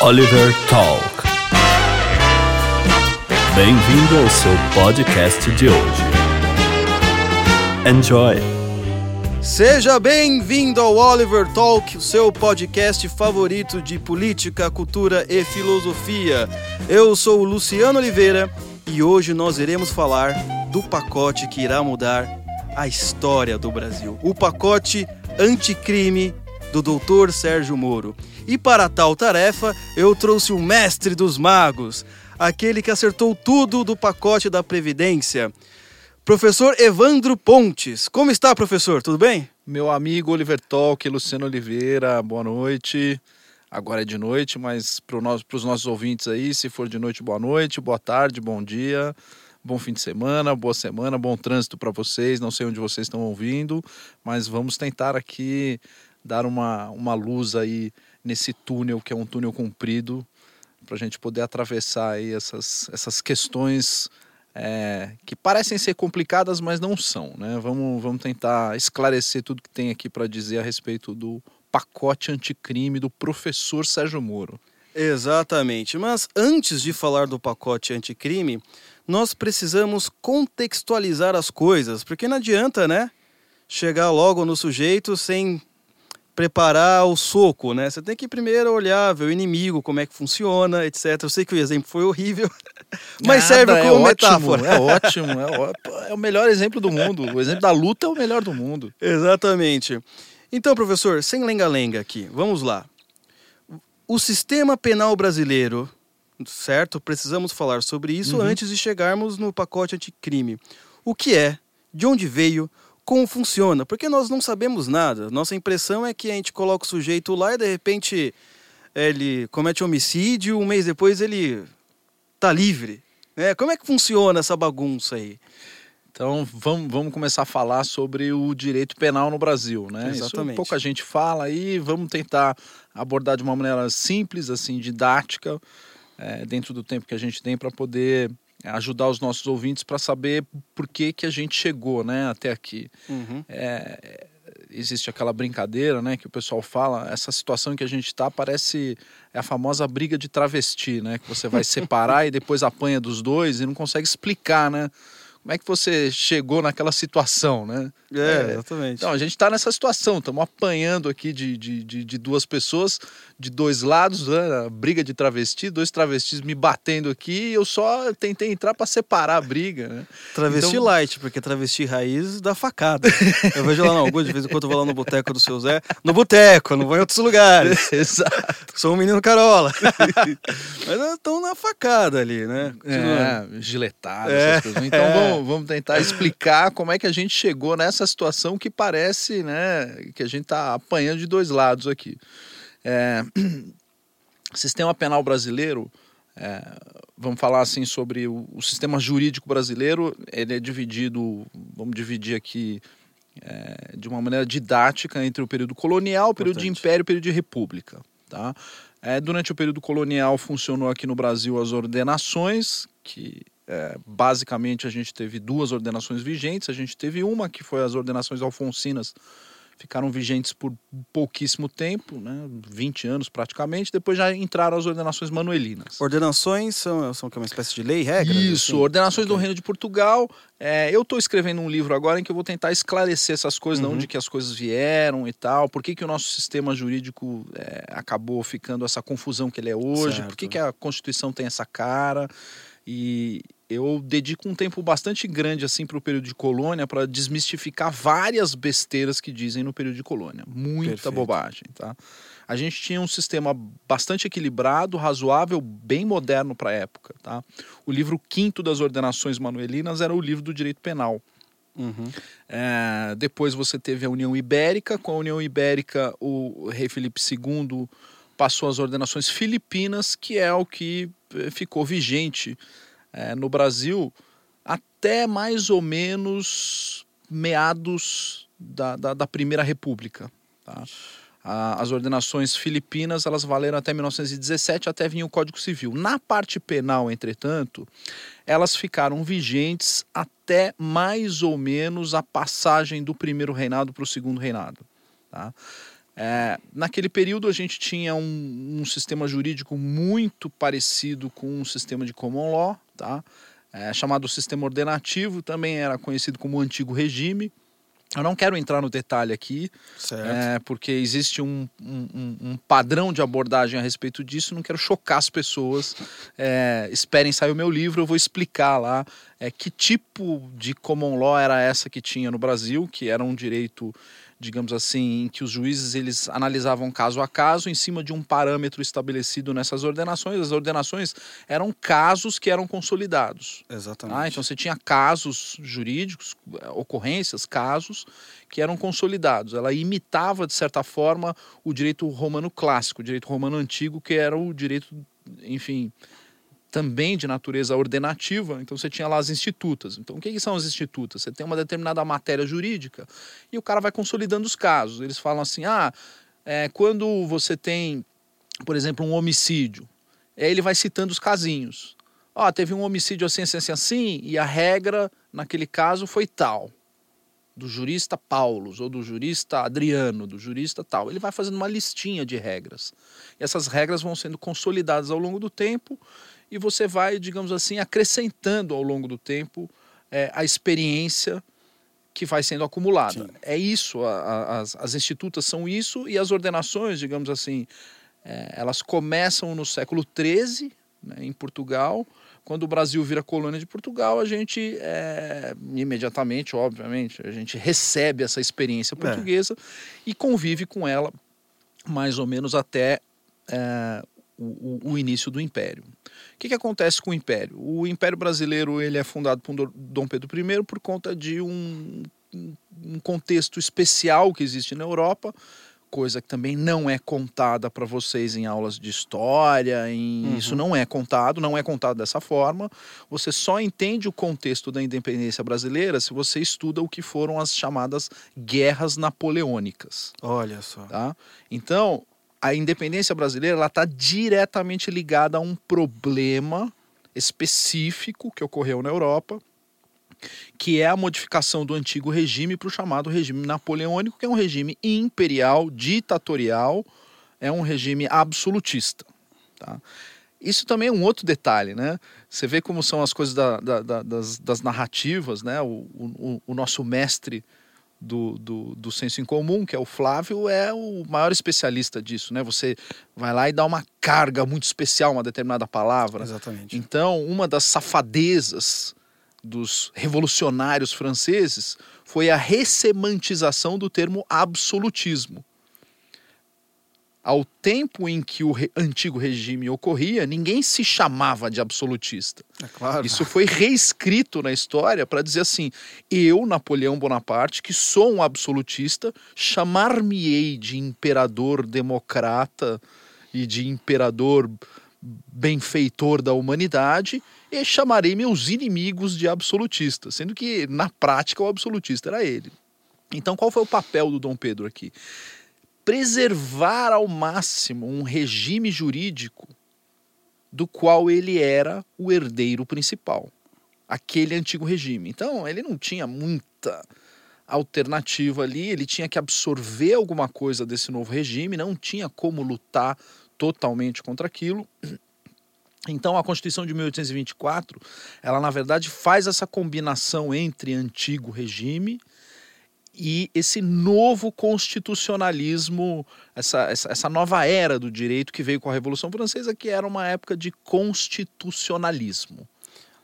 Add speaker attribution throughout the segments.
Speaker 1: Oliver Talk. Bem-vindo ao seu podcast de hoje. Enjoy!
Speaker 2: Seja bem-vindo ao Oliver Talk, o seu podcast favorito de política, cultura e filosofia. Eu sou o Luciano Oliveira e hoje nós iremos falar do pacote que irá mudar a história do Brasil. O pacote anticrime do Dr. Sérgio Moro. E para tal tarefa, eu trouxe o mestre dos magos, aquele que acertou tudo do pacote da Previdência. Professor Evandro Pontes. Como está, professor? Tudo bem?
Speaker 3: Meu amigo Oliver Talk, Luciano Oliveira, boa noite. Agora é de noite, mas para os nossos ouvintes aí, se for de noite, boa noite, boa tarde, bom dia, bom fim de semana, boa semana, bom trânsito para vocês. Não sei onde vocês estão ouvindo, mas vamos tentar aqui dar uma, uma luz aí nesse túnel, que é um túnel comprido, para a gente poder atravessar aí essas, essas questões é, que parecem ser complicadas, mas não são. Né? Vamos, vamos tentar esclarecer tudo que tem aqui para dizer a respeito do pacote anticrime do professor Sérgio Moro.
Speaker 2: Exatamente. Mas antes de falar do pacote anticrime, nós precisamos contextualizar as coisas, porque não adianta, né? Chegar logo no sujeito sem preparar o soco, né? Você tem que primeiro olhar, ver o inimigo, como é que funciona, etc. Eu sei que o exemplo foi horrível, mas serve
Speaker 3: Nada,
Speaker 2: como
Speaker 3: é
Speaker 2: metáfora.
Speaker 3: Ótimo, é ótimo, é, é o melhor exemplo do mundo. O exemplo da luta é o melhor do mundo.
Speaker 2: Exatamente. Então, professor, sem lenga-lenga aqui, vamos lá. O sistema penal brasileiro, certo? Precisamos falar sobre isso
Speaker 3: Uhum.
Speaker 2: antes de chegarmos no pacote anticrime. O que é? De onde veio? Como funciona? Porque nós não sabemos nada. Nossa impressão é que a gente coloca o sujeito lá e de repente ele comete homicídio, um mês depois ele tá livre. né? Como é que funciona essa bagunça aí?
Speaker 3: Então vamos, vamos começar a falar sobre o direito penal no Brasil, né?
Speaker 2: Exatamente.
Speaker 3: Isso pouca gente fala aí, vamos tentar abordar de uma maneira simples, assim, didática, é, dentro do tempo que a gente tem para poder ajudar os nossos ouvintes para saber por que, que a gente chegou, né, até aqui.
Speaker 2: Uhum.
Speaker 3: É, existe aquela brincadeira, né, que o pessoal fala, essa situação em que a gente está parece é a famosa briga de travesti, né, que você vai separar e depois apanha dos dois e não consegue explicar, né, como é que você chegou naquela situação, né?
Speaker 2: É, exatamente.
Speaker 3: Então, a gente está nessa situação, estamos apanhando aqui de, de, de, de duas pessoas, de dois lados, né? a briga de travesti, dois travestis me batendo aqui e eu só tentei entrar para separar a briga, né?
Speaker 2: Travesti
Speaker 3: Então-
Speaker 2: light, porque travesti raiz dá facada. Eu vejo lá Augusto, de vez em quando eu vou lá no boteco do seu Zé. No boteco, não vou em outros lugares.
Speaker 3: Exato.
Speaker 2: Sou um menino carola. Mas estão na facada ali, né?
Speaker 3: É, giletada,
Speaker 2: É.
Speaker 3: essas coisas. Então vamos, vamos tentar explicar como é que a gente chegou nessa situação que parece, né, que a gente está apanhando de dois lados aqui. É, sistema penal brasileiro, é, vamos falar assim sobre o, o sistema jurídico brasileiro, ele é dividido, vamos dividir aqui é, de uma maneira didática entre o período colonial, o período de
Speaker 2: Importante.
Speaker 3: império e o período de república, tá? É, durante o período colonial funcionou aqui no Brasil as ordenações, que é, basicamente a gente teve duas ordenações vigentes. A gente teve uma que foi as ordenações alfonsinas, ficaram vigentes por pouquíssimo tempo, né, 20 anos praticamente. Depois já entraram as ordenações manuelinas.
Speaker 2: Ordenações são, são uma espécie de lei, regras?
Speaker 3: Isso,
Speaker 2: assim?
Speaker 3: ordenações do
Speaker 2: Ok.
Speaker 3: Reino de Portugal. É, eu estou escrevendo um livro agora em que eu vou tentar esclarecer essas coisas,
Speaker 2: Uhum.
Speaker 3: de onde que as coisas vieram e tal, por que, que o nosso sistema jurídico é, acabou ficando essa confusão que ele é hoje,
Speaker 2: Certo.
Speaker 3: por que, que a Constituição tem essa cara. E eu dedico um tempo bastante grande assim para o período de colônia para desmistificar várias besteiras que dizem no período de colônia. Muita
Speaker 2: Perfeito.
Speaker 3: bobagem, tá? A gente tinha um sistema bastante equilibrado, razoável, bem moderno para a época, tá? O livro quinto das ordenações manuelinas era o livro do direito penal.
Speaker 2: Uhum.
Speaker 3: É, depois você teve a União Ibérica. Com a União Ibérica, o rei Felipe II passou as ordenações filipinas, que é o que eh, ficou vigente eh, no Brasil até mais ou menos meados da, da, da Primeira República. Tá? A- as ordenações filipinas elas valeram até 1917, até vinha o Código Civil. Na parte penal, entretanto, elas ficaram vigentes até mais ou menos a passagem do primeiro reinado para o segundo reinado. Tá? É, naquele período a gente tinha um, um, sistema jurídico muito parecido com um sistema de common law, tá? É, chamado sistema ordenativo, também era conhecido como antigo regime. Eu não quero entrar no detalhe aqui, é, porque existe um, um, um, padrão de abordagem a respeito disso. Não quero chocar as pessoas. É, esperem sair o meu livro, eu vou explicar lá é, que tipo de common law era essa que tinha no Brasil, que era um direito digamos assim, em que os juízes eles analisavam caso a caso em cima de um parâmetro estabelecido nessas ordenações. As ordenações eram casos que eram consolidados.
Speaker 2: Exatamente.
Speaker 3: Ah, então você tinha casos jurídicos, ocorrências, casos que eram consolidados. Ela imitava, de certa forma, o direito romano clássico, o direito romano antigo, que era o direito, enfim, também de natureza ordenativa, então você tinha lá as institutas. Então, o que, que, são as institutas? Você tem uma determinada matéria jurídica e o cara vai consolidando os casos. Eles falam assim: ah, é, quando você tem, por exemplo, um homicídio, aí ele vai citando os casinhos. Ó, oh, teve um homicídio assim, assim, assim, assim, e a regra naquele caso foi tal. Do jurista Paulos, ou do jurista Adriano, do jurista tal. Ele vai fazendo uma listinha de regras. E essas regras vão sendo consolidadas ao longo do tempo e você vai, digamos assim, acrescentando ao longo do tempo é, a experiência que vai sendo acumulada. Sim. É isso, a, a, as, as institutas são isso e as ordenações, digamos assim, é, elas começam no século XIII, né, em Portugal. Quando o Brasil vira colônia de Portugal, a gente é, imediatamente, obviamente, a gente recebe essa experiência é. portuguesa e convive com ela mais ou menos até o, o, início do Império. O que, que acontece com o Império? O Império Brasileiro ele é fundado por Dom Pedro I por conta de um, um contexto especial que existe na Europa, coisa que também não é contada para vocês em aulas de história, em... Uhum. isso não é contado, não é contado dessa forma. Você só entende o contexto da independência brasileira se você estuda o que foram as chamadas guerras napoleônicas.
Speaker 2: Olha só.
Speaker 3: Tá? Então, a independência brasileira está diretamente ligada a um problema específico que ocorreu na Europa, que é a modificação do antigo regime para o chamado regime napoleônico, que é um regime imperial, ditatorial, é um regime absolutista. Tá? Isso também é um outro detalhe, né? Você vê como são as coisas da, da, da, das, das, narrativas, né? O, o, o nosso mestre do, do, do senso em comum, que é o Flávio, é o maior especialista disso, né? Você vai lá e dá uma carga muito especial a uma determinada palavra.
Speaker 2: Exatamente.
Speaker 3: Então, uma das safadezas dos revolucionários franceses foi a ressemantização do termo absolutismo ao tempo em que o re antigo regime ocorria, ninguém se chamava de absolutista.
Speaker 2: É claro.
Speaker 3: Isso foi reescrito na história para dizer assim: eu, Napoleão Bonaparte, que sou um absolutista, chamar-me-ei de imperador democrata e de imperador benfeitor da humanidade e chamarei meus inimigos de absolutistas, sendo que na prática o absolutista era ele. Então, qual foi o papel do Dom Pedro aqui? Preservar ao máximo um regime jurídico do qual ele era o herdeiro principal, aquele antigo regime. Então, ele não tinha muita alternativa ali, ele tinha que absorver alguma coisa desse novo regime, não tinha como lutar totalmente contra aquilo. Então, a Constituição de 1824, ela na verdade faz essa combinação entre antigo regime e esse novo constitucionalismo, essa, essa, essa, nova era do direito que veio com a Revolução Francesa, que era uma época de constitucionalismo.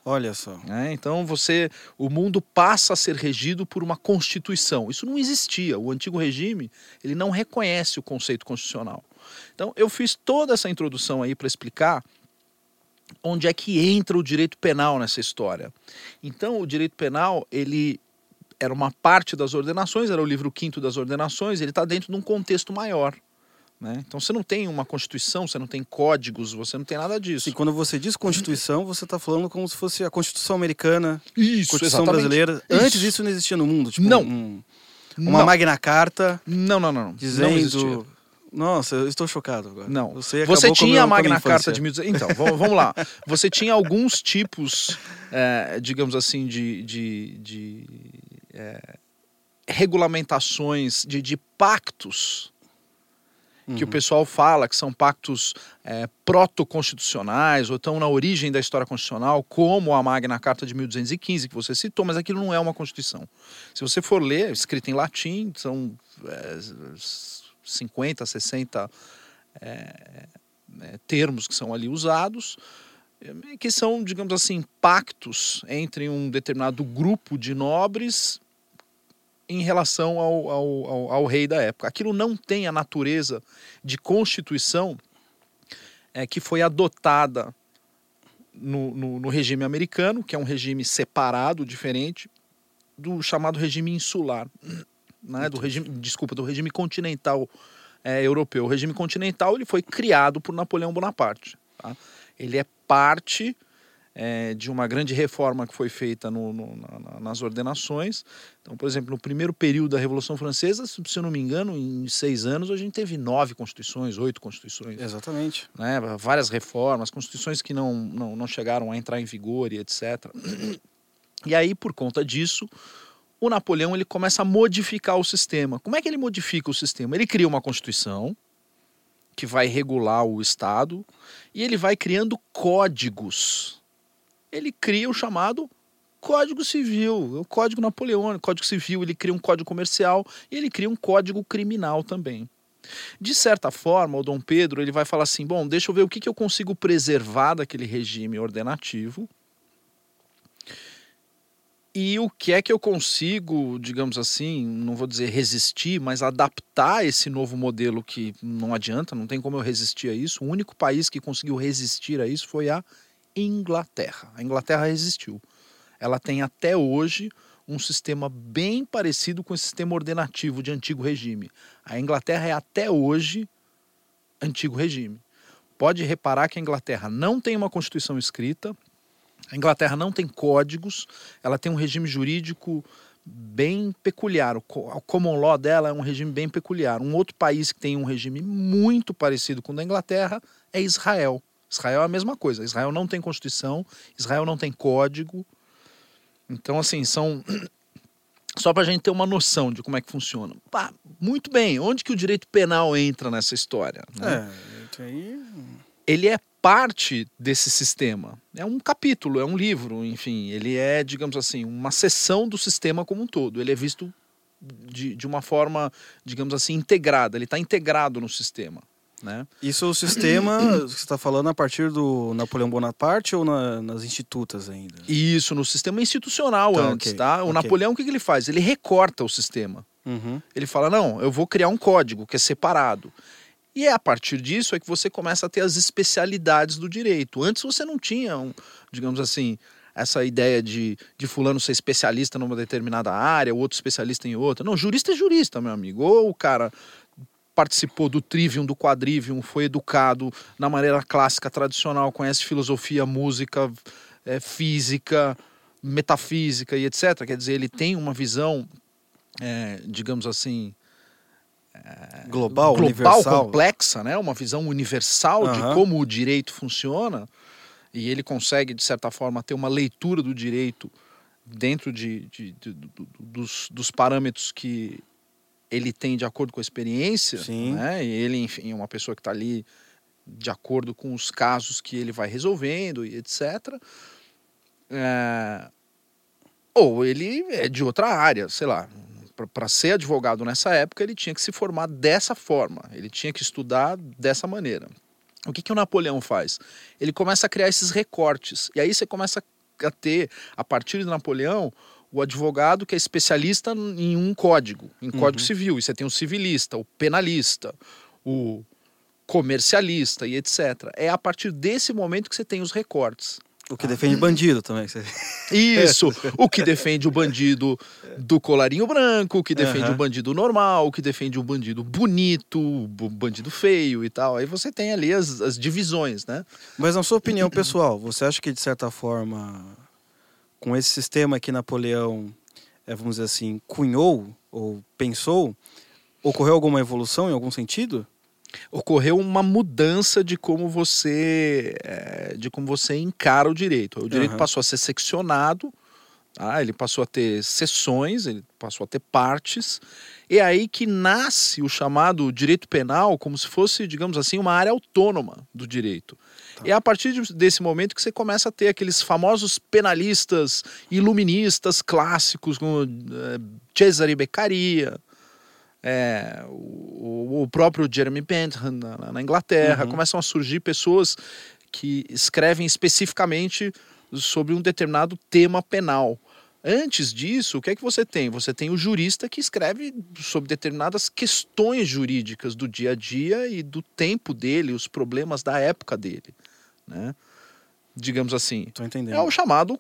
Speaker 2: Olha só.
Speaker 3: É, então você, o mundo passa a ser regido por uma constituição. Isso não existia. O antigo regime ele não reconhece o conceito constitucional. Então eu fiz toda essa introdução aí para explicar onde é que entra o direito penal nessa história. Então o direito penal ele era uma parte das ordenações, era o livro quinto das ordenações, ele está dentro de um contexto maior. Né? Então você não tem uma constituição, você não tem códigos, você não tem nada disso.
Speaker 2: E quando você diz constituição, você está falando como se fosse a Constituição americana,
Speaker 3: isso,
Speaker 2: Constituição
Speaker 3: exatamente.
Speaker 2: brasileira.
Speaker 3: Isso.
Speaker 2: Antes isso não existia no mundo, tipo
Speaker 3: não.
Speaker 2: Um, uma
Speaker 3: não.
Speaker 2: Magna Carta.
Speaker 3: Não, não, não.
Speaker 2: Dizendo.
Speaker 3: Não
Speaker 2: Nossa, eu estou chocado agora.
Speaker 3: Não.
Speaker 2: Você,
Speaker 3: você tinha a Magna Carta de 1800. Então, vamos, vamos lá. Você tinha alguns tipos, é, digamos assim, de, de, de é, regulamentações, de, de pactos que o pessoal fala que são pactos é, proto-constitucionais ou estão na origem da história constitucional, como a Magna Carta de 1215, que você citou, mas aquilo não é uma Constituição. Se você for ler, escrito em latim, são é, 50, 60 é, é, termos que são ali usados, é, que são, digamos assim, pactos entre um determinado grupo de nobres em relação ao, ao, ao, ao, rei da época. Aquilo não tem a natureza de constituição é, que foi adotada no, no, no, regime americano, que é um regime separado, diferente do chamado regime insular, né, do regime, desculpa, do regime continental é, europeu. O regime continental ele foi criado por Napoleão Bonaparte. Tá? Ele é parte é, de uma grande reforma que foi feita no, no, na, nas ordenações. Então, por exemplo, no primeiro período da Revolução Francesa, se eu não me engano, em seis anos a gente teve nove constituições, oito constituições.
Speaker 2: Exatamente.
Speaker 3: Né? Várias reformas, constituições que não, não, não chegaram a entrar em vigor e etc. E aí, por conta disso, o Napoleão ele começa a modificar o sistema. Como é que ele modifica o sistema? Ele cria uma constituição que vai regular o Estado e ele vai criando códigos ele cria o chamado Código Civil, o Código Napoleônico, Código Civil, ele cria um código comercial e ele cria um código criminal também. De certa forma, o Dom Pedro ele vai falar assim: bom, deixa eu ver o que, que eu consigo preservar daquele regime ordenativo e o que é que eu consigo, digamos assim, não vou dizer resistir, mas adaptar esse novo modelo que não adianta, não tem como eu resistir a isso. O único país que conseguiu resistir a isso foi a Inglaterra. A Inglaterra resistiu. Ela tem até hoje um sistema bem parecido com o sistema ordenativo de antigo regime. A Inglaterra é até hoje antigo regime. Pode reparar que a Inglaterra não tem uma constituição escrita, a Inglaterra não tem códigos, ela tem um regime jurídico bem peculiar. O common law dela é um regime bem peculiar. Um outro país que tem um regime muito parecido com o da Inglaterra é Israel. Israel é a mesma coisa. Israel não tem constituição, Israel não tem código. Então, assim, são. Só para a gente ter uma noção de como é que funciona. Pá, muito bem, onde que o direito penal entra nessa história? Né? É, aí... Ele é parte desse sistema. É um capítulo, é um livro, enfim. Ele é, digamos assim, uma seção do sistema como um todo. Ele é visto de, de uma forma, digamos assim, integrada. Ele está integrado no sistema. Né?
Speaker 2: Isso é o sistema, você está falando a partir do Napoleão Bonaparte ou na, nas institutas ainda?
Speaker 3: Isso, no sistema institucional tá, antes, okay, tá? O okay. Napoleão, o que, que ele faz? Ele recorta o sistema. Uhum. Ele fala, não, eu vou criar um código que é separado. E é a partir disso é que você começa a ter as especialidades do direito. Antes você não tinha, um, digamos assim, essa ideia de, de fulano ser especialista numa determinada área, outro especialista em outra. Não, jurista é jurista, meu amigo. Ou o cara participou do trivium, do quadrivium, foi educado na maneira clássica, tradicional, conhece filosofia, música, é, física, metafísica e etc. Quer dizer, ele tem uma visão, é, digamos assim,
Speaker 2: é, global,
Speaker 3: global
Speaker 2: universal.
Speaker 3: complexa, né? uma visão universal uhum. de como o direito funciona. E ele consegue, de certa forma, ter uma leitura do direito dentro de, de, de, de dos, dos parâmetros que ele tem de acordo com a experiência, Sim. né? E ele, enfim, é uma pessoa que está ali de acordo com os casos que ele vai resolvendo e etc. É... Ou ele é de outra área, sei lá. Para ser advogado nessa época, ele tinha que se formar dessa forma, ele tinha que estudar dessa maneira. O que, que o Napoleão faz? Ele começa a criar esses recortes. E aí você começa a ter, a partir de Napoleão, o advogado que é especialista em um código, em código uhum. civil. E você tem o civilista, o penalista, o comercialista e etc. É a partir desse momento que você tem os recortes.
Speaker 2: O que defende bandido também.
Speaker 3: Isso, o que defende o bandido do colarinho branco, o que defende uhum. o bandido normal, o que defende o bandido bonito, o bandido feio e tal. Aí você tem ali as, as divisões, né?
Speaker 2: Mas na sua opinião pessoal, você acha que de certa forma com esse sistema que Napoleão, é, vamos dizer assim, cunhou ou pensou, ocorreu alguma evolução em algum sentido?
Speaker 3: Ocorreu uma mudança de como você é, de como você encara o direito. O direito uhum. passou a ser seccionado Tá? Ele passou a ter sessões, ele passou a ter partes. É aí que nasce o chamado direito penal como se fosse, digamos assim, uma área autônoma do direito. Tá. É a partir desse momento que você começa a ter aqueles famosos penalistas iluministas clássicos, como uh, Cesare Beccaria, é, o, o, próprio Jeremy Bentham na, na Inglaterra. Uhum. Começam a surgir pessoas que escrevem especificamente sobre um determinado tema penal. Antes disso, o que é que você tem? Você tem o jurista que escreve sobre determinadas questões jurídicas do dia a dia e do tempo dele, os problemas da época dele, né? Digamos assim.
Speaker 2: Tô entendendo.
Speaker 3: É o chamado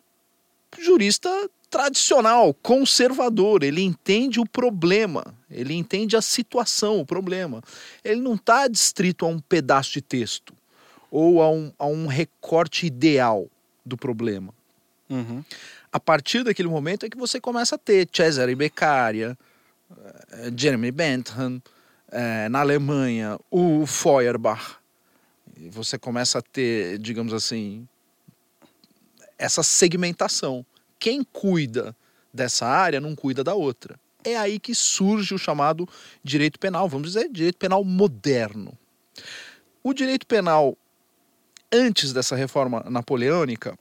Speaker 3: jurista tradicional, conservador. Ele entende o problema, ele entende a situação, o problema. Ele não está distrito a um pedaço de texto ou a um, a um recorte ideal do problema.
Speaker 2: Uhum
Speaker 3: a partir daquele momento é que você começa a ter Cesare Beccaria, eh, Jeremy Bentham, eh, na Alemanha o Feuerbach. E você começa a ter, digamos assim, essa segmentação. Quem cuida dessa área não cuida da outra. É aí que surge o chamado direito penal, vamos dizer, direito penal moderno. O direito penal antes dessa reforma napoleônica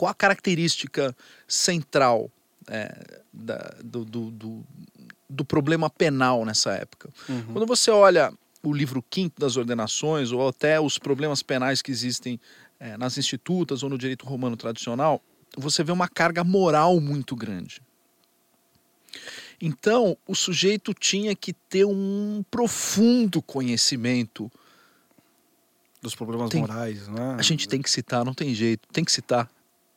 Speaker 3: qual a característica central é, da, do, do, do, do, problema penal nessa época? Uhum. Quando você olha o livro quinto das ordenações, ou até os problemas penais que existem é, nas institutas ou no direito romano tradicional, você vê uma carga moral muito grande. Então, o sujeito tinha que ter um profundo conhecimento
Speaker 2: dos problemas tem, morais, né?
Speaker 3: A gente tem que citar, não tem jeito, tem que citar.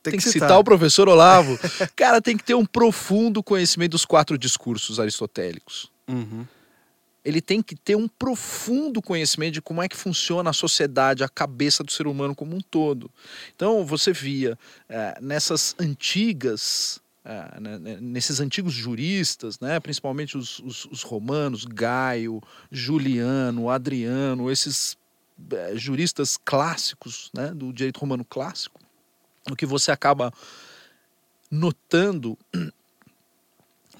Speaker 2: Tem,
Speaker 3: tem
Speaker 2: que,
Speaker 3: que
Speaker 2: citar.
Speaker 3: citar o professor Olavo. Cara, tem que ter um profundo conhecimento dos quatro discursos aristotélicos.
Speaker 2: Uhum.
Speaker 3: Ele tem que ter um profundo conhecimento de como é que funciona a sociedade, a cabeça do ser humano como um todo. Então, você via é, nessas antigas é, né, né, nesses antigos juristas, né, principalmente os, os, os, romanos, Gaio, Juliano, Adriano, esses é, juristas clássicos né, do direito romano clássico, o que você acaba notando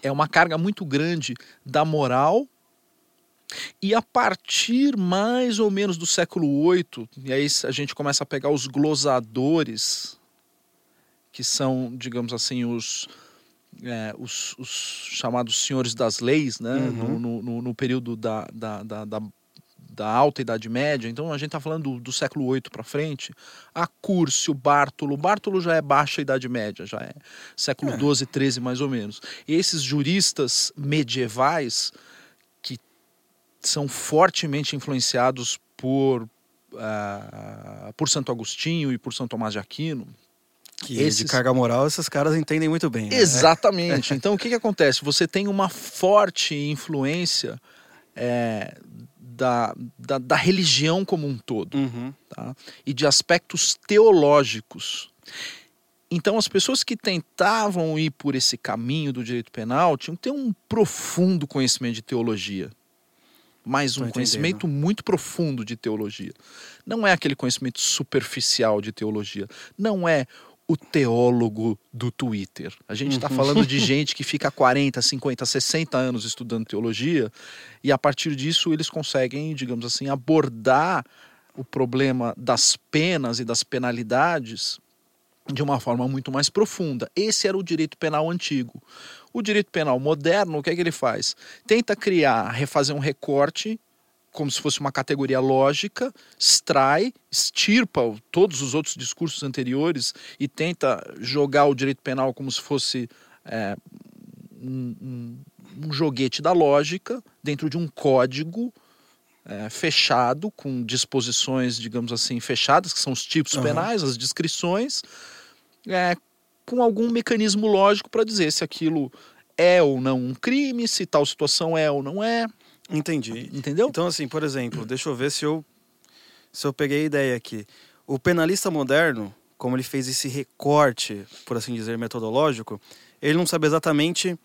Speaker 3: é uma carga muito grande da moral e a partir mais ou menos do século VIII, e aí a gente começa a pegar os glosadores, que são, digamos assim, os, é, os, os, chamados senhores das leis, né? Uhum. No, no, no, período da, da, da, da da Alta Idade Média, então a gente está falando do, do, século VIII para frente, a Curcio, Bártolo, Bártolo já é baixa Idade Média, já é século é. 12, 13 mais ou menos. E esses juristas medievais que são fortemente influenciados por, uh, por Santo Agostinho e por São Tomás de Aquino,
Speaker 2: que esses... de carga moral esses caras entendem muito bem. Né?
Speaker 3: Exatamente. então o que, que acontece? Você tem uma forte influência é, da, da, da religião como um todo
Speaker 2: uhum.
Speaker 3: tá? e de aspectos teológicos. Então, as pessoas que tentavam ir por esse caminho do direito penal tinham que ter um profundo conhecimento de teologia. Mas um conhecimento muito profundo de teologia. Não é aquele conhecimento superficial de teologia. Não é o teólogo do Twitter. A gente está uhum. falando de gente que fica 40, 50, 60 anos estudando teologia e a partir disso eles conseguem, digamos assim, abordar o problema das penas e das penalidades de uma forma muito mais profunda. Esse era o direito penal antigo. O direito penal moderno, o que é que ele faz? Tenta criar, refazer um recorte como se fosse uma categoria lógica, extrai, extirpa todos os outros discursos anteriores e tenta jogar o direito penal como se fosse é, um, um, um, joguete da lógica dentro de um código é, fechado, com disposições, digamos assim, fechadas, que são os tipos uhum. penais, as descrições, é, com algum mecanismo lógico para dizer se aquilo é ou não um crime, se tal situação é ou não é.
Speaker 2: Entendi.
Speaker 3: Entendeu?
Speaker 2: Então, assim, por exemplo, deixa eu ver se eu, se eu peguei a ideia aqui. O penalista moderno, como ele fez esse recorte, por assim dizer, metodológico, ele não sabe exatamente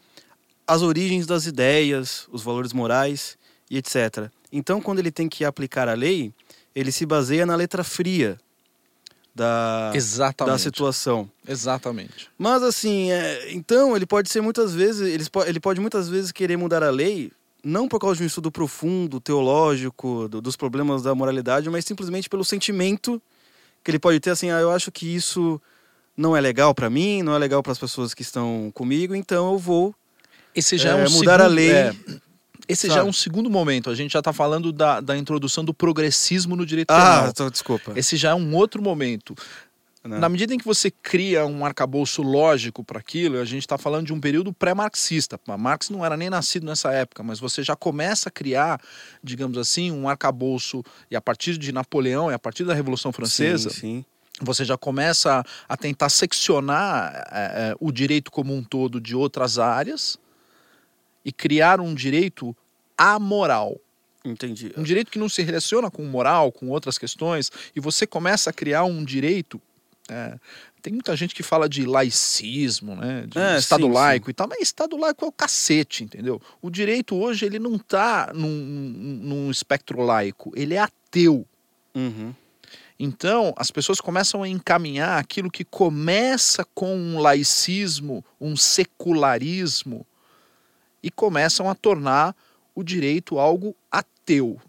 Speaker 2: as origens das ideias, os valores morais e etc. Então, quando ele tem que aplicar a lei, ele se baseia na letra fria. da,
Speaker 3: Exatamente.
Speaker 2: da situação.
Speaker 3: Exatamente.
Speaker 2: Mas assim, é, então ele pode ser muitas vezes, ele, po- ele pode muitas vezes querer mudar a lei, não por causa de um estudo profundo, teológico, do- dos problemas da moralidade, mas simplesmente pelo sentimento que ele pode ter assim, ah, eu acho que isso não é legal pra mim, não é legal para as pessoas que estão comigo, então eu vou
Speaker 3: Esse já é,
Speaker 2: É,
Speaker 3: um
Speaker 2: mudar a
Speaker 3: segundo-
Speaker 2: lei,
Speaker 3: é, esse já é
Speaker 2: sabe?
Speaker 3: um segundo momento. A gente já está falando da, da introdução do progressismo no direito
Speaker 2: Ah,
Speaker 3: penal.
Speaker 2: tô- desculpa.
Speaker 3: Esse já é um outro momento.
Speaker 2: Né?
Speaker 3: Na medida em que você cria um arcabouço lógico para aquilo, a gente está falando de um período pré-marxista. Marx não era nem nascido nessa época, mas você já começa a criar, digamos assim, um arcabouço, e a partir de Napoleão e a partir da Revolução Francesa,
Speaker 2: Sim, sim.
Speaker 3: você já começa a tentar seccionar é, é, o direito como um todo de outras áreas e criar um direito amoral.
Speaker 2: Entendi.
Speaker 3: Um direito que não se relaciona com moral, com outras questões, e você começa a criar um direito. É, tem muita gente que fala de laicismo, né? De
Speaker 2: É,
Speaker 3: Estado
Speaker 2: sim,
Speaker 3: laico e tal, mas Estado laico é o cacete, entendeu? O direito hoje ele não está num, num- num espectro laico, ele é ateu.
Speaker 2: Uhum.
Speaker 3: Então, as pessoas começam a encaminhar aquilo que começa com um laicismo, um secularismo, e começam a tornar o direito algo ateu,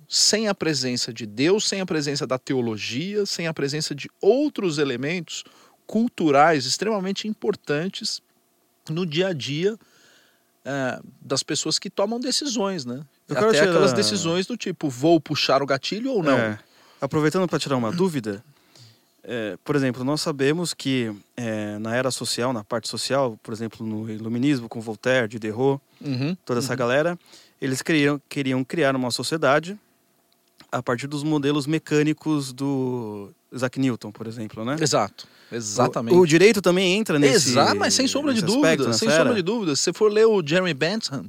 Speaker 3: sem a presença de Deus, sem a presença da teologia, sem a presença de outros elementos culturais extremamente importantes no dia a dia eh, das pessoas que tomam decisões, né?
Speaker 2: Eu quero
Speaker 3: Até
Speaker 2: tirar-
Speaker 3: aquelas decisões do tipo, vou puxar o gatilho ou não.
Speaker 2: É. Aproveitando para tirar uma dúvida, é, por exemplo, nós sabemos que é, na era social, na parte social, por exemplo, no iluminismo com Voltaire, Diderot,
Speaker 3: Uhum,
Speaker 2: toda essa galera, eles queriam, queriam criar uma sociedade a partir dos modelos mecânicos do Isaac Newton, por exemplo, né?
Speaker 3: Exato, exatamente.
Speaker 2: O, o direito também entra nesse
Speaker 3: Exato, mas sem sombra de dúvida, sem
Speaker 2: nessa
Speaker 3: sombra
Speaker 2: era?
Speaker 3: de dúvida. Se você for ler o Jeremy Bentham,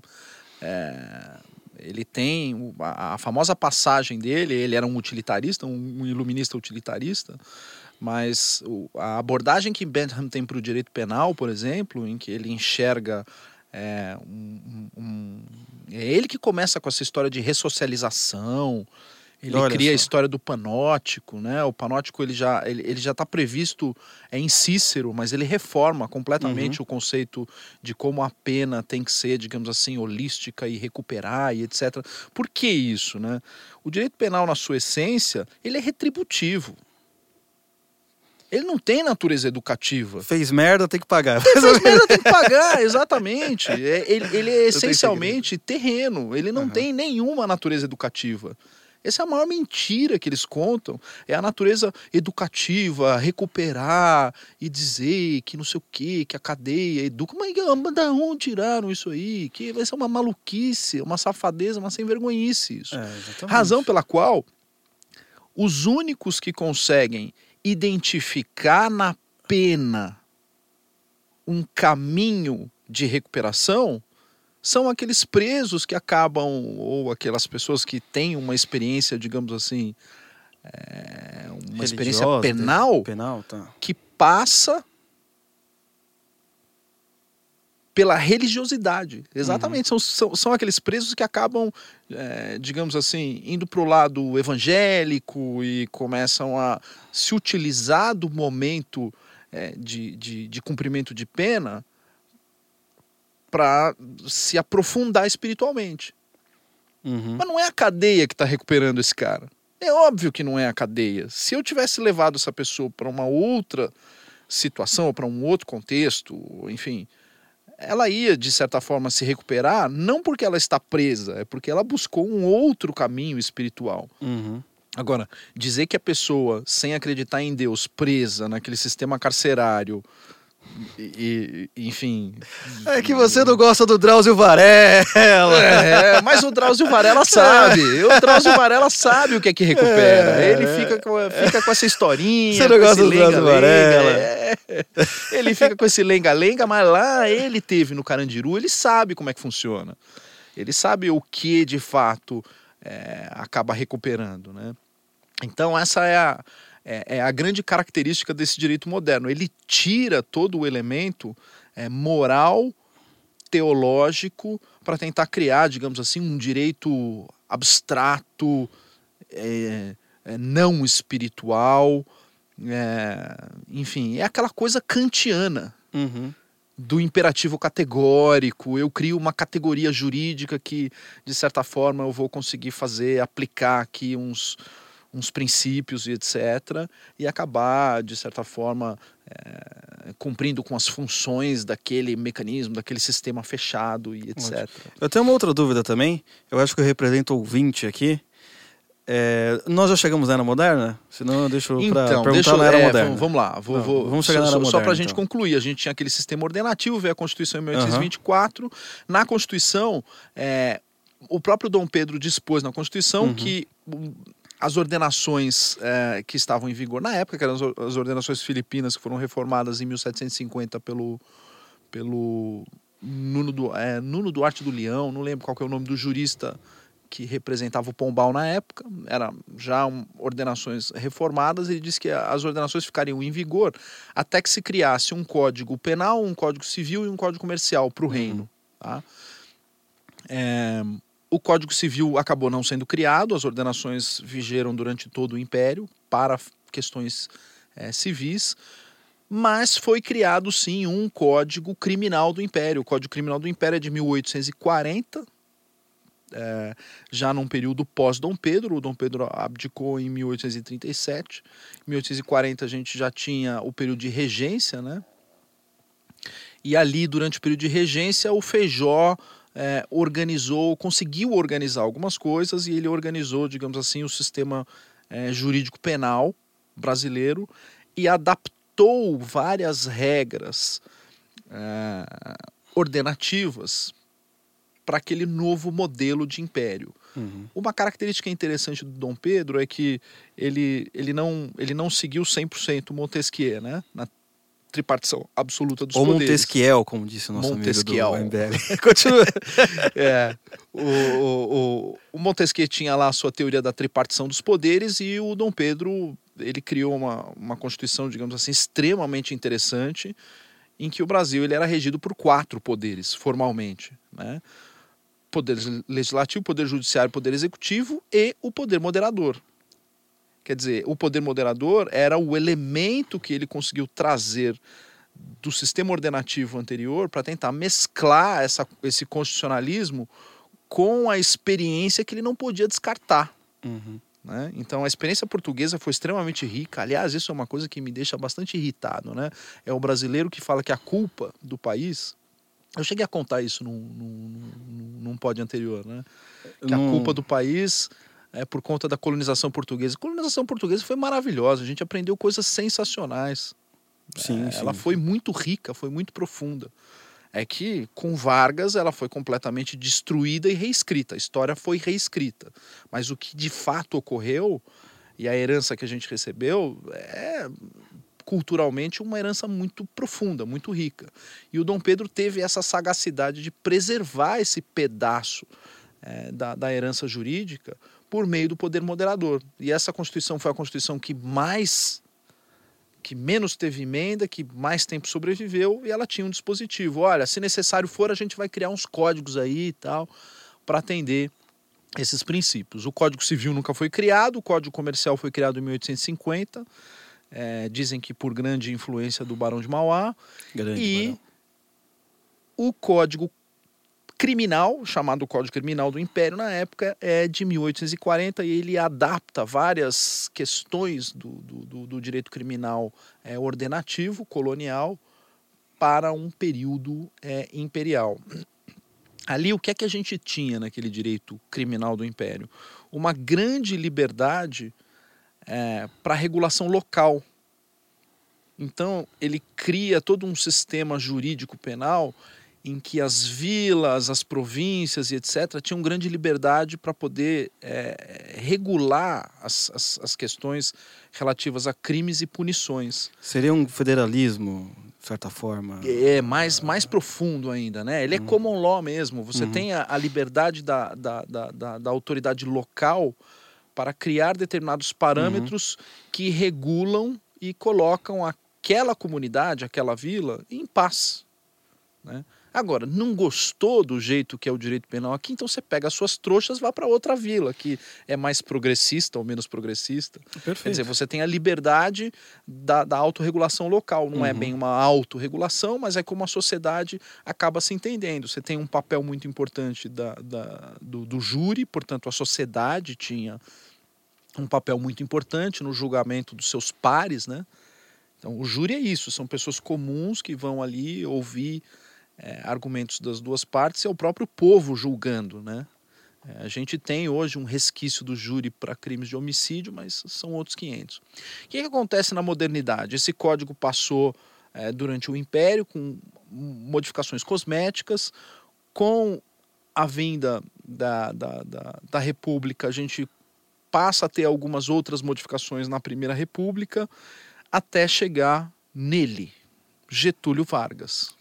Speaker 3: é, ele tem a, a famosa passagem dele, ele era um utilitarista, um, um iluminista utilitarista, mas o- a abordagem que Bentham tem para o direito penal, por exemplo, em que ele enxerga é, um- um- é ele que começa com essa história de ressocialização, ele
Speaker 2: Olha
Speaker 3: cria a
Speaker 2: só.
Speaker 3: história do panótico, né? O panótico ele já ele, ele já está previsto é em Cícero, mas ele reforma completamente
Speaker 2: Uhum.
Speaker 3: o conceito de como a pena tem que ser, digamos assim, holística e recuperar e etc. Por que isso, né? O direito penal na sua essência, ele é retributivo. Ele não tem natureza educativa.
Speaker 2: Fez merda, tem que pagar.
Speaker 3: Fez merda, tem que pagar, exatamente. É, ele, ele é essencialmente terreno, ele não
Speaker 2: Aham.
Speaker 3: tem nenhuma natureza educativa. Essa é a maior mentira que eles contam. É a natureza educativa, recuperar e dizer que não sei o quê, que a cadeia educa. Mas da onde tiraram isso aí? Que vai ser uma maluquice, uma safadeza, uma sem vergonhice isso.
Speaker 2: É.
Speaker 3: Razão pela qual os únicos que conseguem identificar na pena um caminho de recuperação são aqueles presos que acabam, ou aquelas pessoas que têm uma experiência, digamos assim, é, uma experiência
Speaker 2: Religiosa,
Speaker 3: penal
Speaker 2: Penal, tá.
Speaker 3: que passa pela religiosidade. Exatamente. São, são, são aqueles presos que acabam, é, digamos assim, indo para o lado evangélico e começam a se utilizar do momento é, de, de, de cumprimento de pena para se aprofundar espiritualmente.
Speaker 2: Uhum.
Speaker 3: Mas não é a cadeia que está recuperando esse cara. É óbvio que não é a cadeia. Se eu tivesse levado essa pessoa para uma outra situação, para um outro contexto, enfim, ela ia, de certa forma, se recuperar, não porque ela está presa, é porque ela buscou um outro caminho espiritual.
Speaker 2: Uhum.
Speaker 3: Agora, dizer que a pessoa, sem acreditar em Deus, presa naquele sistema carcerário, e, enfim.
Speaker 2: É que você não gosta do Drauzio Varela.
Speaker 3: É, mas o Drauzio Varela sabe. O Drauzio Varela sabe o que é que recupera.
Speaker 2: É.
Speaker 3: Ele fica com, fica com essa historinha.
Speaker 2: Você não gosta do Drauzio
Speaker 3: lenga-lenga,
Speaker 2: Varela?
Speaker 3: é. Ele fica com esse lenga-lenga, mas lá ele teve no Carandiru, ele sabe como é que funciona. Ele sabe o que de fato é, acaba recuperando, né? Então essa é a, é, é a grande característica desse direito moderno. Ele tira todo o elemento é, moral, teológico, para tentar criar, digamos assim, um direito abstrato, é, é, não espiritual, É, enfim, é aquela coisa kantiana
Speaker 2: Uhum.
Speaker 3: do imperativo categórico. Eu crio uma categoria jurídica que, de certa forma, eu vou conseguir fazer, aplicar aqui uns, uns princípios e etc. E acabar, de certa forma, é, cumprindo com as funções daquele mecanismo, daquele sistema fechado e etc.
Speaker 2: Eu tenho uma outra dúvida também. Eu acho que eu represento ouvinte aqui. É, nós já chegamos na era moderna? Senão eu deixo pra
Speaker 3: Então,
Speaker 2: perguntar
Speaker 3: deixa
Speaker 2: na era
Speaker 3: é,
Speaker 2: moderna.
Speaker 3: vamos, lá. Vou,
Speaker 2: Não,
Speaker 3: vou-
Speaker 2: vamos chegar
Speaker 3: só,
Speaker 2: na era
Speaker 3: só- Só
Speaker 2: moderna,
Speaker 3: para a gente
Speaker 2: então.
Speaker 3: concluir, a gente tinha aquele sistema ordenativo, veio a Constituição em 1824. Na Constituição, é, o próprio Dom Pedro dispôs na Constituição
Speaker 2: Uhum.
Speaker 3: que as ordenações é, que estavam em vigor na época, que eram as or- as ordenações filipinas que foram reformadas em 1750 pelo, pelo Nuno, Du- é, Nuno Duarte do Leão, não lembro qual é o nome do jurista que representava o Pombal na época, eram já um, ordenações reformadas, ele disse que as ordenações ficariam em vigor até que se criasse um código penal, um código civil e um código comercial para o reino. Tá? É, o Código Civil acabou não sendo criado, as ordenações vigeram durante todo o Império para questões é, civis, mas foi criado sim um Código Criminal do Império. O Código Criminal do Império é de 1840, é, já num período pós-Dom Pedro. O Dom Pedro abdicou em 1837. Em 1840 a gente já tinha o período de regência, né? E ali, durante o período de regência, o Feijó é, organizou, conseguiu organizar algumas coisas e ele organizou, digamos assim, o sistema é, jurídico penal brasileiro e adaptou várias regras é, ordenativas para aquele novo modelo de império.
Speaker 2: Uhum.
Speaker 3: Uma característica interessante do Dom Pedro é que ele, ele, não, ele não seguiu 100% Montesquieu, né? Na tripartição absoluta dos
Speaker 2: Ou
Speaker 3: poderes.
Speaker 2: Montesquiel, como disse o nosso
Speaker 3: Montesquiel.
Speaker 2: amigo do MBL. Continua.
Speaker 3: É, o, o, o, Montesquieu tinha lá a sua teoria da tripartição dos poderes e o Dom Pedro ele criou uma, uma constituição, digamos assim, extremamente interessante, em que o Brasil ele era regido por quatro poderes, formalmente. Né? Poder legislativo, poder judiciário, poder executivo e o poder moderador. Quer dizer, o poder moderador era o elemento que ele conseguiu trazer do sistema ordenativo anterior para tentar mesclar essa, esse constitucionalismo com a experiência que ele não podia descartar.
Speaker 2: Uhum.
Speaker 3: Né? Então a experiência portuguesa foi extremamente rica. Aliás, isso é uma coisa que me deixa bastante irritado. Né? É o brasileiro que fala que a culpa do país. Eu cheguei a contar isso num, num, num, num pod anterior, né? Que a culpa do país é por conta da colonização portuguesa. A colonização portuguesa foi maravilhosa, a gente aprendeu coisas sensacionais.
Speaker 2: Sim,
Speaker 3: É,
Speaker 2: sim.
Speaker 3: ela foi muito rica, foi muito profunda. É que com Vargas ela foi completamente destruída e reescrita. A história foi reescrita. Mas o que de fato ocorreu e a herança que a gente recebeu é culturalmente uma herança muito profunda, muito rica. E o Dom Pedro teve essa sagacidade de preservar esse pedaço é, da, da herança jurídica por meio do poder moderador. E essa Constituição foi a Constituição que mais que menos teve emenda, que mais tempo sobreviveu, e ela tinha um dispositivo. Olha, se necessário for, a gente vai criar uns códigos aí e tal, para atender esses princípios. O Código Civil nunca foi criado, o Código Comercial foi criado em 1850, é, dizem que por grande influência do Barão de Mauá,
Speaker 2: Grande
Speaker 3: e
Speaker 2: Barão.
Speaker 3: o Código Criminal, chamado Código Criminal do Império na época, é de 1840 e ele adapta várias questões do, do, do- direito criminal é, ordenativo, colonial, para um período é, imperial. Ali, o que é que a gente tinha naquele direito criminal do Império? Uma grande liberdade para regulação local. Então, ele cria todo um sistema jurídico penal em que as vilas, as províncias e etc. tinham grande liberdade para poder é, regular as, as, as questões relativas a crimes e punições.
Speaker 2: Seria um federalismo, de certa forma.
Speaker 3: É mais, mais profundo ainda, né? Ele é common law mesmo. Você
Speaker 2: Uhum.
Speaker 3: tem a, a liberdade da, da, da, da, da autoridade local para criar determinados parâmetros que regulam e colocam aquela comunidade, aquela vila, em paz. Né? Agora, não gostou do jeito que é o direito penal aqui, então você pega as suas trouxas, vá para outra vila que é mais progressista ou menos progressista.
Speaker 2: Perfeito.
Speaker 3: Quer dizer, você tem a liberdade da, da autorregulação local. Não é
Speaker 2: Uhum.
Speaker 3: bem uma autorregulação, mas é como a sociedade acaba se entendendo. Você tem um papel muito importante da, da- do, do júri, portanto, a sociedade tinha um papel muito importante no julgamento dos seus pares, né? Então, o júri é isso, são pessoas comuns que vão ali ouvir eh, argumentos das duas partes é o próprio povo julgando, né? Eh, a gente tem hoje um resquício do júri para crimes de homicídio, mas são outros 500. O que, que acontece na modernidade? Esse código passou eh, durante o Império com modificações cosméticas, com a vinda da, da, da, da República, a gente passa a ter algumas outras modificações na Primeira República, até chegar nele, Getúlio Vargas.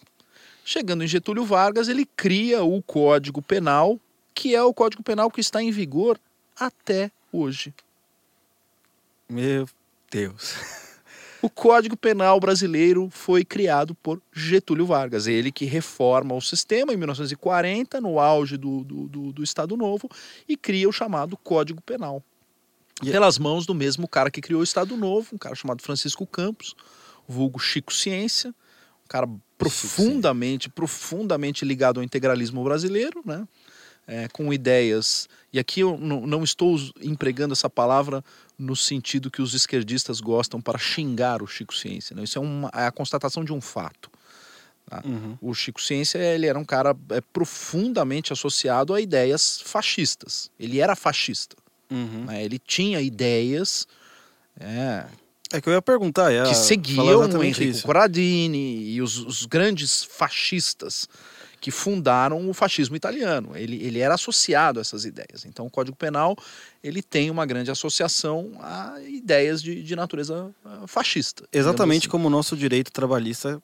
Speaker 3: Chegando em Getúlio Vargas, ele cria o Código Penal, que é o Código Penal que está em vigor até hoje.
Speaker 2: Meu Deus.
Speaker 3: O Código Penal brasileiro foi criado por Getúlio Vargas, ele que reforma o sistema em 1940, no auge do, do, do, do Estado Novo, e cria o chamado Código Penal.
Speaker 2: E-
Speaker 3: Pelas mãos do mesmo cara que criou o Estado Novo, um cara chamado Francisco Campos, vulgo Chico Ciência, cara profundamente, profundamente ligado ao integralismo brasileiro, né? É, com ideias. E aqui eu não, estou empregando essa palavra no sentido que os esquerdistas gostam para xingar o Chico Ciência. Né? Isso é, uma, é a constatação de um fato.
Speaker 2: Uhum.
Speaker 3: O Chico Ciência ele era um cara é, profundamente associado a ideias fascistas. Ele era fascista.
Speaker 2: Uhum.
Speaker 3: né? Ele tinha ideias é,
Speaker 2: É que eu ia perguntar, ia
Speaker 3: que seguiam
Speaker 2: exatamente
Speaker 3: Enrico
Speaker 2: isso.
Speaker 3: Corradini e os, os grandes fascistas que fundaram o fascismo italiano. Ele, ele era associado a essas ideias. Então, o Código Penal ele tem uma grande associação a ideias de, de natureza ah, fascista.
Speaker 2: Exatamente
Speaker 3: assim.
Speaker 2: como o nosso direito trabalhista,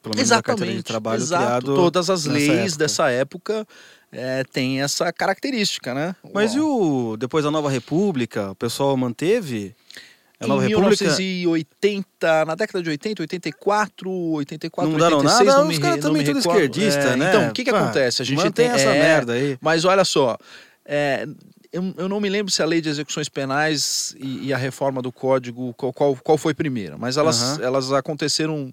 Speaker 2: pelo menos a carteira de
Speaker 3: Exatamente.
Speaker 2: trabalho
Speaker 3: exato.
Speaker 2: criado.
Speaker 3: Todas as leis
Speaker 2: época.
Speaker 3: dessa época é, têm essa característica, né?
Speaker 2: Mas e
Speaker 3: Uau.
Speaker 2: o depois da Nova República, o pessoal manteve a
Speaker 3: Em
Speaker 2: Nova República?
Speaker 3: 1980, na década de 80, 84, 84,
Speaker 2: Não mudaram
Speaker 3: 86,
Speaker 2: nada,
Speaker 3: não me,
Speaker 2: os caras
Speaker 3: não
Speaker 2: também tudo esquerdista,
Speaker 3: É,
Speaker 2: né?
Speaker 3: Então, o que que
Speaker 2: Pá,
Speaker 3: acontece? A gente tem
Speaker 2: essa
Speaker 3: é,
Speaker 2: merda aí.
Speaker 3: Mas olha só, é, eu, eu não me lembro se a lei de execuções penais e, e a reforma do código, qual, qual, qual foi primeiro, mas elas,
Speaker 2: Aham.
Speaker 3: elas aconteceram.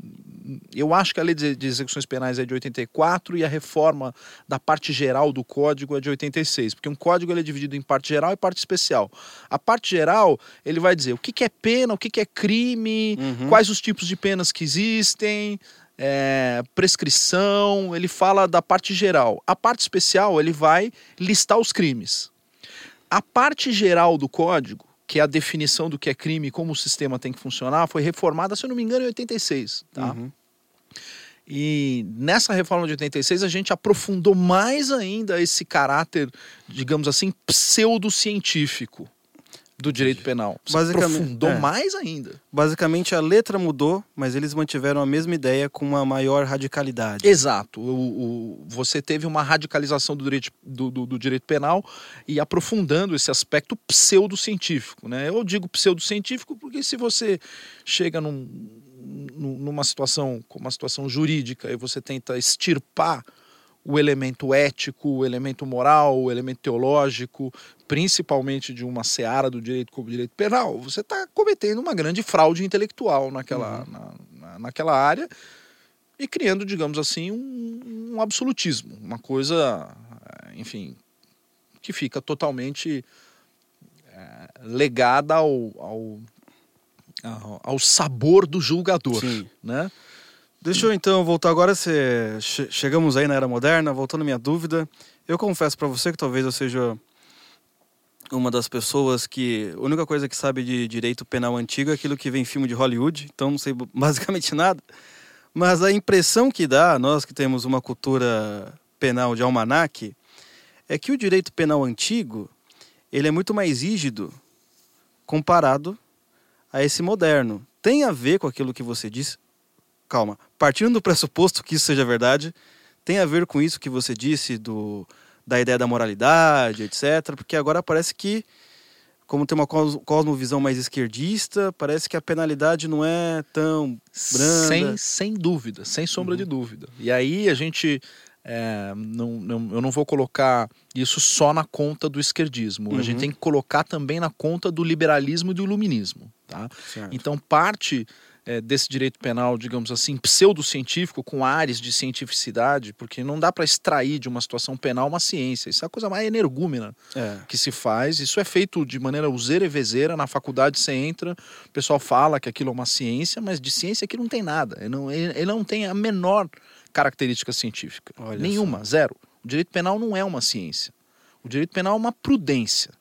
Speaker 3: Eu acho que a lei de, de execuções penais é de 84 e a reforma da parte geral do código é de 86, porque um código ele é dividido em parte geral e parte especial. A parte geral ele vai dizer o que, que é pena, o que, que é crime,
Speaker 2: Uhum.
Speaker 3: quais os tipos de penas que existem, é, prescrição, ele fala da parte geral. A parte especial, ele vai listar os crimes. A parte geral do código, que é a definição do que é crime e como o sistema tem que funcionar, foi reformada, se eu não me engano, em 86. Tá?
Speaker 2: Uhum.
Speaker 3: E nessa reforma de 86 a gente aprofundou mais ainda esse caráter, digamos assim, pseudocientífico do direito penal. Se
Speaker 2: Basicamente,
Speaker 3: aprofundou
Speaker 2: é.
Speaker 3: mais ainda.
Speaker 2: Basicamente a letra mudou, mas eles mantiveram a mesma ideia com uma maior radicalidade.
Speaker 3: Exato. O, o- você teve uma radicalização do direito, do, do- do direito penal e aprofundando esse aspecto pseudocientífico. Né? Eu digo pseudocientífico porque se você chega num- num- numa situação como uma situação jurídica e você tenta extirpar o elemento ético, o elemento moral, o elemento teológico, principalmente de uma seara do direito como direito penal, você está cometendo uma grande fraude intelectual naquela, na- na- naquela área e criando, digamos assim, um, um absolutismo, uma coisa, eh, enfim, que fica totalmente eh, legada ao, ao, ao, ao sabor do julgador,
Speaker 2: Sim.
Speaker 3: né?
Speaker 2: Deixa eu então voltar agora. Che- Chegamos aí na era moderna, voltando à minha dúvida. Eu confesso pra você que talvez eu seja uma das pessoas que. A única coisa que sabe de direito penal antigo é aquilo que vem em filme de Hollywood, então não sei basicamente nada. Mas a impressão que dá, nós que temos uma cultura penal de almanaque, é que o direito penal antigo ele é muito mais rígido comparado a esse moderno. Tem a ver com aquilo que você disse, calma, partindo do pressuposto que isso seja verdade, tem a ver com isso que você disse do da ideia da moralidade, etc. Porque agora parece que como tem uma cos- cosmovisão mais esquerdista, parece que a penalidade não é tão branda.
Speaker 3: Sem, sem dúvida, sem sombra de dúvida. E aí a gente. é, não, não- eu não vou colocar isso só na conta do esquerdismo. A
Speaker 2: Uhum.
Speaker 3: gente tem que colocar também na conta do liberalismo e do iluminismo. Tá?
Speaker 2: Certo.
Speaker 3: Então, parte é, desse direito penal, digamos assim, pseudocientífico, com ares de cientificidade, porque não dá para extrair de uma situação penal uma ciência. Isso é a coisa mais energúmena
Speaker 2: É.
Speaker 3: que se faz. Isso é feito de maneira useira e vezeira. Na faculdade você entra, o pessoal fala que aquilo é uma ciência, mas de ciência aquilo não tem nada. Ele não, ele, ele não tem a menor característica científica.
Speaker 2: Olha
Speaker 3: Nenhuma, zero. O direito penal não é uma ciência. O direito penal é uma prudência.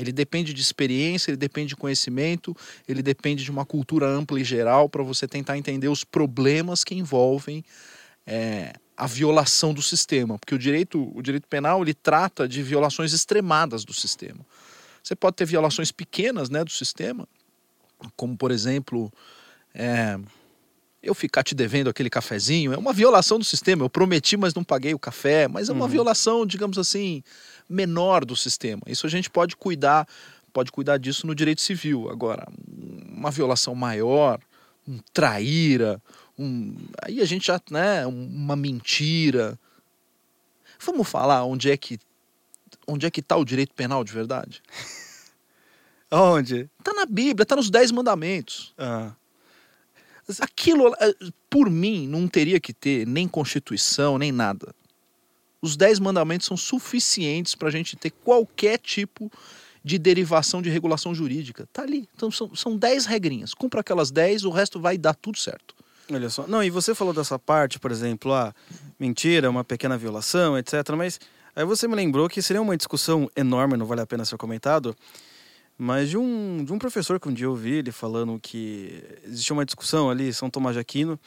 Speaker 3: Ele depende de experiência, ele depende de conhecimento, ele depende de uma cultura ampla e geral para você tentar entender os problemas que envolvem é, a violação do sistema, porque o direito, o direito penal ele trata de violações extremadas do sistema. Você pode ter violações pequenas, né, do sistema, como por exemplo, é, eu ficar te devendo aquele cafezinho, é uma violação do sistema. Eu prometi, mas não paguei o café, mas é uma
Speaker 2: Uhum.
Speaker 3: violação, digamos assim, menor do sistema. Isso a gente pode cuidar, pode cuidar disso no direito civil. Agora, uma violação maior, um traíra, um, aí a gente já, né, uma mentira. Vamos falar onde é que onde é que está o direito penal de verdade?
Speaker 2: Aonde?
Speaker 3: Está na Bíblia, está nos Dez Mandamentos.
Speaker 2: Ah,
Speaker 3: Aquilo, eh, por mim, não teria que ter nem Constituição, nem nada. Os Dez Mandamentos são suficientes para a gente ter qualquer tipo de derivação de regulação jurídica. Tá ali. Então são, são dez regrinhas. Cumpra aquelas dez, o resto vai dar tudo certo.
Speaker 2: olha só. Não, e você falou dessa parte, por exemplo, ah, mentira, uma pequena violação, etc. Mas aí você me lembrou que seria uma discussão enorme, não vale a pena ser comentado, mas de um, de um professor que um dia eu vi ele falando que existia uma discussão ali, São Tomás de Aquino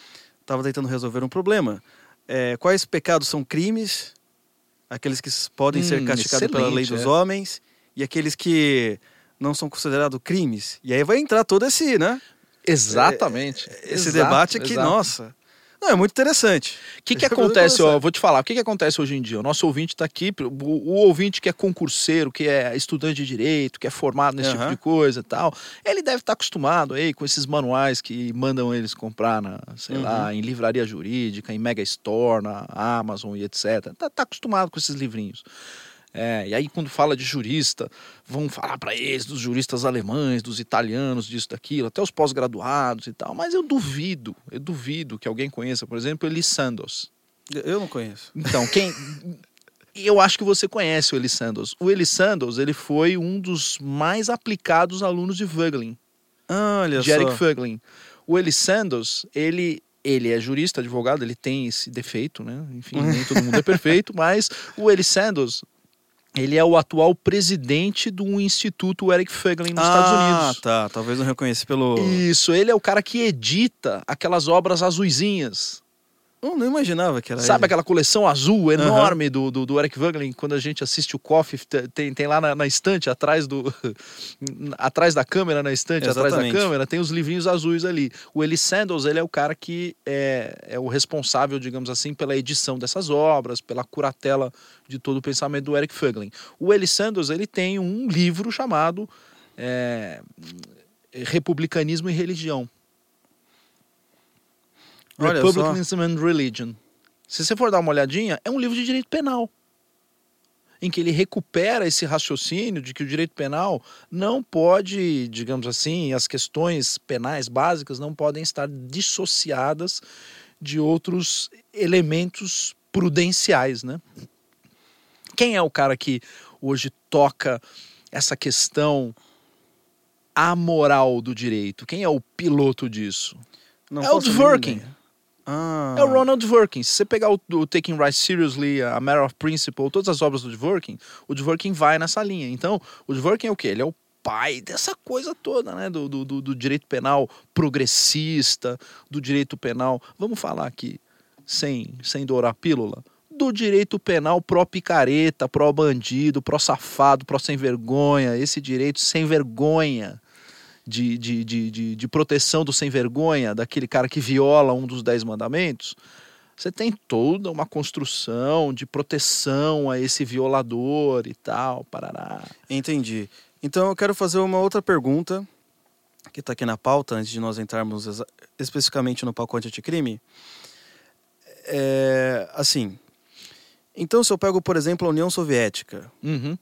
Speaker 2: estava tentando resolver um problema. É, quais pecados são crimes? Aqueles que podem ser
Speaker 3: Hum,
Speaker 2: castigados pela lei dos
Speaker 3: é.
Speaker 2: homens e aqueles que não são considerados crimes. E aí vai entrar todo esse, né?
Speaker 3: Exatamente.
Speaker 2: Esse
Speaker 3: Exato,
Speaker 2: debate aqui,
Speaker 3: exato.
Speaker 2: nossa. Não, é muito interessante.
Speaker 3: O que, que acontece, ó, vou te falar, o que, que acontece hoje em dia? O nosso ouvinte está aqui, o, o ouvinte que é concurseiro, que é estudante de direito, que é formado nesse tipo
Speaker 2: Aham.
Speaker 3: de coisa e tal, ele deve estar acostumado aí com esses manuais que mandam eles comprar na, sei
Speaker 2: Uhum.
Speaker 3: lá, em livraria jurídica, em Mega Store, na Amazon e etc. Tá, tá acostumado com esses livrinhos. É, e aí, quando fala de jurista, vão falar para eles dos juristas alemães, dos italianos, disso, daquilo, até os pós-graduados e tal. Mas eu duvido, eu duvido que alguém conheça, por exemplo, Eli Sandos.
Speaker 2: Eu não conheço.
Speaker 3: Então, quem. Eu acho que você conhece o Eli Sandos. O Eli Sandos, ele foi um dos mais aplicados alunos de Voegelin,
Speaker 2: Olha
Speaker 3: de
Speaker 2: só.
Speaker 3: Eric Voegelin. O Eli Sandos, ele, ele é jurista, advogado, ele tem esse defeito, né? Enfim, nem todo mundo é perfeito, mas o Eli Sandos, ele é o atual presidente do Instituto Eric Voegelin nos Estados
Speaker 2: ah,
Speaker 3: Unidos.
Speaker 2: tá. Talvez não reconheça pelo.
Speaker 3: Isso, ele é o cara que edita aquelas obras azuizinhas.
Speaker 2: Eu não imaginava que era
Speaker 3: Sabe
Speaker 2: ele.
Speaker 3: aquela coleção azul enorme do, do, do Eric Voegelin? Quando a gente assiste o Coffee, te- tem, tem lá na, na estante, atrás do. atrás da câmera, na estante, atrás da
Speaker 2: Exatamente.
Speaker 3: câmera, tem os livrinhos azuis ali. O Eli Sandals, ele é o cara que é, é o responsável, digamos assim, pela edição dessas obras, pela curatela de todo o pensamento do Eric Voegelin. O Eli Sandals, ele tem um livro chamado é, Republicanismo e Religião.
Speaker 2: Olha só.
Speaker 3: Republicanism and Religion. Se você for dar uma olhadinha, é um livro de direito penal. Em que ele recupera esse raciocínio de que o direito penal não pode, digamos assim, as questões penais básicas não podem estar dissociadas de outros elementos prudenciais, né? Quem é o cara que hoje toca essa questão amoral do direito? Quem é o piloto disso?
Speaker 2: Não
Speaker 3: é o Dworkin.
Speaker 2: ideia. Ah.
Speaker 3: É o Ronald Dworkin. Se você pegar o, o Taking Right Seriously, a Matter of Principle, todas as obras do Dworkin, o Dworkin vai nessa linha. Então, o Dworkin é o quê? Ele é o pai dessa coisa toda, né? Do, do, do- do direito penal progressista, do direito penal. Vamos falar aqui, sem, sem dourar a pílula, do direito penal pró-picareta, pró-bandido, pró-safado, pró-sem vergonha, esse direito sem vergonha de, de, de, de, de proteção do sem vergonha, daquele cara que viola um dos dez mandamentos, você tem toda uma construção de proteção a esse violador e tal, parará.
Speaker 2: Entendi. Então eu quero fazer uma outra pergunta que está aqui na pauta, antes de nós entrarmos especificamente no pacote anticrime. É, assim, então se eu pego, por exemplo, a União Soviética,
Speaker 3: Uhum.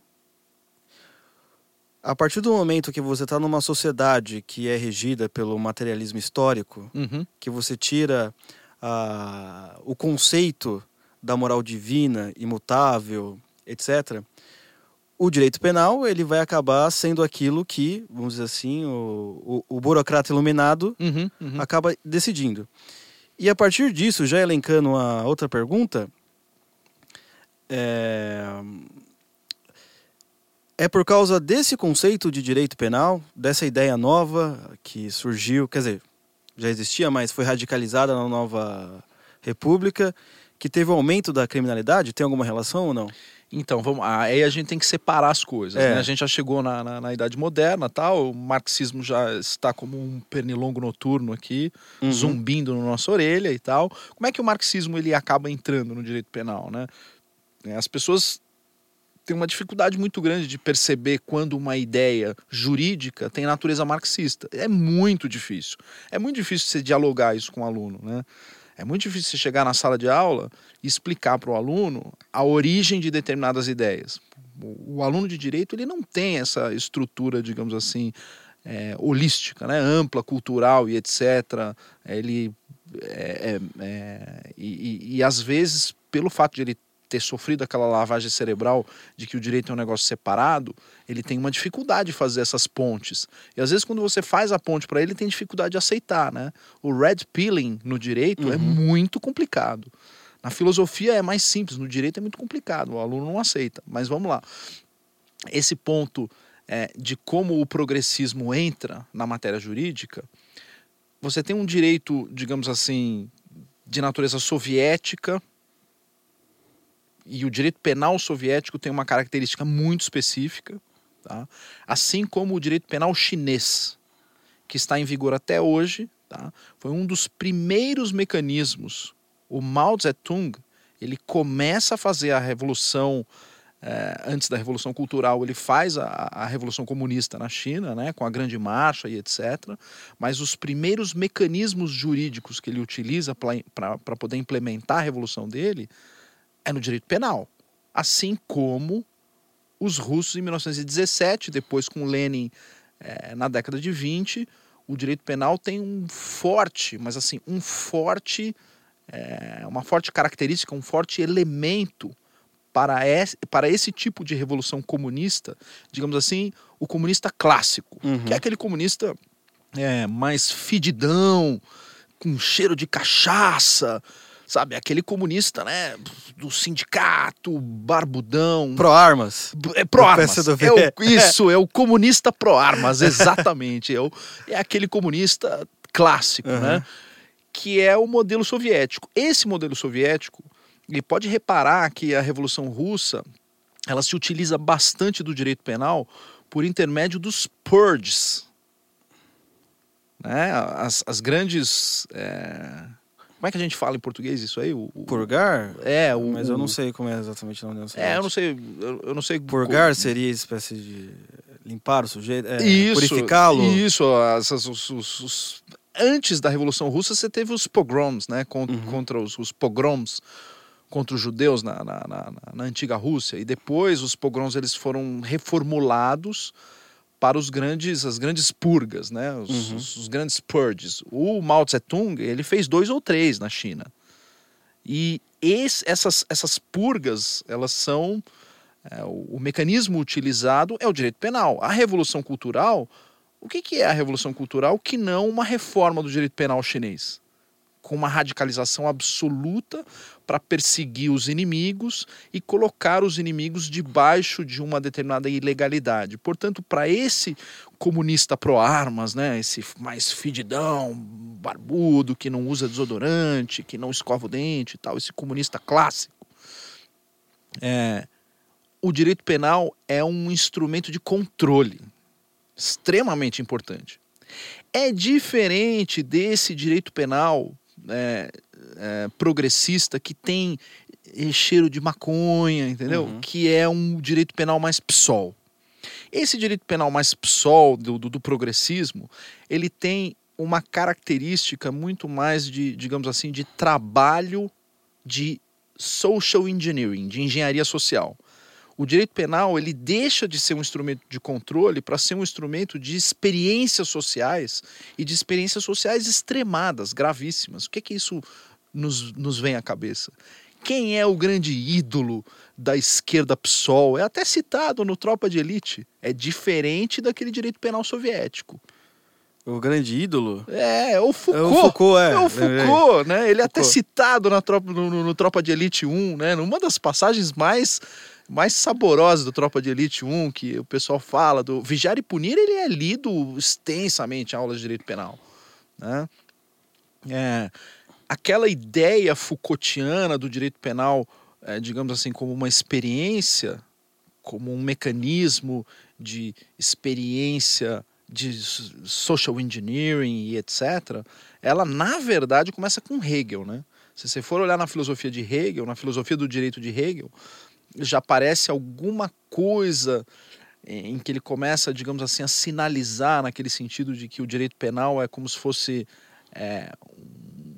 Speaker 2: A partir do momento que você está numa sociedade que é regida pelo materialismo histórico,
Speaker 3: Uhum.
Speaker 2: que você tira ah, o conceito da moral divina, imutável, etc., o direito penal ele vai acabar sendo aquilo que, vamos dizer assim, o, o, o burocrata iluminado
Speaker 3: Uhum. Uhum.
Speaker 2: acaba decidindo. E a partir disso, já elencando a outra pergunta, é, é por causa desse conceito de direito penal, dessa ideia nova que surgiu, quer dizer, já existia, mas foi radicalizada na nova república, que teve um aumento da criminalidade? Tem alguma relação ou não?
Speaker 3: Então, vamos, aí a gente tem que separar as coisas.
Speaker 2: É.
Speaker 3: né? A gente já chegou na, na, na Idade Moderna, tal, o marxismo já está como um pernilongo noturno aqui,
Speaker 2: Uhum.
Speaker 3: zumbindo na nossa orelha e tal. Como é que o marxismo ele acaba entrando no direito penal, né? As pessoas têm uma dificuldade muito grande de perceber quando uma ideia jurídica tem natureza marxista. É muito difícil. É muito difícil você dialogar isso com o aluno, né? É muito difícil você chegar na sala de aula e explicar para o aluno a origem de determinadas ideias. O, aluno de direito ele não tem essa estrutura, digamos assim, é, holística, né? ampla, cultural e etc. Ele é, é, é, e, e- e às vezes, pelo fato de ele ter sofrido aquela lavagem cerebral de que o direito é um negócio separado, ele tem uma dificuldade de fazer essas pontes. E às vezes, quando você faz a ponte para ele, ele tem dificuldade de aceitar. Né? O red pilling no direito é
Speaker 2: Uhum.
Speaker 3: muito complicado. Na filosofia é mais simples, no direito é muito complicado, o aluno não aceita. Mas vamos lá. Esse ponto é, de como o progressismo entra na matéria jurídica, você tem um direito, digamos assim, de natureza soviética, e o direito penal soviético tem uma característica muito específica, tá? assim como o direito penal chinês, que está em vigor até hoje, tá? foi um dos primeiros mecanismos. O Mao Zedong ele começa a fazer a revolução eh, antes da revolução cultural ele faz a, a revolução comunista na China, né, com a grande marcha e etc. Mas os primeiros mecanismos jurídicos que ele utiliza para poder implementar a revolução dele é no direito penal, assim como os russos em 1917, depois com Lenin eh, na década de 20, o direito penal tem um forte, mas assim, um forte, eh, uma forte característica, um forte elemento para esse, para esse tipo de revolução comunista, digamos assim, o comunista clássico,
Speaker 2: Uhum.
Speaker 3: que é aquele comunista eh, mais fedidão, com cheiro de cachaça, sabe? Aquele comunista, né, do sindicato, barbudão,
Speaker 2: Pro-armas.
Speaker 3: é pró-armas.
Speaker 2: PCdoB.
Speaker 3: É isso, é o comunista pró-armas, exatamente. É, o- é aquele comunista clássico,
Speaker 2: Uhum.
Speaker 3: né? Que é o modelo soviético. Esse modelo soviético, ele pode reparar que a Revolução Russa ela se utiliza bastante do direito penal por intermédio dos purges. Né? As, as grandes. é, Como é que a gente fala em português isso aí? O, o-
Speaker 2: Purgar?
Speaker 3: É, o,
Speaker 2: Mas eu não
Speaker 3: o-
Speaker 2: sei como é exatamente na União
Speaker 3: É, eu não sei. Eu, eu não sei.
Speaker 2: Purgar seria espécie de limpar o sujeito, é,
Speaker 3: Isso,
Speaker 2: purificá-lo.
Speaker 3: Isso, essas, os, os- os- antes da Revolução Russa você teve os pogroms, né? con-
Speaker 2: Uhum.
Speaker 3: Contra os, os pogroms contra os judeus na, na, na- na antiga Rússia. E depois os pogroms eles foram reformulados para os grandes, as grandes purgas, né? Os,
Speaker 2: Uhum.
Speaker 3: os- os grandes purges. O Mao Tse Tung ele fez dois ou três na China. E esse- essas, essas purgas elas são é, o, o mecanismo utilizado é o direito penal. A revolução cultural, o que, que é a revolução cultural que não uma reforma do direito penal chinês? Com uma radicalização absoluta para perseguir os inimigos e colocar os inimigos debaixo de uma determinada ilegalidade. Portanto, para esse comunista pró-armas, né, esse mais fedidão, barbudo, que não usa desodorante, que não escova o dente e tal, esse comunista clássico, é, o direito penal é um instrumento de controle extremamente importante. É diferente desse direito penal é, é, progressista que tem cheiro de maconha, entendeu?
Speaker 2: Uhum.
Speaker 3: Que é um direito penal mais PSOL. Esse direito penal mais PSOL, do, do, do progressismo, ele tem uma característica muito mais de, digamos assim, de trabalho de social engineering, de engenharia social. O direito penal ele deixa de ser um instrumento de controle para ser um instrumento de experiências sociais e de experiências sociais extremadas, gravíssimas. O que é que isso nos, nos vem à cabeça? Quem é o grande ídolo da esquerda PSOL? É até citado no Tropa de Elite. É diferente daquele direito penal soviético.
Speaker 2: O grande ídolo?
Speaker 3: É, o Foucault.
Speaker 2: É o Foucault, é.
Speaker 3: É o Foucault, né? Ele é até citado na tropa, no, no- no Tropa de Elite 1, né? Numa das passagens mais, mais saborosas do Tropa de Elite 1, que o pessoal fala do Vigiar e Punir, ele é lido extensamente em aulas de direito penal, né? É, aquela ideia Foucaultiana do direito penal, é, digamos assim, como uma experiência, como um mecanismo de experiência de social engineering e etc., ela na verdade começa com Hegel, né? Se você for olhar na filosofia de Hegel, na filosofia do direito de Hegel, já aparece alguma coisa em que ele começa, digamos assim, a sinalizar naquele sentido de que o direito penal é como se fosse é,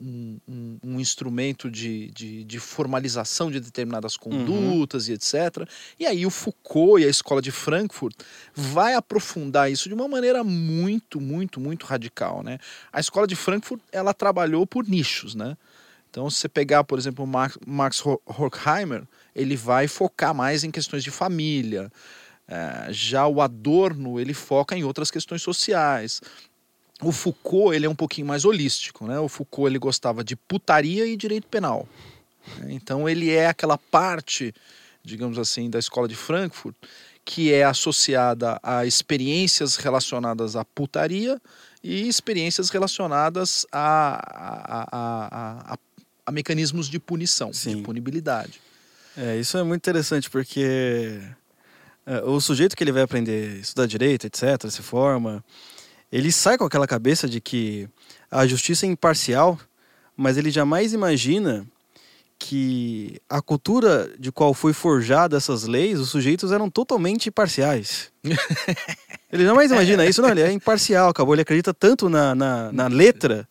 Speaker 3: um, um- um instrumento de, de, de formalização de determinadas condutas e etc. E aí o Foucault e a escola de Frankfurt vai aprofundar isso de uma maneira muito, muito, muito radical, né? A escola de Frankfurt, ela trabalhou por nichos, né? Então, se você pegar, por exemplo, Max, Max Hor- Horkheimer, ele vai focar mais em questões de família. Eh, já o Adorno, ele foca em outras questões sociais. O Foucault, ele é um pouquinho mais holístico, né? O Foucault, ele gostava de putaria e direito penal. Então, ele é aquela parte, digamos assim, da escola de Frankfurt, que é associada a experiências relacionadas à putaria e experiências relacionadas a, a, a, a, mecanismos de punição,
Speaker 2: Sim.
Speaker 3: de punibilidade.
Speaker 2: É, isso é muito interessante porque é, o sujeito que ele vai aprender a estudar direito, etc., se forma, ele sai com aquela cabeça de que a justiça é imparcial, mas ele jamais imagina que a cultura de qual foi forjada essas leis, os sujeitos eram totalmente parciais. ele jamais imagina isso, não, ele é imparcial, acabou, ele acredita tanto na, na, na letra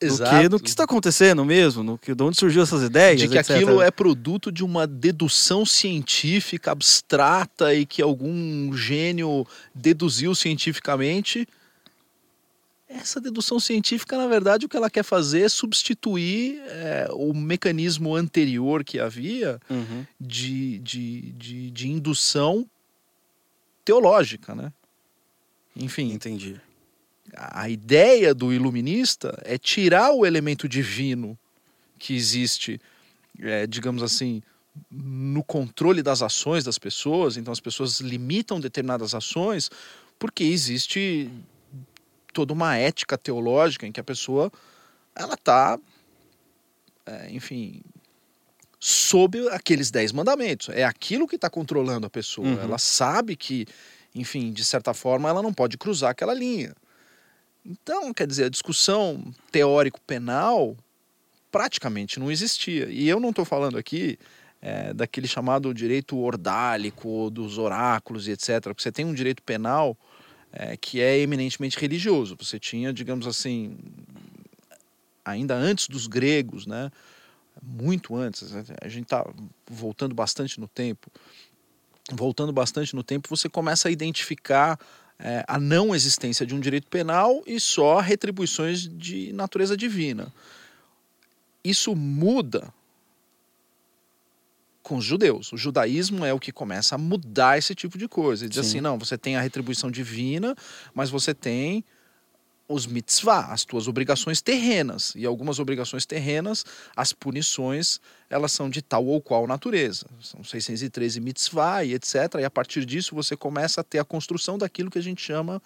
Speaker 2: do que no que está acontecendo mesmo, no que, de onde surgiu essas ideias,
Speaker 3: de que
Speaker 2: etc.
Speaker 3: aquilo é produto de uma dedução científica abstrata e que algum gênio deduziu cientificamente. Essa dedução científica, na verdade, o que ela quer fazer é substituir é, o mecanismo anterior que havia
Speaker 2: Uhum.
Speaker 3: de, de, de, de indução teológica, né? Enfim,
Speaker 2: Entendi.
Speaker 3: a ideia do iluminista é tirar o elemento divino que existe, é, digamos assim, no controle das ações das pessoas. Então, as pessoas limitam determinadas ações porque existe toda uma ética teológica em que a pessoa ela está, enfim, sob aqueles dez mandamentos. É aquilo que está controlando a pessoa.
Speaker 2: Uhum.
Speaker 3: Ela sabe que, enfim, de certa forma, ela não pode cruzar aquela linha. Então, quer dizer, a discussão teórico-penal praticamente não existia. E eu não estou falando aqui é, daquele chamado direito ordálico, dos oráculos e etc. Porque você tem um direito penal é, que é eminentemente religioso. Você tinha, digamos assim, ainda antes dos gregos, né? muito antes, a gente está voltando bastante no tempo, voltando bastante no tempo, você começa a identificar é, a não existência de um direito penal e só retribuições de natureza divina. Isso muda com os judeus. O judaísmo é o que começa a mudar esse tipo de coisa. Ele diz
Speaker 2: Sim.
Speaker 3: assim, não, você tem a retribuição divina, mas você tem os mitzvah, as tuas obrigações terrenas. E algumas obrigações terrenas, as punições, elas são de tal ou qual natureza. São 613 mitzvah e etc. E a partir disso você começa a ter a construção daquilo que a gente chama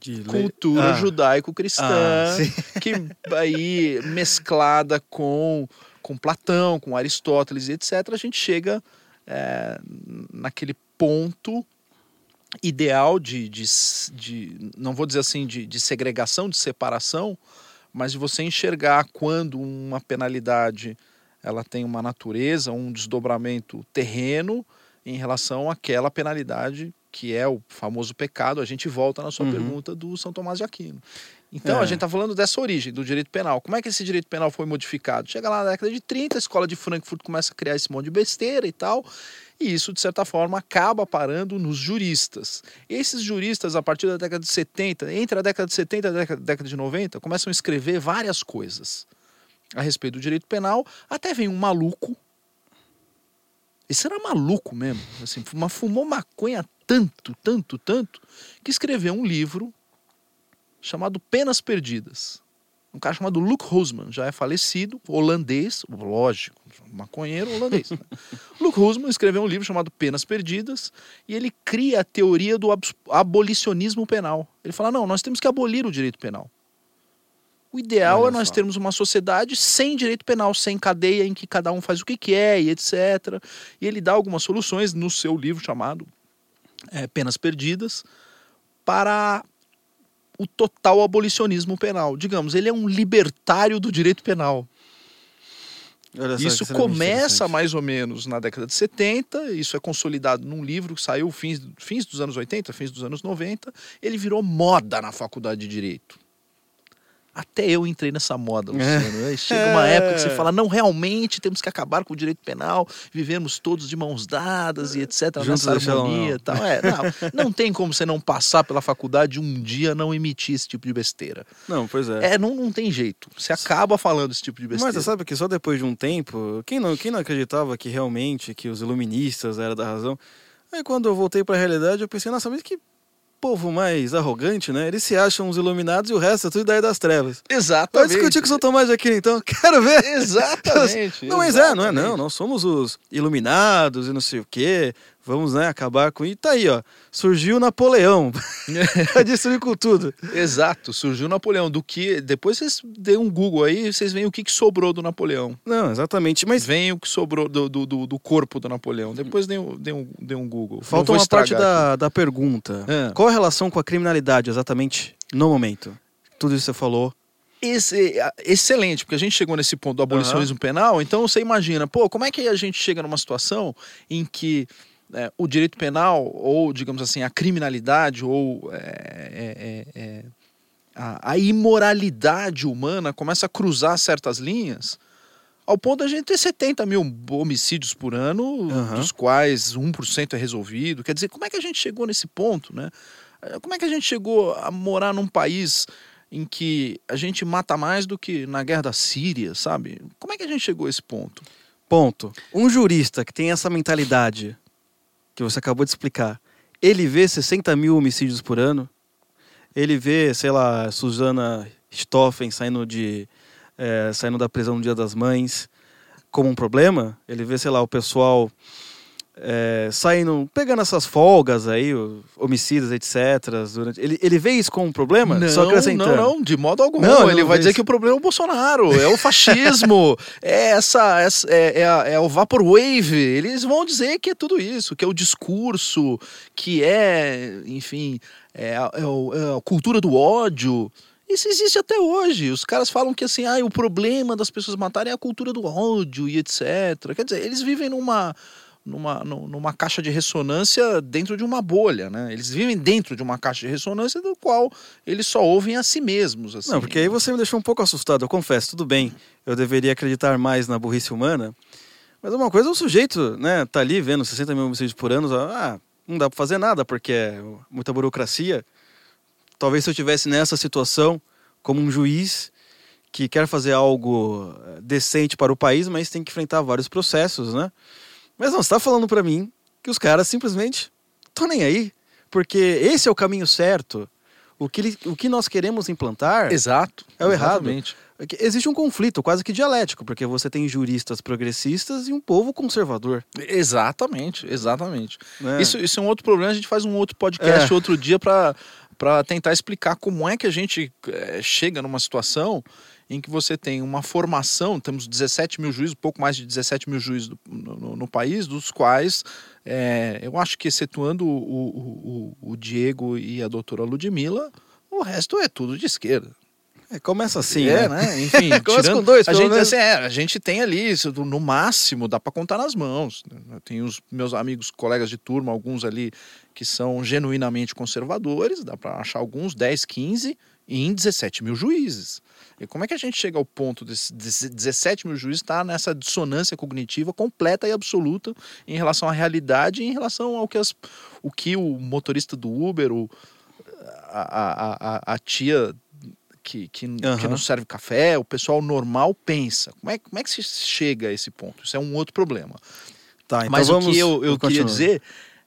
Speaker 2: De
Speaker 3: cultura
Speaker 2: Ah.
Speaker 3: judaico-cristã,
Speaker 2: Ah,
Speaker 3: que aí mesclada com, com Platão, com Aristóteles etc., a gente chega é, naquele ponto ideal de, de, de, não vou dizer assim, de, de segregação, de separação, mas de você enxergar quando uma penalidade ela tem uma natureza, um desdobramento terreno, em relação àquela penalidade que é o famoso pecado. A gente volta na sua
Speaker 2: Uhum.
Speaker 3: pergunta do São Tomás de Aquino. Então,
Speaker 2: É.
Speaker 3: a gente está falando dessa origem, do direito penal. Como é que esse direito penal foi modificado? Chega lá na década de 30, a escola de Frankfurt começa a criar esse monte de besteira e tal, e isso, de certa forma, acaba parando nos juristas. Esses juristas, a partir da década de 70, entre a década de 70 e a década- de 90, começam a escrever várias coisas a respeito do direito penal, até vem um maluco. Esse era maluco mesmo, assim, fumou maconha tanto, tanto, tanto, que escreveu um livro chamado Penas Perdidas. Um cara chamado Luke Husman, já é falecido, holandês, lógico, maconheiro holandês. né? Luke Husman escreveu um livro chamado Penas Perdidas e ele cria a teoria do abolicionismo penal. Ele fala: não, nós temos que abolir o direito penal. O ideal
Speaker 2: Olha
Speaker 3: é nós
Speaker 2: só.
Speaker 3: termos uma sociedade sem direito penal, sem cadeia, em que cada um faz o que quer e etc. E ele dá algumas soluções no seu livro chamado é, Penas Perdidas para o total abolicionismo penal. Digamos, ele é um libertário do direito penal. Isso
Speaker 2: extremamente
Speaker 3: começa mais ou menos na década de 70, isso é consolidado num livro que saiu fins, fins dos anos 80, fins dos anos 90. Ele virou moda na faculdade de Direito. Até eu entrei nessa moda, Luciano. Aí Chega uma
Speaker 2: É.
Speaker 3: época que você fala, não, realmente temos que acabar com o direito penal, vivemos todos de mãos dadas e etc,
Speaker 2: Juntos
Speaker 3: nessa harmonia
Speaker 2: não.
Speaker 3: e tal. É, não, não tem como você não passar pela faculdade um dia não emitir esse tipo de besteira.
Speaker 2: Não, pois é.
Speaker 3: É, não, não tem jeito. Você acaba falando esse tipo de besteira.
Speaker 2: Mas você sabe que só depois de um tempo, quem não, quem não acreditava que realmente que os iluministas eram da razão? Aí quando eu voltei pra realidade, eu pensei, nossa, mas que povo mais arrogante, né? Eles se acham os iluminados e o resto é tudo ideia das trevas. Vai
Speaker 3: Exatamente.
Speaker 2: discutir com o São Tomás de Aquino, então. Quero ver.
Speaker 3: Exatamente.
Speaker 2: Não, mas é, não é não. Nós somos os iluminados e não sei o quê. Vamos, né, acabar com... E tá aí, ó. Surgiu Napoleão pra destruir com tudo.
Speaker 3: Exato, surgiu Napoleão. Do que. Depois vocês dêem um Google aí, vocês veem o que, que sobrou do Napoleão.
Speaker 2: Não, exatamente.
Speaker 3: Mas vem o que sobrou do, do, do, corpo do Napoleão. Depois dê um, dê um, dê um Google.
Speaker 2: Falta uma parte da, da pergunta.
Speaker 3: Ah.
Speaker 2: Qual a relação com a criminalidade exatamente no momento? Tudo isso que você falou.
Speaker 3: Esse, excelente, porque a gente chegou nesse ponto do abolicionismo penal, então você imagina, pô, como é que a gente chega numa situação em que é, o direito penal, ou digamos assim, a criminalidade, ou é, é, é, é, a, a imoralidade humana começa a cruzar certas linhas, ao ponto da gente ter 70 mil homicídios por ano,
Speaker 2: Aham.
Speaker 3: dos quais 1% é resolvido. Quer dizer, como é que a gente chegou nesse ponto, né? Como é que a gente chegou a morar num país em que a gente mata mais do que na guerra da Síria, sabe? Como é que a gente chegou a esse ponto?
Speaker 2: Ponto. Um jurista que tem essa mentalidade que você acabou de explicar, ele vê 60 mil homicídios por ano, ele vê, sei lá, Suzana Stoffen saindo de eh, saindo da prisão no Dia das Mães como um problema, ele vê, sei lá, o pessoal eh, saindo, pegando essas folgas aí, homicidas, etc. Durante, ele, ele vê isso como um problema? Só acrescentando.
Speaker 3: não, não, de modo algum.
Speaker 2: Não, ele não
Speaker 3: vai dizer
Speaker 2: isso.
Speaker 3: que o problema é o Bolsonaro, é o fascismo, é essa, essa- é, é, a- é o vaporwave. Eles vão dizer que é tudo isso, que é o discurso, que é, enfim, é a, é o- é a cultura do ódio. Isso existe até hoje. Os caras falam que assim, ah, o problema das pessoas matarem é a cultura do ódio e etc. Quer dizer, eles vivem numa numa, nu- numa caixa de ressonância dentro de uma bolha, né? Eles vivem dentro de uma caixa de ressonância do qual eles só ouvem a si mesmos, assim.
Speaker 2: Não, porque aí você me deixou um pouco assustado, eu confesso, tudo bem, eu deveria acreditar mais na burrice humana, mas uma coisa é o sujeito, né, tá ali vendo 60 mil homicídios por ano, ah, não dá pra fazer nada porque é muita burocracia. Talvez se eu tivesse nessa situação, como um juiz que quer fazer algo eh, decente para o país, mas tem que enfrentar vários processos, né? Mas não, você tá falando pra mim que os caras simplesmente estão nem aí, porque esse é o caminho certo. O que, ele- o que nós queremos implantar
Speaker 3: Exato.
Speaker 2: É o errado.
Speaker 3: exatamente.
Speaker 2: é que existe um conflito quase que dialético, porque você tem juristas progressistas e um povo conservador.
Speaker 3: Exatamente, exatamente.
Speaker 2: Né?
Speaker 3: Isso, isso é um outro problema, a gente faz um outro podcast
Speaker 2: É.
Speaker 3: outro dia para para tentar explicar como é que a gente eh, chega numa situação em que você tem uma formação, temos 17 mil juízes, pouco mais de 17 mil juízes do- no, no- país, dos quais eh, eu acho que excetuando o, o, o- o Diego e a doutora Ludmilla, o resto é tudo de esquerda.
Speaker 2: É, começa assim,
Speaker 3: é,
Speaker 2: né?
Speaker 3: né? Enfim,
Speaker 2: Começa
Speaker 3: tirando,
Speaker 2: com dois,
Speaker 3: a gente,
Speaker 2: menos.
Speaker 3: assim, é, a gente tem ali, isso, no máximo, dá para contar nas mãos. Eu tenho os meus amigos, colegas de turma, alguns ali que são genuinamente conservadores, dá para achar alguns 10, 15 e em 17 mil juízes. E como é que a gente chega ao ponto desse 17 mil juízes estar nessa dissonância cognitiva completa e absoluta em relação à realidade e em relação ao que, as, o, que o motorista do Uber, o, a, a, a, a tia que, que, que
Speaker 2: Aham.
Speaker 3: não serve café, o pessoal normal pensa. Como é, como é que se chega a esse ponto? Isso é um outro problema.
Speaker 2: Tá, então
Speaker 3: Mas
Speaker 2: vamos.
Speaker 3: o que eu, eu queria dizer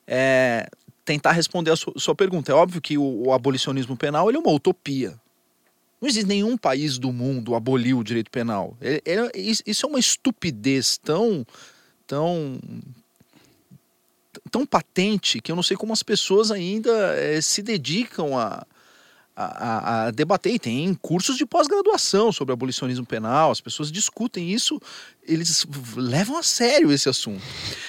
Speaker 3: é tentar responder a sua, sua pergunta. É óbvio que o, o abolicionismo penal ele é uma utopia. Não existe nenhum país do mundo aboliu o direito penal. Ele- ele- isso é uma estupidez tão, tão, tão patente que eu não sei como as pessoas ainda eh, se dedicam a, a, a- debater. E tem cursos de pós-graduação sobre abolicionismo penal, as pessoas discutem isso, eles levam a sério esse assunto.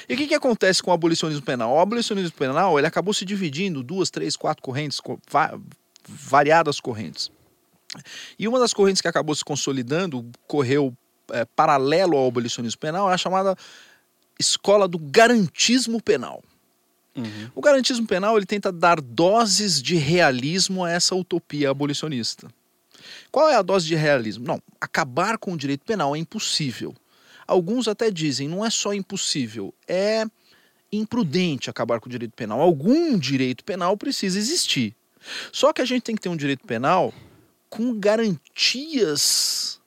Speaker 3: E o que, que acontece com o abolicionismo penal? O abolicionismo penal ele acabou se dividindo duas, três, quatro correntes, co- va- variadas correntes. E uma das correntes que acabou se consolidando, correu é, paralelo ao abolicionismo penal, é a chamada escola do garantismo penal.
Speaker 2: Uhum.
Speaker 3: O garantismo penal ele tenta dar doses de realismo a essa utopia abolicionista. Qual é a dose de realismo? Não, acabar com o direito penal é impossível. Alguns até dizem, não é só impossível, é imprudente acabar com o direito penal. Algum direito penal precisa existir. Só que a gente tem que ter um direito penal com garantias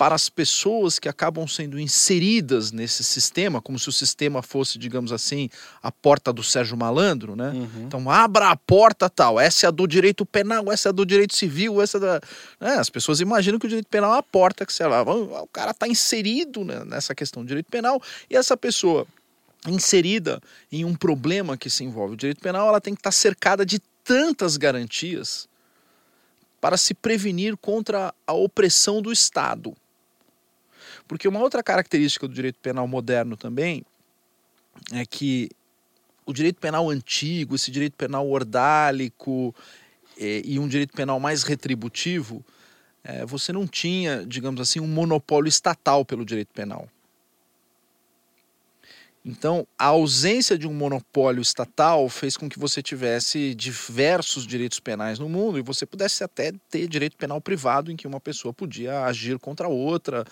Speaker 3: para as pessoas que acabam sendo inseridas nesse sistema, como se o sistema fosse, digamos assim, a porta do Sérgio Malandro, né?
Speaker 2: Uhum.
Speaker 3: Então abra a porta tal, essa é a do direito penal, essa é a do direito civil, essa é da. né, As pessoas imaginam que o direito penal é a porta que sei lá, o cara está inserido né, nessa questão do direito penal e essa pessoa inserida em um problema que se envolve o direito penal, ela tem que estar cercada de tantas garantias para se prevenir contra a opressão do Estado. Porque uma outra característica do direito penal moderno também é que o direito penal antigo, esse direito penal ordálico eh, e um direito penal mais retributivo, eh, você não tinha, digamos assim, um monopólio estatal pelo direito penal. Então, a ausência de um monopólio estatal fez com que você tivesse diversos direitos penais no mundo e você pudesse até ter direito penal privado em que uma pessoa podia agir contra outra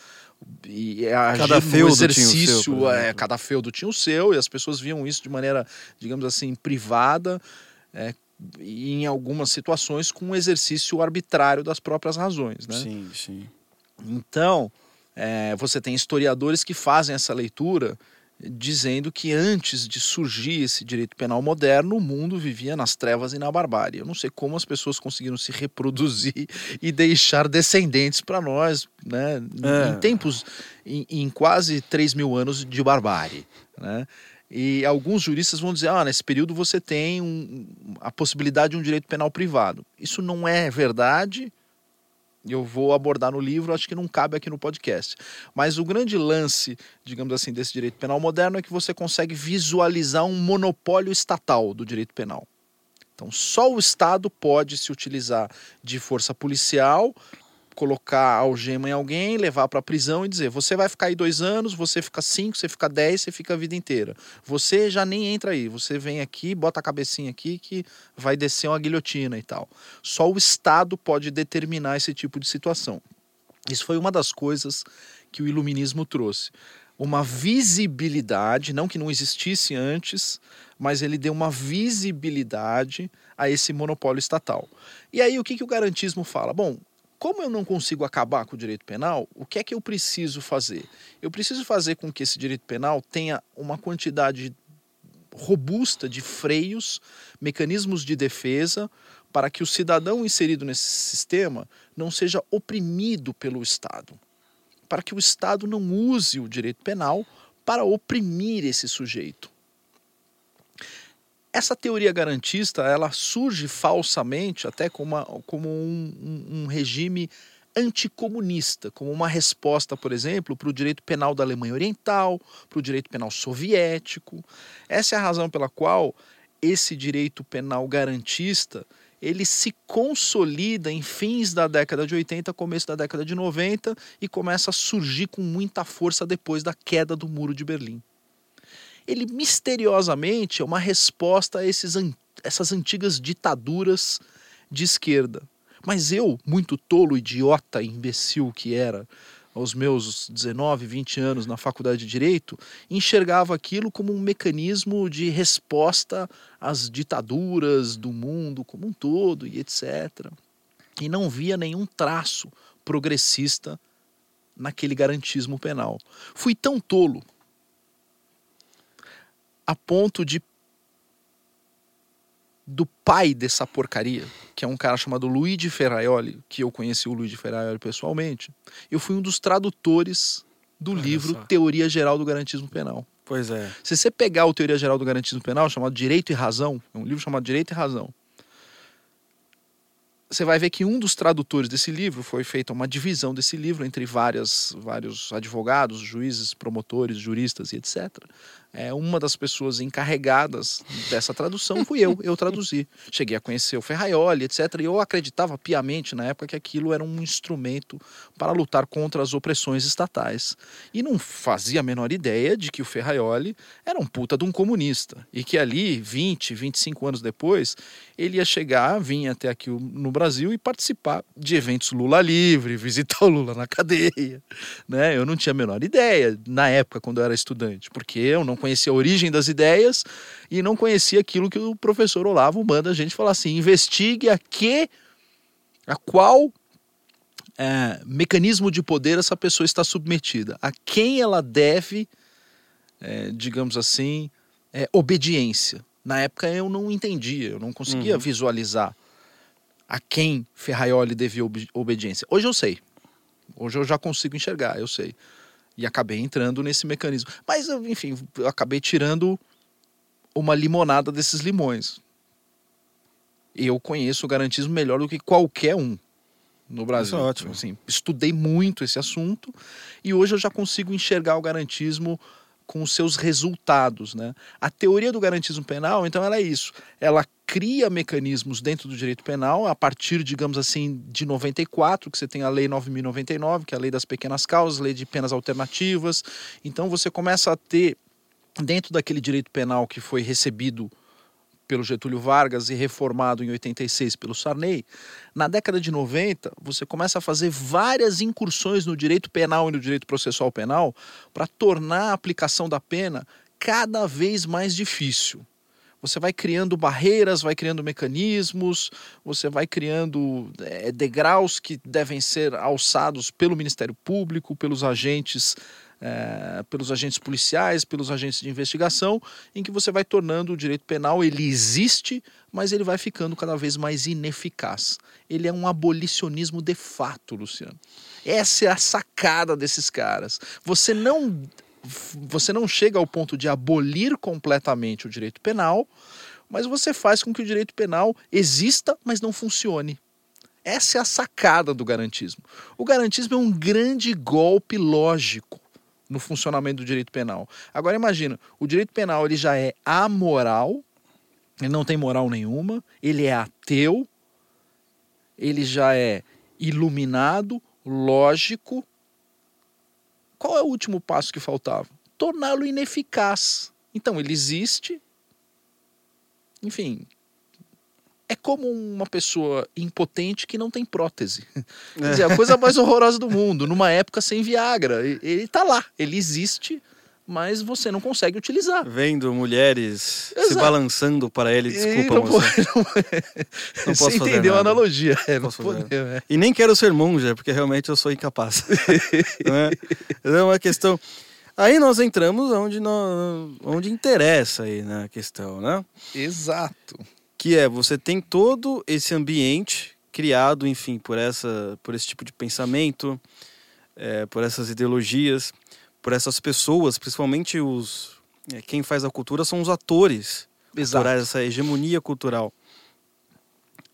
Speaker 3: e agir
Speaker 2: Cada feudo tinha o seu,
Speaker 3: exercício, é, cada feudo tinha o seu e as pessoas viam isso de maneira, digamos assim, privada é, e em algumas situações com um exercício arbitrário das próprias razões, né?
Speaker 2: Sim, sim.
Speaker 3: Então, é, você tem historiadores que fazem essa leitura dizendo que antes de surgir esse direito penal moderno, o mundo vivia nas trevas e na barbárie. Eu não sei como as pessoas conseguiram se reproduzir e deixar descendentes para nós, né?
Speaker 2: É.
Speaker 3: Em tempos, em, em quase 3 mil anos de barbárie, né? E alguns juristas vão dizer, ah, nesse período você tem um- a possibilidade de um direito penal privado. Isso não é verdade, eu vou abordar no livro, acho que não cabe aqui no podcast. Mas o grande lance, digamos assim, desse direito penal moderno é que você consegue visualizar um monopólio estatal do direito penal. Então, só o Estado pode se utilizar de força policial, colocar algema em alguém, levar para a prisão e dizer: você vai ficar aí dois anos, você fica cinco, você fica dez, você fica a vida inteira. Você já nem entra aí, você vem aqui, bota a cabecinha aqui que vai descer uma guilhotina e tal. Só o Estado pode determinar esse tipo de situação. Isso foi uma das coisas que o iluminismo trouxe. Uma visibilidade, não que não existisse antes, mas ele deu uma visibilidade a esse monopólio estatal. E aí o que, que o garantismo fala? Bom, como eu não consigo acabar com o direito penal, o que é que eu preciso fazer? Eu preciso fazer com que esse direito penal tenha uma quantidade robusta de freios, mecanismos de defesa, para que o cidadão inserido nesse sistema não seja oprimido pelo Estado. Para que o Estado não use o direito penal para oprimir esse sujeito. Essa teoria garantista ela surge falsamente até como, uma, como um, um- um regime anticomunista, como uma resposta, por exemplo, para o direito penal da Alemanha Oriental, para o direito penal soviético. Essa é a razão pela qual esse direito penal garantista ele se consolida em fins da década de 80, começo da década de 90 e começa a surgir com muita força depois da queda do Muro de Berlim. Ele misteriosamente é uma resposta a esses, essas antigas ditaduras de esquerda. Mas eu, muito tolo, idiota, imbecil que era, aos meus 19, 20 anos na faculdade de Direito, enxergava aquilo como um mecanismo de resposta às ditaduras do mundo como um todo e etc. E não via nenhum traço progressista naquele garantismo penal. Fui tão tolo a ponto de do pai dessa porcaria, que é um cara chamado Luigi Ferraioli, que eu conheci o Luigi Ferraioli pessoalmente, eu fui um dos tradutores do Olha livro só. Teoria Geral do Garantismo Penal.
Speaker 2: Pois é.
Speaker 3: Se você pegar o Teoria Geral do Garantismo Penal, chamado Direito e Razão, é um livro chamado Direito e Razão, você vai ver que um dos tradutores desse livro foi feita uma divisão desse livro entre várias, vários advogados, juízes, promotores, juristas e etc é, uma das pessoas encarregadas dessa tradução fui eu, eu traduzi. Cheguei a conhecer o Ferraioli, etc. E eu acreditava piamente na época que aquilo era um instrumento para lutar contra as opressões estatais. E não fazia a menor ideia de que o Ferraioli era um puta de um comunista. E que ali, 20, 25 anos depois, ele ia chegar, vinha até aqui no Brasil e participar de eventos Lula livre, visitar o Lula na cadeia. Né? Eu não tinha a menor ideia na época, quando eu era estudante, porque eu não conhecia a origem das ideias e não conhecia aquilo que o professor Olavo manda a gente falar assim: investigue a que, a qual é, mecanismo de poder essa pessoa está submetida, a quem ela deve, é, digamos assim, é, obediência. Na época eu não entendia, eu não conseguia uhum. visualizar a quem Ferraioli devia ob obediência. Hoje eu sei. Hoje eu já consigo enxergar, eu sei. E acabei entrando nesse mecanismo. Mas, enfim, eu acabei tirando uma limonada desses limões. Eu conheço o garantismo melhor do que qualquer um no Brasil. Isso é
Speaker 2: ótimo.
Speaker 3: Assim, estudei muito esse assunto e hoje eu já consigo enxergar o garantismo com os seus resultados. Né? A teoria do garantismo penal, então, ela é isso. Ela cria mecanismos dentro do direito penal a partir, digamos assim, de 94, que você tem a Lei 9099, que é a Lei das Pequenas Causas, Lei de Penas Alternativas. Então você começa a ter, dentro daquele direito penal que foi recebido pelo Getúlio Vargas e reformado em 86 pelo Sarney, na década de 90 você começa a fazer várias incursões no direito penal e no direito processual penal para tornar a aplicação da pena cada vez mais difícil. Você vai criando barreiras, vai criando mecanismos, você vai criando é, degraus que devem ser alçados pelo Ministério Público, pelos agentes é, pelos agentes policiais, pelos agentes de investigação, em que você vai tornando o direito penal, ele existe, mas ele vai ficando cada vez mais ineficaz. Ele é um abolicionismo de fato, Luciano. Essa é a sacada desses caras. Você não você não chega ao ponto de abolir completamente o direito penal, mas você faz com que o direito penal exista, mas não funcione. Essa é a sacada do garantismo. O garantismo é um grande golpe lógico no funcionamento do direito penal. Agora imagina, o direito penal ele já é amoral, ele não tem moral nenhuma, ele é ateu, ele já é iluminado, lógico. Qual é o último passo que faltava? Torná-lo ineficaz. Então ele existe. Enfim, é como uma pessoa impotente que não tem prótese. Quer dizer, a coisa mais horrorosa do mundo, numa época sem Viagra. Ele está lá, ele existe, mas você não consegue utilizar.
Speaker 2: Vendo mulheres Exato. se balançando para ele, desculpa, não, você. Não,
Speaker 3: não posso você entendeu a analogia. É, não
Speaker 2: poder, é. E nem quero ser monja, porque realmente eu sou incapaz. não é? é uma questão... Aí nós entramos onde, nós, onde interessa aí na né, questão, né?
Speaker 3: Exato
Speaker 2: que é você tem todo esse ambiente criado, enfim, por essa, por esse tipo de pensamento, é, por essas ideologias, por essas pessoas, principalmente os é, quem faz a cultura são os atores, por essa hegemonia cultural.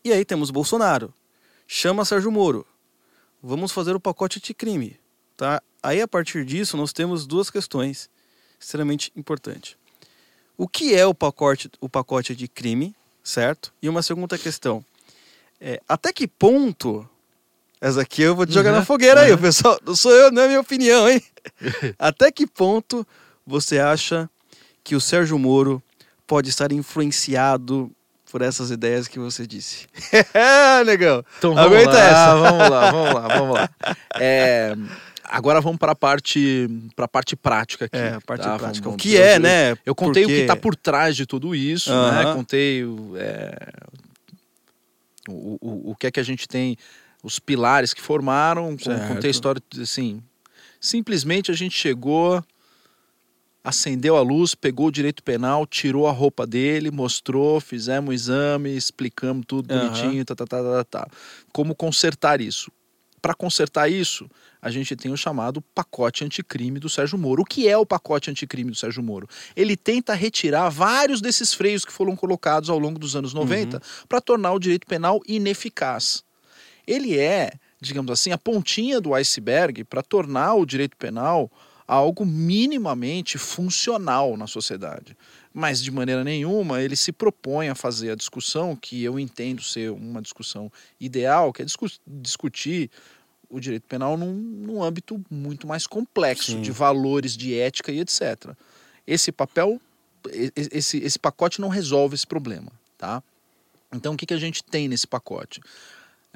Speaker 2: E aí temos Bolsonaro, chama Sérgio Moro, vamos fazer o pacote de crime, tá? Aí a partir disso nós temos duas questões extremamente importantes. O que é o pacote, o pacote de crime? Certo? E uma segunda questão: É, até que ponto. Essa aqui eu vou te jogar
Speaker 3: Uhum,
Speaker 2: na fogueira aí,
Speaker 3: uhum.
Speaker 2: o pessoal. Não sou eu, não é minha opinião, hein? até que ponto você acha que o Sérgio Moro pode estar influenciado por essas ideias que você disse? Negão.
Speaker 3: Então vamos
Speaker 2: Aguenta
Speaker 3: lá,
Speaker 2: essa.
Speaker 3: vamos lá, vamos lá, vamos lá. É, agora vamos para a parte, para a parte prática aqui.
Speaker 2: É, a parte
Speaker 3: tá?
Speaker 2: prática.
Speaker 3: Vamos-
Speaker 2: o que é,
Speaker 3: eu-
Speaker 2: né?
Speaker 3: Eu contei o que
Speaker 2: Porque-
Speaker 3: está por trás de tudo isso, né? Contei o, é, o, o, o que é que a gente tem, os pilares que formaram,
Speaker 2: Certo.
Speaker 3: contei a história, assim, simplesmente a gente chegou, acendeu a luz, pegou o direito penal, tirou a roupa dele, mostrou, fizemos o exame, explicamos tudo bonitinho, tá, tá, tá, tá, tá. Como consertar isso? Para consertar isso, a gente tem o chamado pacote anticrime do Sérgio Moro. O que é o pacote anticrime do Sérgio Moro? Ele tenta retirar vários desses freios que foram colocados ao longo dos anos 90 para tornar o direito penal ineficaz. Ele é, digamos assim, a pontinha do iceberg para tornar o direito penal algo minimamente funcional na sociedade. Mas, de maneira nenhuma, ele se propõe a fazer a discussão, que eu entendo ser uma discussão ideal, que é discu- discutir o direito penal num, num âmbito muito mais complexo,
Speaker 2: Sim.
Speaker 3: de valores, de ética e etc. Esse papel, esse, esse pacote não resolve esse problema, tá? Então, o que, que a gente tem nesse pacote?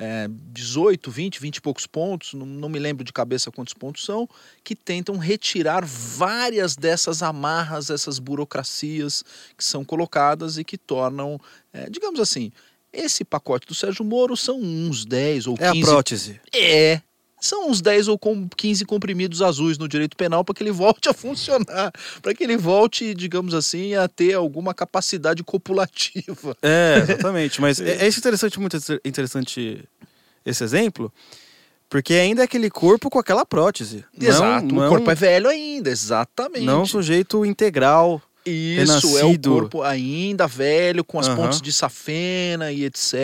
Speaker 3: É, 18, 20, 20 e poucos pontos, não, não me lembro de cabeça quantos pontos são, que tentam retirar várias dessas amarras, essas burocracias que são colocadas e que tornam, é, digamos assim, esse pacote do Sérgio Moro são uns 10 ou
Speaker 2: É a
Speaker 3: 15
Speaker 2: prótese.
Speaker 3: é. São uns 10 ou com 15 comprimidos azuis no direito penal para que ele volte a funcionar, para que ele volte, digamos assim, a ter alguma capacidade copulativa.
Speaker 2: É, exatamente. Mas é, é isso interessante, muito interessante esse exemplo, porque ainda é aquele corpo com aquela prótese.
Speaker 3: Exato.
Speaker 2: Não,
Speaker 3: o
Speaker 2: não,
Speaker 3: corpo é velho ainda, exatamente.
Speaker 2: não um sujeito integral.
Speaker 3: Isso, é o corpo ainda velho, com as
Speaker 2: Aham.
Speaker 3: pontes de safena e etc.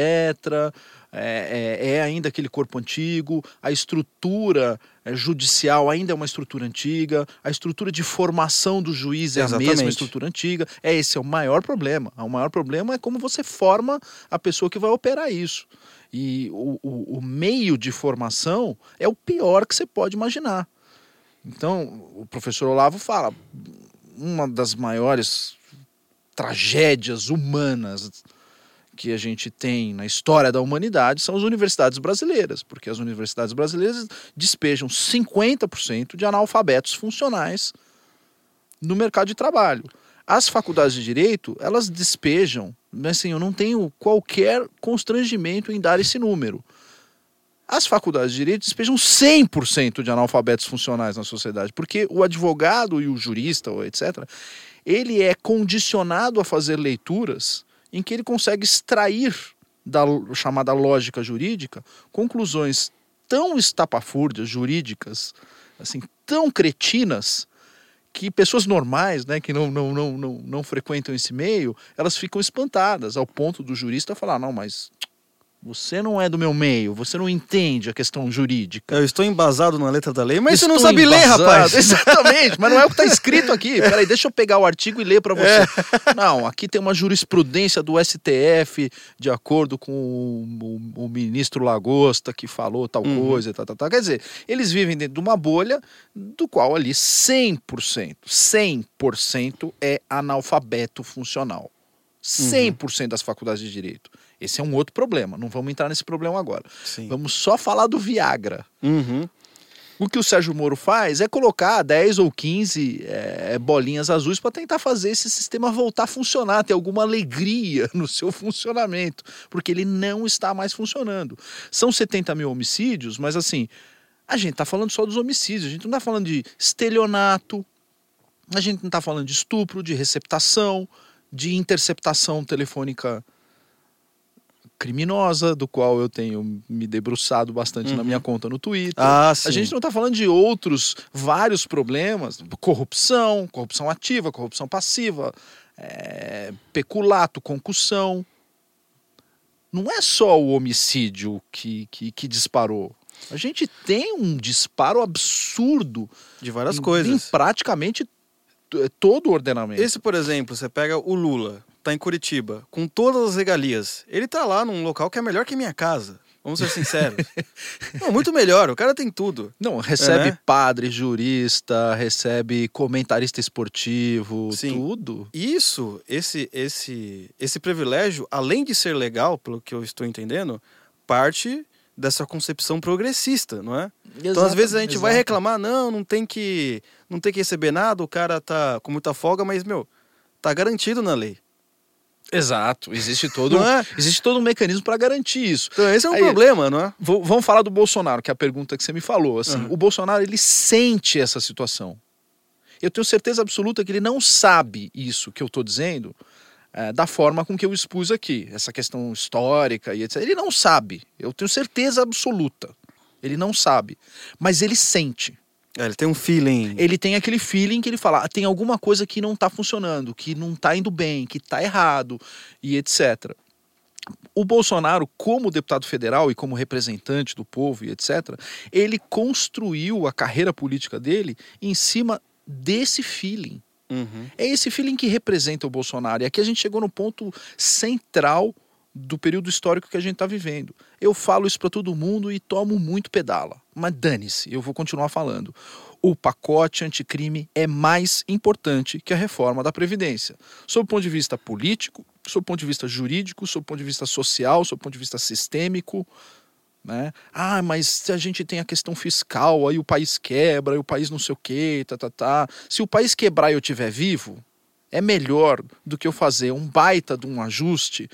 Speaker 3: É, é- é ainda aquele corpo antigo, a estrutura é, judicial ainda é uma estrutura antiga, a estrutura de formação do juiz é a
Speaker 2: Exatamente.
Speaker 3: mesma estrutura antiga. É esse é o maior problema. O maior problema é como você forma a pessoa que vai operar isso. E o, o- o meio de formação é o pior que você pode imaginar. Então, o professor Olavo fala, uma das maiores tragédias humanas que a gente tem na história da humanidade são as universidades brasileiras, porque as universidades brasileiras despejam 50% de analfabetos funcionais no mercado de trabalho. As faculdades de direito, elas despejam, mas assim, eu não tenho qualquer constrangimento em dar esse número. As faculdades de direito despejam 100% de analfabetos funcionais na sociedade, porque o advogado e o jurista, etc., ele é condicionado a fazer leituras em que ele consegue extrair da chamada lógica jurídica conclusões tão estapafúrdias jurídicas, assim, tão cretinas, que pessoas normais, né, que não, não, não, não, não frequentam esse meio, elas ficam espantadas, ao ponto do jurista falar, não, mas você não é do meu meio, você não entende a questão jurídica.
Speaker 2: Eu estou embasado na letra da lei, mas você não
Speaker 3: Estou
Speaker 2: sabe ler,
Speaker 3: embasado.
Speaker 2: rapaz.
Speaker 3: Exatamente, mas não é o que está escrito aqui. Peraí, deixa eu pegar o artigo e ler para você.
Speaker 2: É.
Speaker 3: Não, aqui tem uma jurisprudência do STF, de acordo com o, o- o ministro Lagosta, que falou tal
Speaker 2: Uhum.
Speaker 3: coisa, tal, tal, tal. Quer dizer, eles vivem dentro de uma bolha do qual ali 100%, 100% é analfabeto funcional. 100% das faculdades de direito. Esse é um outro problema, não vamos entrar nesse problema agora.
Speaker 2: Sim.
Speaker 3: Vamos só falar do Viagra.
Speaker 2: Uhum.
Speaker 3: O que o Sérgio Moro faz é colocar 10 ou 15 é, bolinhas azuis para tentar fazer esse sistema voltar a funcionar, ter alguma alegria no seu funcionamento, porque ele não está mais funcionando. São 70 mil homicídios, mas assim, a gente está falando só dos homicídios, a gente não está falando de estelionato, a gente não está falando de estupro, de receptação, de interceptação telefônica criminosa, do qual eu tenho me debruçado bastante na
Speaker 2: Uhum.
Speaker 3: minha conta no Twitter.
Speaker 2: Ah, sim.
Speaker 3: A gente não está falando de outros vários problemas, corrupção, corrupção ativa, corrupção passiva, é, peculato, concussão. Não é só o homicídio que, que, que disparou. A gente tem um disparo absurdo
Speaker 2: De várias
Speaker 3: em,
Speaker 2: coisas.
Speaker 3: em praticamente todo o ordenamento.
Speaker 2: Esse, por exemplo, você pega o Lula. Tá em Curitiba, com todas as regalias, ele tá lá num local que é melhor que minha casa. Vamos ser sinceros. Não, muito melhor, o cara tem tudo.
Speaker 3: Não, recebe
Speaker 2: É.
Speaker 3: padre, jurista, recebe comentarista esportivo,
Speaker 2: Sim.
Speaker 3: tudo.
Speaker 2: Isso, esse, esse, esse privilégio, além de ser legal, pelo que eu estou entendendo, parte dessa concepção progressista, não é? Então, às vezes a gente vai
Speaker 3: Exato.
Speaker 2: reclamar, não, não tem que, não tem que receber nada, o cara tá com muita folga, mas meu, tá garantido na lei.
Speaker 3: Exato, existe todo,
Speaker 2: é?
Speaker 3: existe todo um mecanismo para garantir isso.
Speaker 2: Então esse é um
Speaker 3: Aí-
Speaker 2: problema, não é?
Speaker 3: Vamos falar do Bolsonaro, que é a pergunta que você me falou. Assim,
Speaker 2: Uhum.
Speaker 3: O Bolsonaro ele sente essa situação. Eu tenho certeza absoluta que ele não sabe isso que eu estou dizendo eh, da forma com que eu expus aqui, essa questão histórica e etc. Ele não sabe. Eu tenho certeza absoluta. Ele não sabe, mas ele sente.
Speaker 2: É, ele tem um feeling.
Speaker 3: Ele tem aquele feeling que ele fala, "Ah, tem alguma coisa que não está funcionando, que não está indo bem, que está errado e etc. O Bolsonaro, como deputado federal e como representante do povo e etc., ele construiu a carreira política dele em cima desse feeling.
Speaker 2: Uhum.
Speaker 3: É esse feeling que representa o Bolsonaro. E aqui a gente chegou no ponto central do período histórico que a gente está vivendo. Eu falo isso para todo mundo e tomo muito pedala. Mas dane-se, eu vou continuar falando. O pacote anticrime é mais importante que a reforma da Previdência. Sob o ponto de vista político, sob o ponto de vista jurídico, sob o ponto de vista social, sob o ponto de vista sistêmico. Né? Ah, mas a gente tem a questão fiscal, aí o país quebra, o país não sei o quê, tá, tá, tá. Se o país quebrar e eu estiver vivo, é melhor do que eu fazer um baita de um ajuste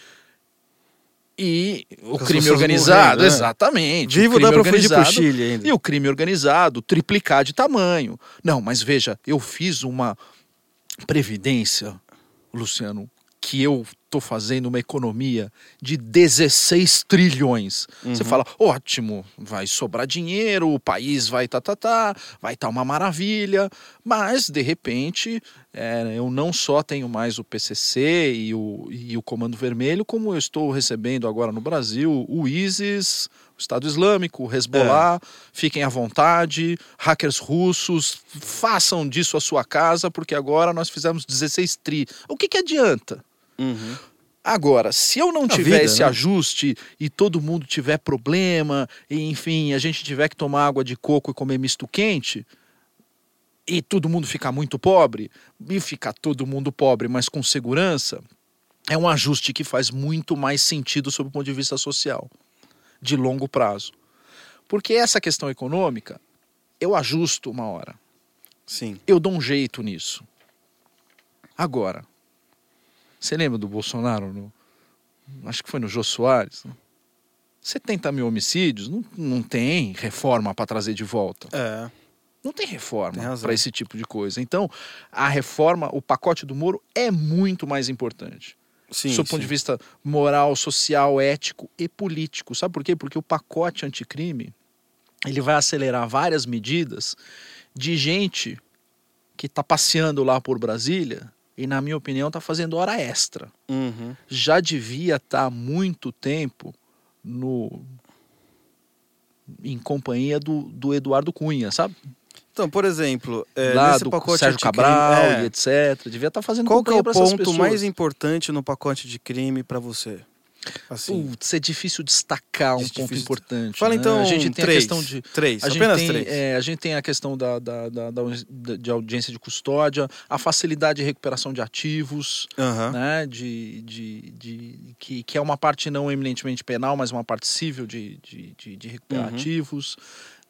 Speaker 3: e o
Speaker 2: as
Speaker 3: crime organizado,
Speaker 2: morrendo, né?
Speaker 3: exatamente.
Speaker 2: Vivo
Speaker 3: crime
Speaker 2: dá pra fugir pro
Speaker 3: organizado
Speaker 2: Chile ainda.
Speaker 3: e o crime organizado triplicar de tamanho. Não, mas veja, eu fiz uma previdência, Luciano, que eu tô fazendo uma economia de 16 trilhões. Você
Speaker 2: Uhum.
Speaker 3: fala, ótimo, vai sobrar dinheiro, o país vai tá, tá, tá, vai estar uma maravilha, mas de repente é, eu não só tenho mais o PCC e o, e o Comando Vermelho, como eu estou recebendo agora no Brasil o ISIS, o Estado Islâmico, o Hezbollah, fiquem à vontade, hackers russos, façam disso a sua casa, porque agora nós fizemos 16 tri. O que, que adianta?
Speaker 2: Uhum.
Speaker 3: Agora, se eu não
Speaker 2: A
Speaker 3: tiver
Speaker 2: vida,
Speaker 3: esse
Speaker 2: né?
Speaker 3: ajuste e todo mundo tiver problema, e enfim, a gente tiver que tomar água de coco e comer misto quente, e todo mundo ficar muito pobre, e ficar todo mundo pobre, mas com segurança, é um ajuste que faz muito mais sentido sob o ponto de vista social, de longo prazo. Porque essa questão econômica, eu ajusto uma hora
Speaker 2: Sim.
Speaker 3: eu dou um jeito nisso. Agora, você lembra do Bolsonaro? No, acho que foi no Jô Soares. né? 70 mil homicídios, não, não tem reforma para trazer de volta.
Speaker 2: É.
Speaker 3: Não tem reforma para esse tipo de coisa. Então, a reforma, o pacote do Moro é muito mais importante.
Speaker 2: Sim.
Speaker 3: do ponto de vista moral, social, ético e político. Sabe por quê? Porque o pacote anticrime ele vai acelerar várias medidas de gente que está passeando lá por Brasília e, na minha opinião, está fazendo hora extra.
Speaker 2: Uhum.
Speaker 3: Já devia estar há muito tempo no em companhia do, do Eduardo Cunha, sabe?
Speaker 2: Então, por exemplo, é,
Speaker 3: lá
Speaker 2: nesse
Speaker 3: do
Speaker 2: pacote
Speaker 3: Sérgio
Speaker 2: anticrime,
Speaker 3: Cabral
Speaker 2: é,
Speaker 3: e etc. Devia estar fazendo
Speaker 2: Qual que é o ponto mais importante no pacote de crime para você? Assim.
Speaker 3: Putz, é difícil destacar um
Speaker 2: Difícil
Speaker 3: ponto importante.
Speaker 2: Fala
Speaker 3: né?
Speaker 2: então
Speaker 3: a gente tem
Speaker 2: três.
Speaker 3: a questão de
Speaker 2: três,
Speaker 3: a
Speaker 2: apenas
Speaker 3: tem,
Speaker 2: três.
Speaker 3: é, a gente tem a questão da, da, da, da- de audiência de custódia, a facilidade de recuperação de ativos,
Speaker 2: Aham.
Speaker 3: né? De, de, de, que, que é uma parte não eminentemente penal, mas uma parte civil de, de, de, de recuperar
Speaker 2: Uhum.
Speaker 3: ativos.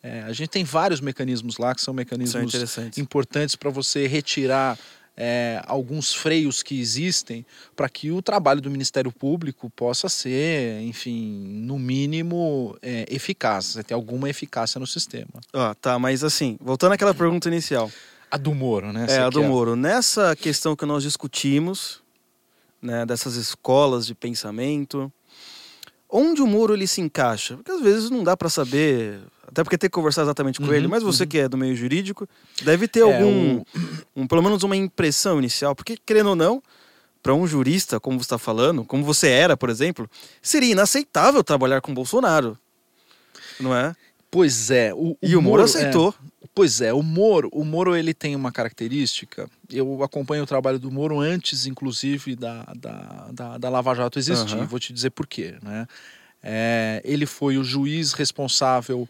Speaker 3: É, a gente tem vários mecanismos lá que são mecanismos
Speaker 2: interessante.
Speaker 3: importantes para você retirar é, alguns freios que existem para que o trabalho do Ministério Público possa ser, enfim, no mínimo é, eficaz, você ter alguma eficácia no sistema.
Speaker 2: Ó, tá, mas assim, voltando àquela pergunta inicial.
Speaker 3: A do Moro, né?
Speaker 2: É,
Speaker 3: Você
Speaker 2: a do
Speaker 3: quer-
Speaker 2: Moro. Nessa questão que nós discutimos, né, dessas escolas de pensamento, onde o Moro ele se encaixa? Porque às vezes não dá para saber, até porque tem que conversar exatamente com
Speaker 3: Uhum,
Speaker 2: ele, mas você
Speaker 3: uhum.
Speaker 2: que é do meio jurídico, deve ter
Speaker 3: É,
Speaker 2: algum, um, pelo menos uma impressão inicial, porque querendo ou não, para um jurista, como você está falando, como você era, por exemplo, seria inaceitável trabalhar com Bolsonaro. Não é?
Speaker 3: Pois é. O,
Speaker 2: E o Moro
Speaker 3: é,
Speaker 2: aceitou.
Speaker 3: Pois é, o Moro, o Moro ele tem uma característica. Eu acompanho o trabalho do Moro antes, inclusive, da, da, da, da Lava Jato existir.
Speaker 2: Aham.
Speaker 3: Vou te dizer por quê. Né? É, ele foi o juiz responsável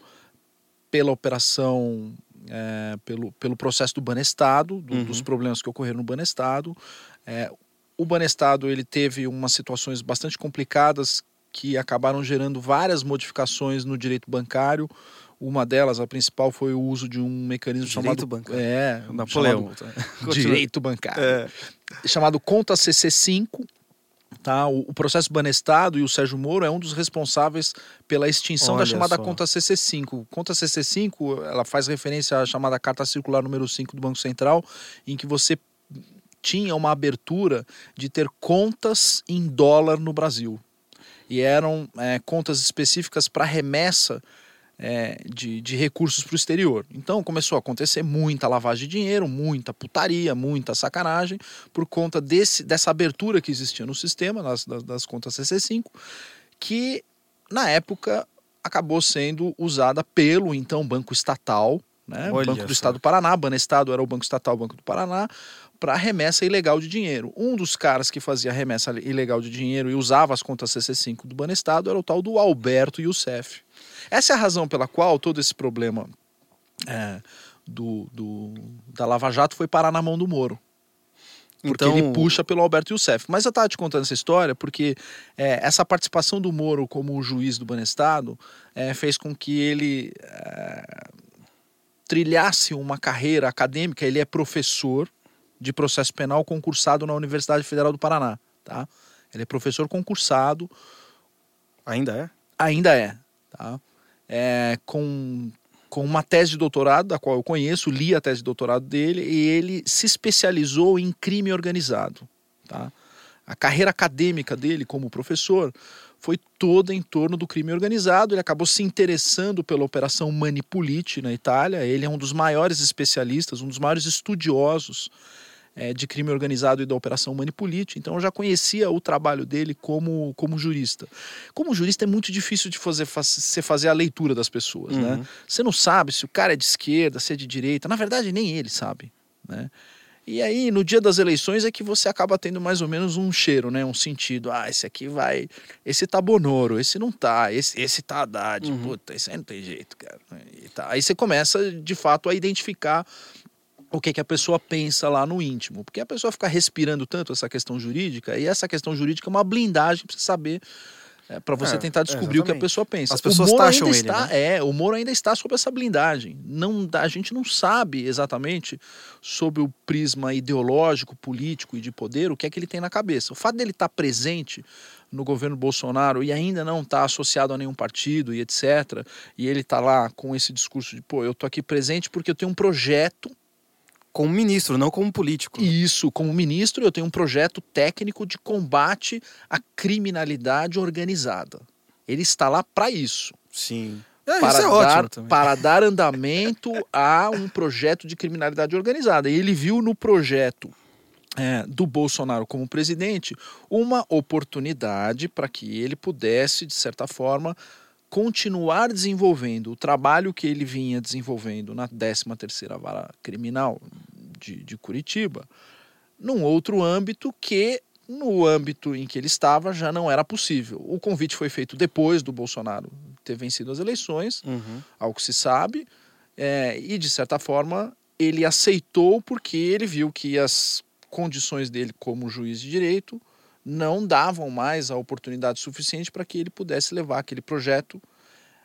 Speaker 3: pela operação, é, pelo, pelo processo do Banestado, do-
Speaker 2: Uhum.
Speaker 3: dos problemas que ocorreram no Banestado. É, o Banestado ele teve umas situações bastante complicadas que acabaram gerando várias modificações no direito bancário. Uma delas, a principal, foi o uso de um mecanismo
Speaker 2: Direito
Speaker 3: chamado
Speaker 2: bancário.
Speaker 3: É,
Speaker 2: Napoleão.
Speaker 3: chamado direito bancário,
Speaker 2: É.
Speaker 3: chamado Conta CC5. Tá? O, o processo Banestado e o Sérgio Moro é um dos responsáveis pela extinção da
Speaker 2: Olha
Speaker 3: chamada
Speaker 2: só.
Speaker 3: Conta CC5. Conta CC5 ela faz referência à chamada Carta Circular número 5 do Banco Central, em que você tinha uma abertura de ter contas em dólar no Brasil. E eram é, contas específicas para remessa é, de, de recursos para o exterior. Então começou a acontecer muita lavagem de dinheiro, muita putaria, muita sacanagem, por conta desse, dessa abertura que existia no sistema, nas, das, das contas CC5, que na época acabou sendo usada pelo então Banco Estatal, né? Banco do. Estado do Paraná, Banestado era o Banco Estatal, Banco do Paraná, para remessa ilegal de dinheiro. Um dos caras que fazia remessa ilegal de dinheiro e usava as contas CC5 do Banestado era o tal do Alberto Youssef. Essa é a razão pela qual todo esse problema é, do, do- da Lava Jato foi parar na mão do Moro. Porque
Speaker 2: Então,
Speaker 3: ele puxa pelo Alberto Youssef. Mas eu estava te contando essa história porque é, essa participação do Moro como juiz do Banestado é, fez com que ele é, trilhasse uma carreira acadêmica. Ele é professor de processo penal concursado na Universidade Federal do Paraná. Tá? Ele é professor concursado,
Speaker 2: Ainda é?
Speaker 3: ainda é, tá? É, com, com uma tese de doutorado, da qual eu conheço, li a tese de doutorado dele, e ele se especializou em crime organizado. Tá? A carreira acadêmica dele como professor foi toda em torno do crime organizado. Ele acabou se interessando pela Operação Manipulite na Itália. Ele é um dos maiores especialistas, um dos maiores estudiosos eh, de crime organizado e da Operação Manipulite. Então eu já conhecia o trabalho dele como, como jurista. Como jurista é muito difícil de fazer, você fazer a leitura das pessoas, né?
Speaker 2: Uhum.
Speaker 3: Você não sabe se o cara é de esquerda, se é de direita. Na verdade, nem ele sabe, né? E aí, no dia das eleições, é que você acaba tendo mais ou menos um cheiro, né? Um sentido. Ah, esse aqui vai. Esse tá Bonoro, esse não tá, esse, esse tá Haddad.
Speaker 2: Uhum.
Speaker 3: Puta, esse aí não tem jeito, cara. E tá. Aí você começa, de fato, a identificar o que, que a pessoa pensa lá no íntimo. Porque a pessoa fica respirando tanto essa questão jurídica, e essa questão jurídica é uma blindagem para você saber. para você
Speaker 2: É,
Speaker 3: tentar descobrir o que a pessoa pensa.
Speaker 2: As pessoas taxam
Speaker 3: ainda
Speaker 2: ele,
Speaker 3: está,
Speaker 2: né?
Speaker 3: É, o Moro ainda está sob essa blindagem. Não, a gente não sabe exatamente sob o prisma ideológico, político e de poder o que é que ele tem na cabeça. O fato dele estar presente no governo Bolsonaro e ainda não estar associado a nenhum partido e etc. E ele está lá com esse discurso de, pô, eu tô aqui presente porque eu tenho um projeto
Speaker 2: Como ministro, não como político.
Speaker 3: e isso, como ministro, eu tenho um projeto técnico de combate à criminalidade organizada. Ele está lá para isso.
Speaker 2: Sim. É,
Speaker 3: para,
Speaker 2: isso é ótimo
Speaker 3: dar, para dar andamento a um projeto de criminalidade organizada. E ele viu no projeto é, do Bolsonaro como presidente uma oportunidade para que ele pudesse, de certa forma, continuar desenvolvendo o trabalho que ele vinha desenvolvendo na 13ª Vara Criminal de, de Curitiba, num outro âmbito que no âmbito em que ele estava já não era possível. O convite foi feito depois do Bolsonaro ter vencido as eleições,
Speaker 2: Uhum.
Speaker 3: ao que se sabe, é, e de certa forma ele aceitou porque ele viu que as condições dele como juiz de direito não davam mais a oportunidade suficiente para que ele pudesse levar aquele projeto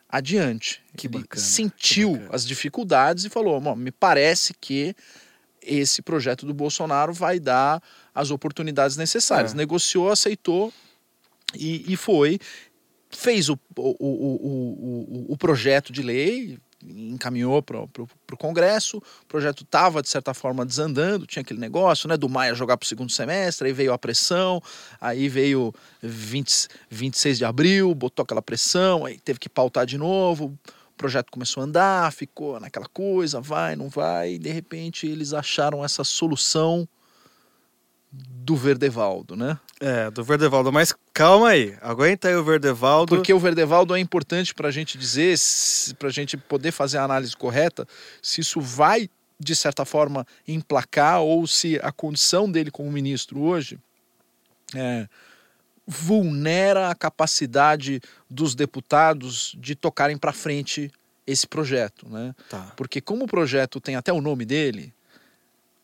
Speaker 3: adiante.
Speaker 2: Que
Speaker 3: ele
Speaker 2: bacana,
Speaker 3: sentiu
Speaker 2: que bacana.
Speaker 3: as dificuldades e falou: "Bom, me parece que esse projeto do Bolsonaro vai dar as oportunidades necessárias.
Speaker 2: É.
Speaker 3: Negociou, aceitou e, e foi. Fez o, o, o, o, o projeto de lei, encaminhou para o Congresso, o projeto estava, de certa forma, desandando, tinha aquele negócio né, do Maia jogar para o segundo semestre, aí veio a pressão, aí veio 20, 26 de abril, botou aquela pressão, aí teve que pautar de novo, o projeto começou a andar, ficou naquela coisa, vai, não vai, e de repente eles acharam essa solução do Verdevaldo, né?
Speaker 2: É, do Verdevaldo. Mas calma aí, aguenta aí o Verdevaldo.
Speaker 3: Porque o Verdevaldo é importante para a gente dizer, para a gente poder fazer a análise correta, se isso vai, de certa forma, emplacar ou se a condição dele como ministro hoje é, vulnera a capacidade dos deputados de tocarem para frente esse projeto, né?
Speaker 2: Tá.
Speaker 3: Porque como o projeto tem até o nome dele,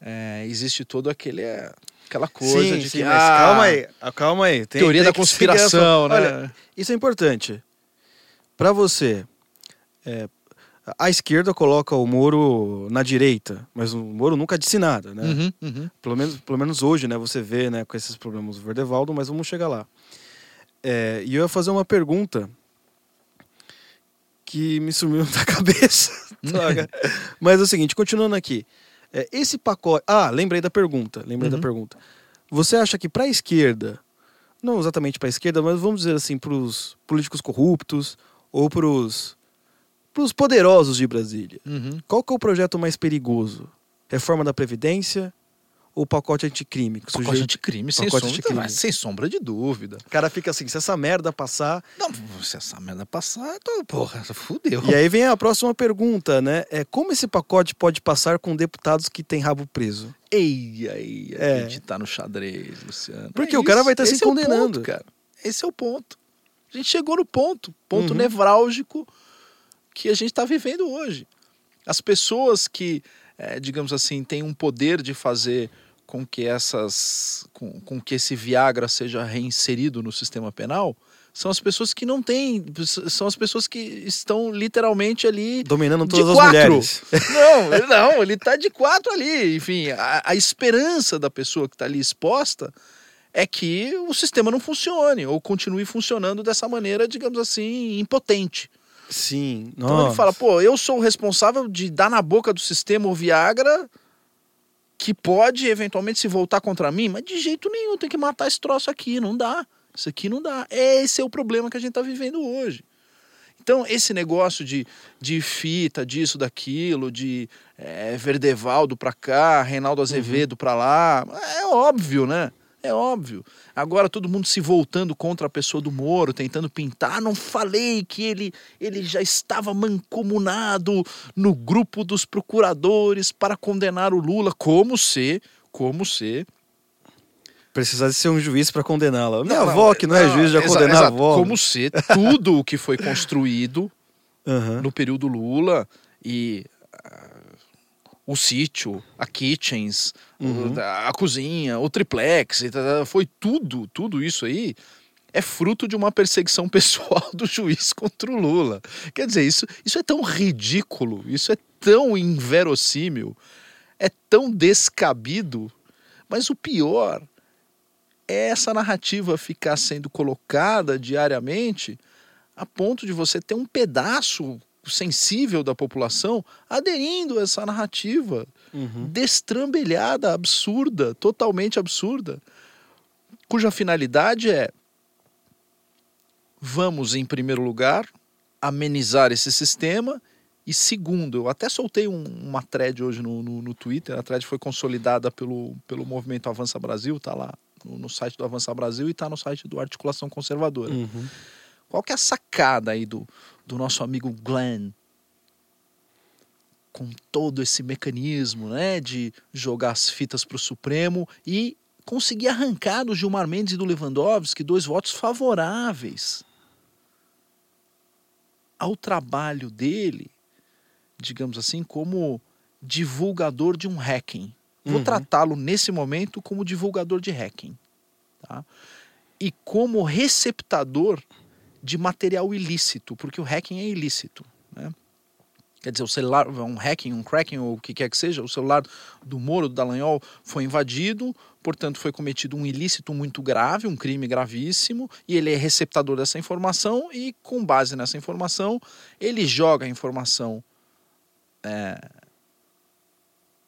Speaker 3: é, existe todo aquele é, aquela coisa
Speaker 2: sim,
Speaker 3: de
Speaker 2: sim,
Speaker 3: que
Speaker 2: mas
Speaker 3: ah,
Speaker 2: calma aí, ah, calma aí. Tem-
Speaker 3: teoria
Speaker 2: tem
Speaker 3: da conspiração, né?
Speaker 2: Olha, isso é importante. Para você, é, a esquerda coloca o Moro na direita, mas o Moro nunca disse nada, né?
Speaker 3: Uhum, uhum.
Speaker 2: Pelo menos, pelo menos hoje, né? Você vê, né, com esses problemas do Verdevaldo, mas vamos chegar lá. É, e eu ia fazer uma pergunta que me sumiu da cabeça. Droga. mas é o seguinte, continuando aqui. É, esse pacote. Ah, lembrei da pergunta. Lembrei da
Speaker 3: Uhum.
Speaker 2: pergunta. Você acha que para a esquerda, não exatamente para a esquerda, mas vamos dizer assim, para os políticos corruptos ou para os poderosos de Brasília,
Speaker 3: Uhum.
Speaker 2: qual que é o projeto mais perigoso? Reforma da Previdência ou pacote anticrime? Que o
Speaker 3: Pacote
Speaker 2: sujeito-
Speaker 3: anticrime, sem
Speaker 2: pacote
Speaker 3: sombra,
Speaker 2: anticrime.
Speaker 3: mas sem sombra de dúvida.
Speaker 2: O cara fica assim, se essa merda passar.
Speaker 3: Não, se essa merda passar, tô, porra, fudeu.
Speaker 2: E aí vem a próxima pergunta, né? É como esse pacote pode passar com deputados que têm rabo preso?
Speaker 3: Ei, aí, a
Speaker 2: É.
Speaker 3: gente tá no xadrez, Luciano.
Speaker 2: Porque
Speaker 3: É
Speaker 2: o cara vai estar se
Speaker 3: esse é o
Speaker 2: condenando.
Speaker 3: ponto, cara. Esse é o ponto. A gente chegou no ponto, ponto
Speaker 2: Uhum.
Speaker 3: nevrálgico que a gente está vivendo hoje. As pessoas que, eh, digamos assim, têm um poder de fazer com que essas, com, com que esse Viagra seja reinserido no sistema penal, são as pessoas que não têm, são as pessoas que estão literalmente ali
Speaker 2: Dominando todas as mulheres.
Speaker 3: Não, não, ele tá de quatro ali. Enfim, a, a esperança da pessoa que está ali exposta é que o sistema não funcione ou continue funcionando dessa maneira, digamos assim, impotente.
Speaker 2: Sim.
Speaker 3: Então
Speaker 2: Nossa.
Speaker 3: ele fala, pô, eu sou o responsável de dar na boca do sistema o Viagra que pode eventualmente se voltar contra mim, mas de jeito nenhum, tem que matar esse troço aqui, não dá. Isso aqui não dá. Esse é o problema que a gente está vivendo hoje. Então, esse negócio de, de fita, disso, daquilo, de é, Verdevaldo pra cá, Reinaldo Azevedo pra lá, é óbvio, né? É óbvio. Agora todo mundo se voltando contra a pessoa do Moro, tentando pintar. Não falei que ele, ele já estava mancomunado no grupo dos procuradores para condenar o Lula. Como se, como se.
Speaker 2: Precisasse ser um juiz para condená-la. Minha
Speaker 3: Não,
Speaker 2: avó, que não é
Speaker 3: não,
Speaker 2: juiz, já condenar a avó.
Speaker 3: Como se tudo o que foi construído
Speaker 2: Aham.
Speaker 3: no período Lula e ah, o sítio, a kitchens,
Speaker 2: Uhum.
Speaker 3: a, a cozinha, o triplex, tá- tá, foi tudo, tudo isso aí é fruto de uma perseguição pessoal do juiz contra o Lula. Quer dizer, isso, isso é tão ridículo, isso é tão inverossímil, é tão descabido, mas o pior é essa narrativa ficar sendo colocada diariamente a ponto de você ter um pedaço sensível da população aderindo a essa narrativa
Speaker 2: Uhum.
Speaker 3: destrambelhada, absurda, totalmente absurda, cuja finalidade é vamos, em primeiro lugar, amenizar esse sistema. E segundo, eu até soltei um- uma thread hoje no, no, no Twitter, a thread foi consolidada pelo, pelo movimento Avança Brasil, tá lá no, no site do Avança Brasil e tá no site do Articulação Conservadora.
Speaker 2: Uhum.
Speaker 3: Qual que é a sacada aí do, do nosso amigo Glenn? Com todo esse mecanismo né, de jogar as fitas para o Supremo e conseguir arrancar do Gilmar Mendes e do Lewandowski dois votos favoráveis ao trabalho dele, digamos assim, como divulgador de um hacking. Vou
Speaker 2: Uhum.
Speaker 3: tratá-lo nesse momento como divulgador de hacking. Tá? E como receptador de material ilícito, porque o hacking é ilícito. Né? Quer dizer, o celular, um hacking, um cracking, ou o que quer que seja, o celular do Moro, do Dallagnol, foi invadido, portanto foi cometido um ilícito muito grave, um crime gravíssimo, e ele é receptador dessa informação, e com base nessa informação, ele joga a informação é,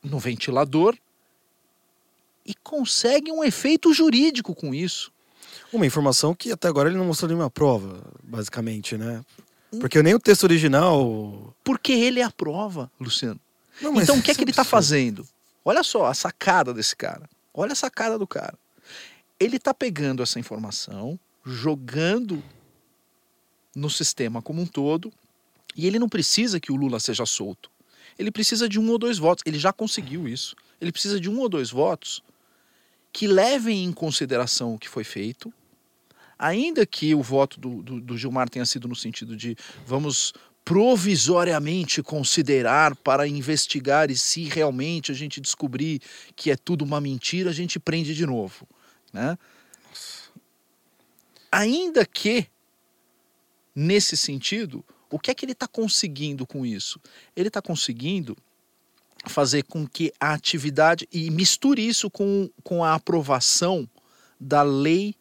Speaker 3: no ventilador e consegue um efeito jurídico com isso.
Speaker 2: Uma informação que até agora ele não mostrou nenhuma prova, basicamente, né? Porque nem o texto original.
Speaker 3: Porque ele é a prova, Luciano.
Speaker 2: Não,
Speaker 3: Então o que é
Speaker 2: isso
Speaker 3: que ele está fazendo? Olha só a sacada desse cara. Olha essa cara do cara. Ele tá pegando essa informação, jogando no sistema como um todo, e ele não precisa que o Lula seja solto. Ele precisa de um ou dois votos. Ele já conseguiu isso. Ele precisa de um ou dois votos que levem em consideração o que foi feito, ainda que o voto do, do, do Gilmar tenha sido no sentido de vamos provisoriamente considerar para investigar e se realmente a gente descobrir que é tudo uma mentira, a gente prende de novo, né? Ainda que nesse sentido, o que é que ele está conseguindo com isso? Ele está conseguindo fazer com que a atividade e misture isso com, com a aprovação da lei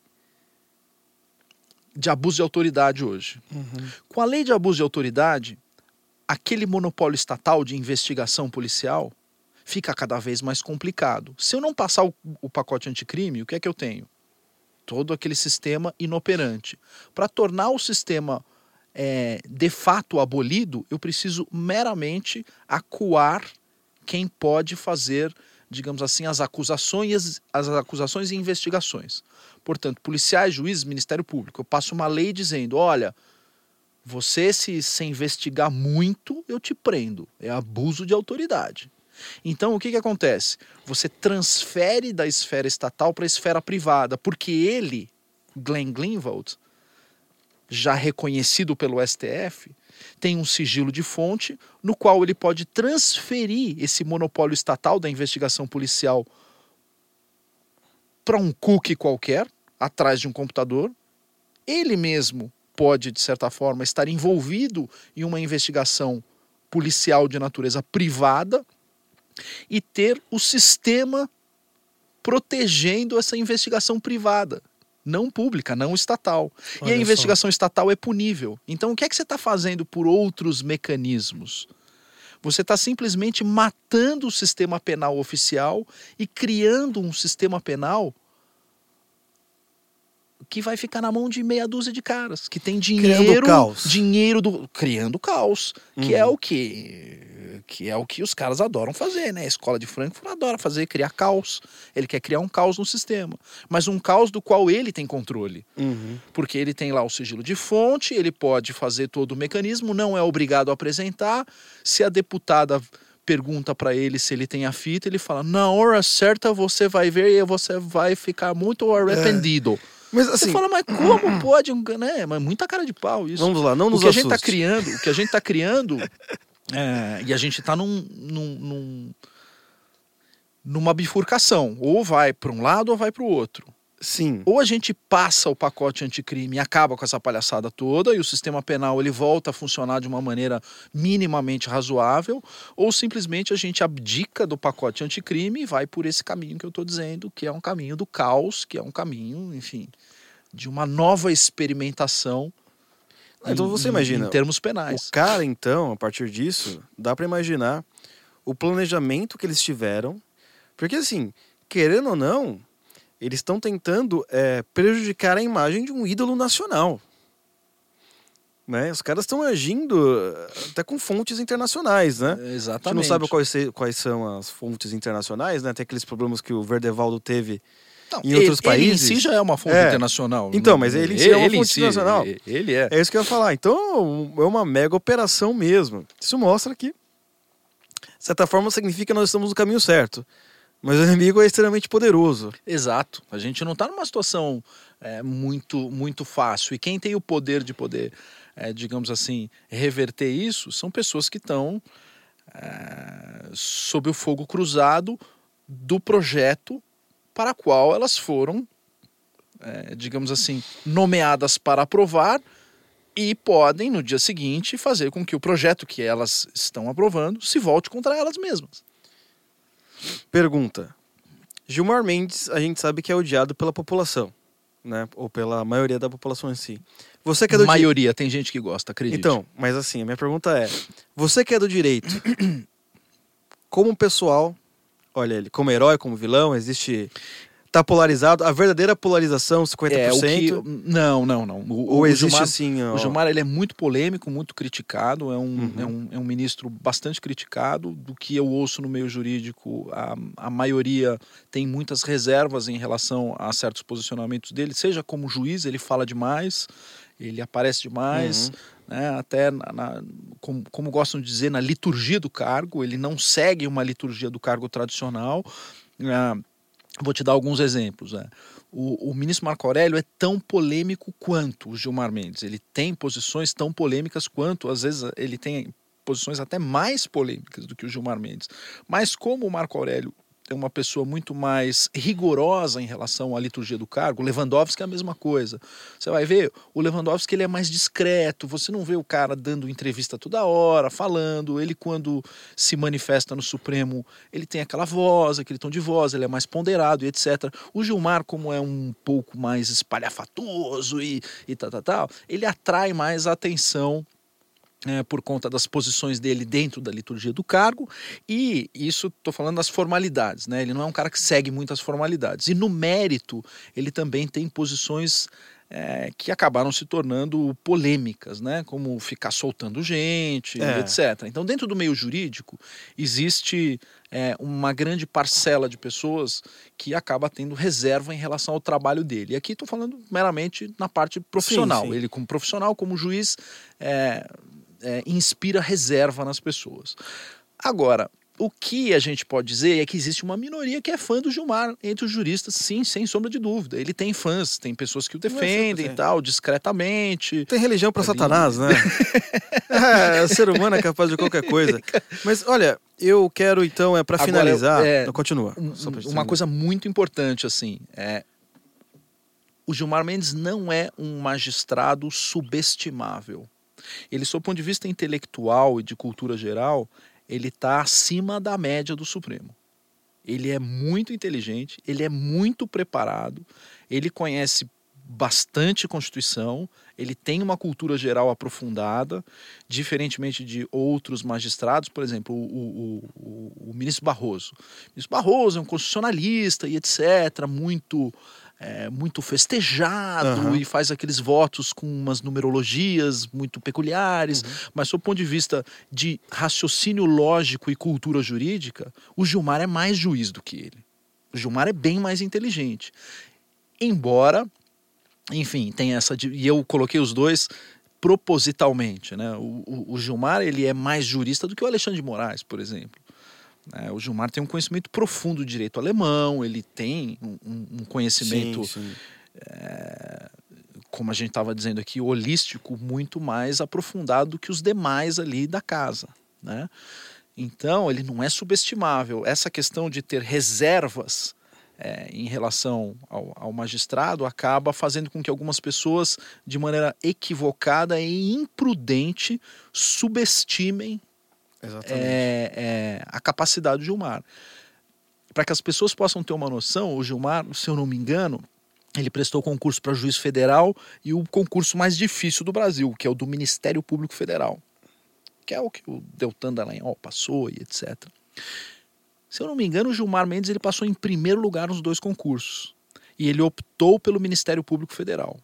Speaker 3: de abuso de autoridade hoje.
Speaker 2: Uhum.
Speaker 3: Com a lei de abuso de autoridade, aquele monopólio estatal de investigação policial fica cada vez mais complicado. Se eu não passar o, o pacote anticrime, o que é que eu tenho? Todo aquele sistema inoperante. Para tornar o sistema é, de fato abolido, eu preciso meramente acuar quem pode fazer, digamos assim, as acusações, as acusações e investigações. Portanto, policiais, juízes, Ministério Público, eu passo uma lei dizendo, olha, você se, se investigar muito, eu te prendo. É abuso de autoridade. Então, o que, que acontece? Você transfere da esfera estatal para a esfera privada, porque ele, Glenn Greenwald, já reconhecido pelo STF, tem um sigilo de fonte no qual ele pode transferir esse monopólio estatal da investigação policial para um cookie qualquer, atrás de um computador. Ele mesmo pode, de certa forma, estar envolvido em uma investigação policial de natureza privada e ter o sistema protegendo essa investigação privada, não pública, não estatal.
Speaker 2: Olha
Speaker 3: e a
Speaker 2: só.
Speaker 3: investigação estatal é punível. Então, o que é que você está fazendo por outros mecanismos? Você está simplesmente matando o sistema penal oficial e criando um sistema penal que vai ficar na mão de meia dúzia de caras que tem dinheiro,
Speaker 2: caos.
Speaker 3: dinheiro do criando caos, que
Speaker 2: Uhum.
Speaker 3: é o que que é o que os caras adoram fazer, né? A escola de Frankfurt adora fazer, criar caos. Ele quer criar um caos no sistema, mas um caos do qual ele tem controle
Speaker 2: Uhum.
Speaker 3: porque ele tem lá o sigilo de fonte, ele pode fazer todo o mecanismo, não é obrigado a apresentar. Se a deputada pergunta para ele se ele tem a fita, ele fala: "Na hora certa você vai ver e você vai ficar muito arrependido".
Speaker 2: Mas
Speaker 3: Você
Speaker 2: assim,
Speaker 3: fala: "Mas como pode né? Mas muita cara de pau isso".
Speaker 2: vamos lá, não
Speaker 3: o
Speaker 2: nos
Speaker 3: que a gente está
Speaker 2: assuste.
Speaker 3: criando, o que a gente tá criando é, e a gente está num, num, num- numa bifurcação, ou vai para um lado ou vai para o outro.
Speaker 2: Sim.
Speaker 3: Ou a gente passa o pacote anticrime e acaba com essa palhaçada toda e o sistema penal ele volta a funcionar de uma maneira minimamente razoável, ou simplesmente a gente abdica do pacote anticrime e vai por esse caminho que eu estou dizendo, que é um caminho do caos, que é um caminho, enfim, de uma nova experimentação.
Speaker 2: Então
Speaker 3: em-
Speaker 2: você imagina,
Speaker 3: Em termos
Speaker 2: O
Speaker 3: penais.
Speaker 2: cara, então, a partir disso, dá pra imaginar o planejamento que eles tiveram. Porque, assim, querendo ou não, eles estão tentando é, prejudicar a imagem de um ídolo nacional. Né? Os caras estão agindo eh, até com fontes internacionais, né? A
Speaker 3: Exatamente.
Speaker 2: gente não sabe quais, quais são as fontes internacionais, né? Tem aqueles problemas que o Verdevaldo teve.
Speaker 3: Não,
Speaker 2: em outros
Speaker 3: ele, Ele em
Speaker 2: países-
Speaker 3: si já é uma fonte
Speaker 2: É.
Speaker 3: internacional.
Speaker 2: Então, mas ele em si é uma fonte
Speaker 3: si,
Speaker 2: internacional.
Speaker 3: Ele, ele é.
Speaker 2: É isso que eu ia falar. Então, é uma mega operação mesmo. Isso mostra que, de certa forma, significa que nós estamos no caminho certo. Mas o inimigo é extremamente poderoso.
Speaker 3: Exato. A gente não está numa situação é, muito, muito fácil. E quem tem o poder de poder, é, digamos assim, reverter isso são pessoas que estão é, sob o fogo cruzado do projeto para o qual elas foram, é, digamos assim, nomeadas para aprovar e podem, no dia seguinte, fazer com que o projeto que elas estão aprovando se volte contra elas mesmas.
Speaker 2: Pergunta. Gilmar Mendes, a gente sabe que é odiado pela população, né? Ou pela maioria da população em si. Você que é do di-
Speaker 3: maioria, tem gente que gosta, acredite.
Speaker 2: Então, mas assim, a minha pergunta é: você que é do direito, como pessoal, olha ele, como herói, como vilão, existe tá polarizado, a verdadeira polarização, 50%.
Speaker 3: É, o que, não, não, não. O,
Speaker 2: ou
Speaker 3: o
Speaker 2: existe
Speaker 3: Gilmar,
Speaker 2: assim. Ó,
Speaker 3: o Gilmar ele é muito polêmico, muito criticado, é um,
Speaker 2: Uhum.
Speaker 3: é, um, é um ministro bastante criticado. Do que eu ouço no meio jurídico, a, a maioria tem muitas reservas em relação a certos posicionamentos dele, seja como juiz, ele fala demais, ele aparece demais.
Speaker 2: Uhum.
Speaker 3: Né, até na, na- como, como gostam de dizer, na liturgia do cargo, ele não segue uma liturgia do cargo tradicional. Ah, vou te dar alguns exemplos. né. O, o ministro Marco Aurélio é tão polêmico quanto o Gilmar Mendes. Ele tem posições tão polêmicas quanto, às vezes, ele tem posições até mais polêmicas do que o Gilmar Mendes. Mas como o Marco Aurélio uma pessoa muito mais rigorosa em relação à liturgia do cargo, Lewandowski é a mesma coisa. Você vai ver, o Lewandowski ele é mais discreto, você não vê o cara dando entrevista toda hora, falando, ele quando se manifesta no Supremo, ele tem aquela voz, aquele tom de voz, ele é mais ponderado e etc. O Gilmar, como é um pouco mais espalhafatoso e, e tal, tal, tal, ele atrai mais a atenção é, por conta das posições dele dentro da liturgia do cargo, e isso estou falando das formalidades, né? Ele não é um cara que segue muitas formalidades. E no mérito, ele também tem posições é, que acabaram se tornando polêmicas, né? Como ficar soltando gente,
Speaker 2: É.
Speaker 3: etc. Então, dentro do meio jurídico, existe é, uma grande parcela de pessoas que acaba tendo reserva em relação ao trabalho dele. E aqui estou falando meramente na parte profissional.
Speaker 2: sim.
Speaker 3: Ele, como profissional, como juiz, é, é, inspira reserva nas pessoas. Agora, o que a gente pode dizer é que existe uma minoria que é fã do Gilmar entre os juristas, sim, sem sombra de dúvida. Ele tem fãs, tem pessoas que o defendem e
Speaker 2: 100%.
Speaker 3: tal, discretamente.
Speaker 2: Tem religião para. Satanás, né? é, o ser humano é capaz de qualquer coisa. Mas olha, eu quero então, é para
Speaker 3: Agora,
Speaker 2: finalizar.
Speaker 3: é,
Speaker 2: Não, continua.
Speaker 3: Um- uma coisa muito importante, assim, é. O Gilmar Mendes não é um magistrado subestimável. Ele, sob o ponto de vista intelectual e de cultura geral, ele está acima da média do Supremo. Ele é muito inteligente, ele é muito preparado, ele conhece bastante Constituição, ele tem uma cultura geral aprofundada, diferentemente de outros magistrados, por exemplo, o, o- o- o ministro Barroso. O ministro Barroso é um constitucionalista e etc., muito, é, muito festejado
Speaker 2: Aham.
Speaker 3: e faz aqueles votos com umas numerologias muito peculiares, mas, sob o ponto de vista de raciocínio lógico e cultura jurídica, o Gilmar é mais juiz do que ele. O Gilmar é bem mais inteligente. Embora, enfim, tem essa. E eu coloquei os dois propositalmente. Né? O, o- o Gilmar ele é mais jurista do que o Alexandre de Moraes, por exemplo. Né? o Gilmar tem um conhecimento profundo do direito alemão, ele tem um- um, conhecimento
Speaker 2: Sim, sim.
Speaker 3: como a gente estava dizendo aqui, holístico muito mais aprofundado do que os demais ali da casa, né? Então ele não é subestimável. Essa questão de ter reservas é, em relação ao, ao magistrado acaba fazendo com que algumas pessoas, de maneira equivocada e imprudente, subestimem. É, é, a capacidade do Gilmar. Para que as pessoas possam ter uma noção, o Gilmar, se eu não me engano, ele prestou concurso para juiz federal e o concurso mais difícil do Brasil, que é o do Ministério Público Federal, que é o que o Deltan Dallagnol passou e etc. Se eu não me engano, o Gilmar Mendes ele passou em primeiro lugar nos dois concursos e ele optou pelo Ministério Público Federal.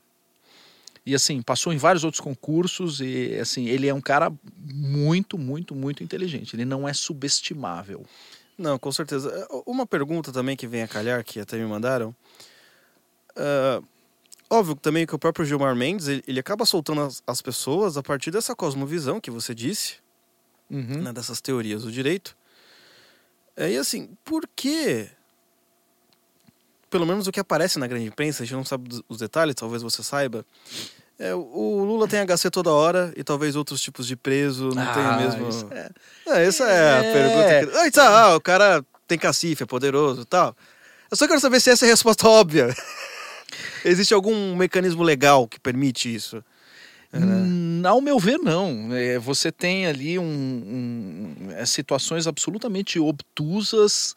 Speaker 3: E assim, passou em vários outros concursos e assim, ele é um cara muito, muito, muito inteligente. Ele não é subestimável.
Speaker 2: Não, com certeza. É, Uma pergunta também que vem a calhar, que até me mandaram. Ah, óbvio também que o próprio Gilmar Mendes, ele, ele acaba soltando as, as pessoas a partir dessa cosmovisão que você disse,
Speaker 3: Uhum.
Speaker 2: né, dessas teorias do direito. É, e assim, por que, pelo menos o que aparece na grande imprensa, a gente não sabe os detalhes, talvez você saiba, é, o Lula tem HC toda hora e talvez outros tipos de preso não tenham
Speaker 3: Ah,
Speaker 2: mesmo...
Speaker 3: isso é-
Speaker 2: É, essa é, a
Speaker 3: É.
Speaker 2: pergunta. Que... Ah, então, ah, o cara tem cacife, é poderoso e tal. Eu só quero saber se essa é a resposta óbvia. Existe algum mecanismo legal que permite isso?
Speaker 3: Hum, Ao meu ver, não. É, você tem ali um, um- é, situações absolutamente obtusas,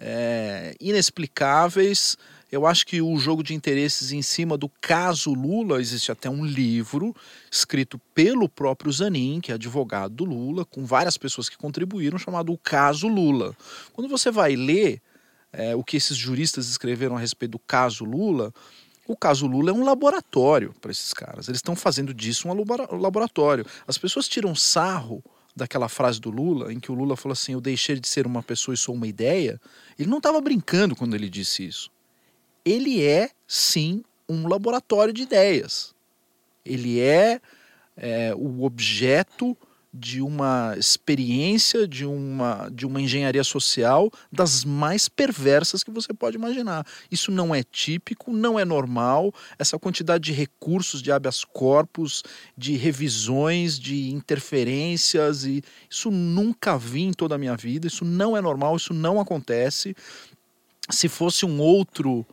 Speaker 3: é, inexplicáveis. Eu acho que o jogo de interesses em cima do caso Lula, existe até um livro escrito pelo próprio Zanin, que é advogado do Lula, com várias pessoas que contribuíram, chamado O Caso Lula. Quando você vai ler, é, o que esses juristas escreveram a respeito do caso Lula, o caso Lula é um laboratório para esses caras. Eles estão fazendo disso um laboratório. As pessoas tiram sarro daquela frase do Lula, em que o Lula falou assim: Eu deixei de ser uma pessoa e sou uma ideia. Ele não estava brincando quando ele disse isso. Ele é, sim, um laboratório de ideias. Ele é, é o objeto de uma experiência, de uma, de uma engenharia social das mais perversas que você pode imaginar. Isso não é típico, não é normal. Essa quantidade de recursos, de habeas corpus, de revisões, de interferências, e isso nunca vi em toda a minha vida. Isso não é normal, isso não acontece. Se fosse um outro,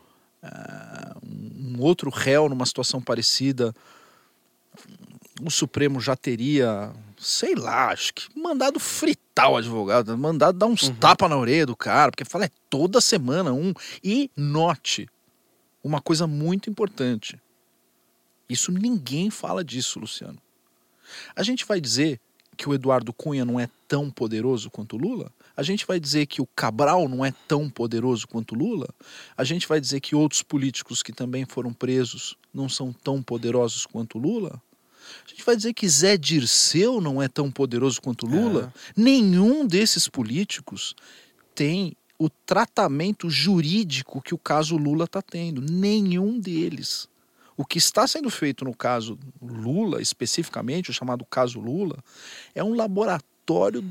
Speaker 3: uh, um outro réu numa situação parecida, o Supremo já teria sei lá, acho que mandado fritar o advogado, mandado dar uns uhum. tapas na orelha do cara, porque fala, é toda semana um. E note uma coisa muito importante. Isso ninguém fala disso, Luciano. A gente vai dizer que o Eduardo Cunha não é tão poderoso quanto o Lula? A gente vai dizer que o Cabral não é tão poderoso quanto Lula? A gente vai dizer que outros políticos que também foram presos não são tão poderosos quanto o Lula? A gente vai dizer que Zé Dirceu não é tão poderoso quanto Lula? É. Nenhum desses políticos tem o tratamento jurídico que o caso Lula está tendo. Nenhum deles. O que está sendo feito no caso Lula, especificamente, o chamado caso Lula, é um laboratório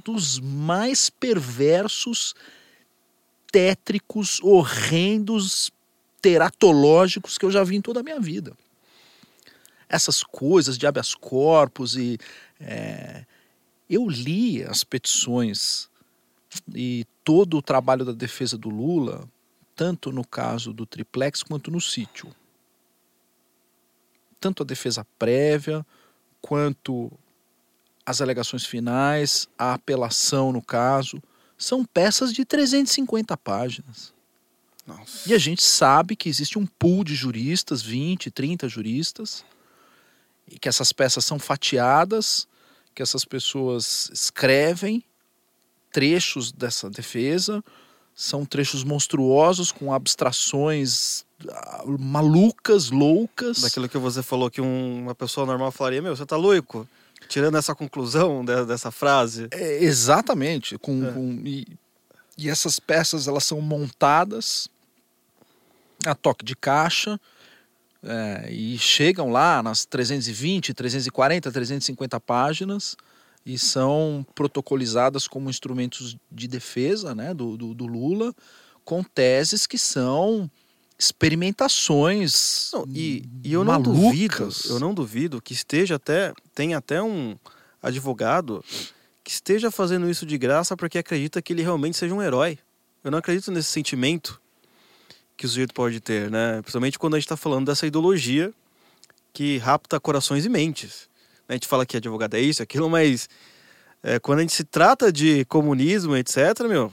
Speaker 3: dos mais perversos, tétricos, horrendos, teratológicos que eu já vi em toda a minha vida essas coisas de habeas corpus e é, eu li as petições e todo o trabalho da defesa do Lula, tanto no caso do triplex quanto no sítio. Tanto a defesa prévia quanto as alegações finais, a apelação no caso, são peças de 350 páginas. Nossa. E a gente sabe que existe um pool de juristas, 20, 30 juristas, e que essas peças são fatiadas, que essas pessoas escrevem trechos dessa defesa, são trechos monstruosos com abstrações ah, malucas, loucas.
Speaker 2: Daquilo que você falou que um, uma pessoa normal falaria, meu, você tá louco? Tirando essa conclusão de, dessa frase.
Speaker 3: É, exatamente. Com, é. com e, e essas peças elas são montadas a toque de caixa é, e chegam lá nas 320, 340, 350 páginas e são protocolizadas como instrumentos de defesa né, do, do, do Lula, com teses que são experimentações
Speaker 2: não, e, e eu não duvido eu não duvido que esteja até tem até um advogado que esteja fazendo isso de graça porque acredita que ele realmente seja um herói eu não acredito nesse sentimento que o sujeito pode ter, né? Principalmente quando a gente está falando dessa ideologia que rapta corações e mentes. A gente fala que advogado é isso, aquilo, mas é, quando a gente se trata de comunismo, etc., meu.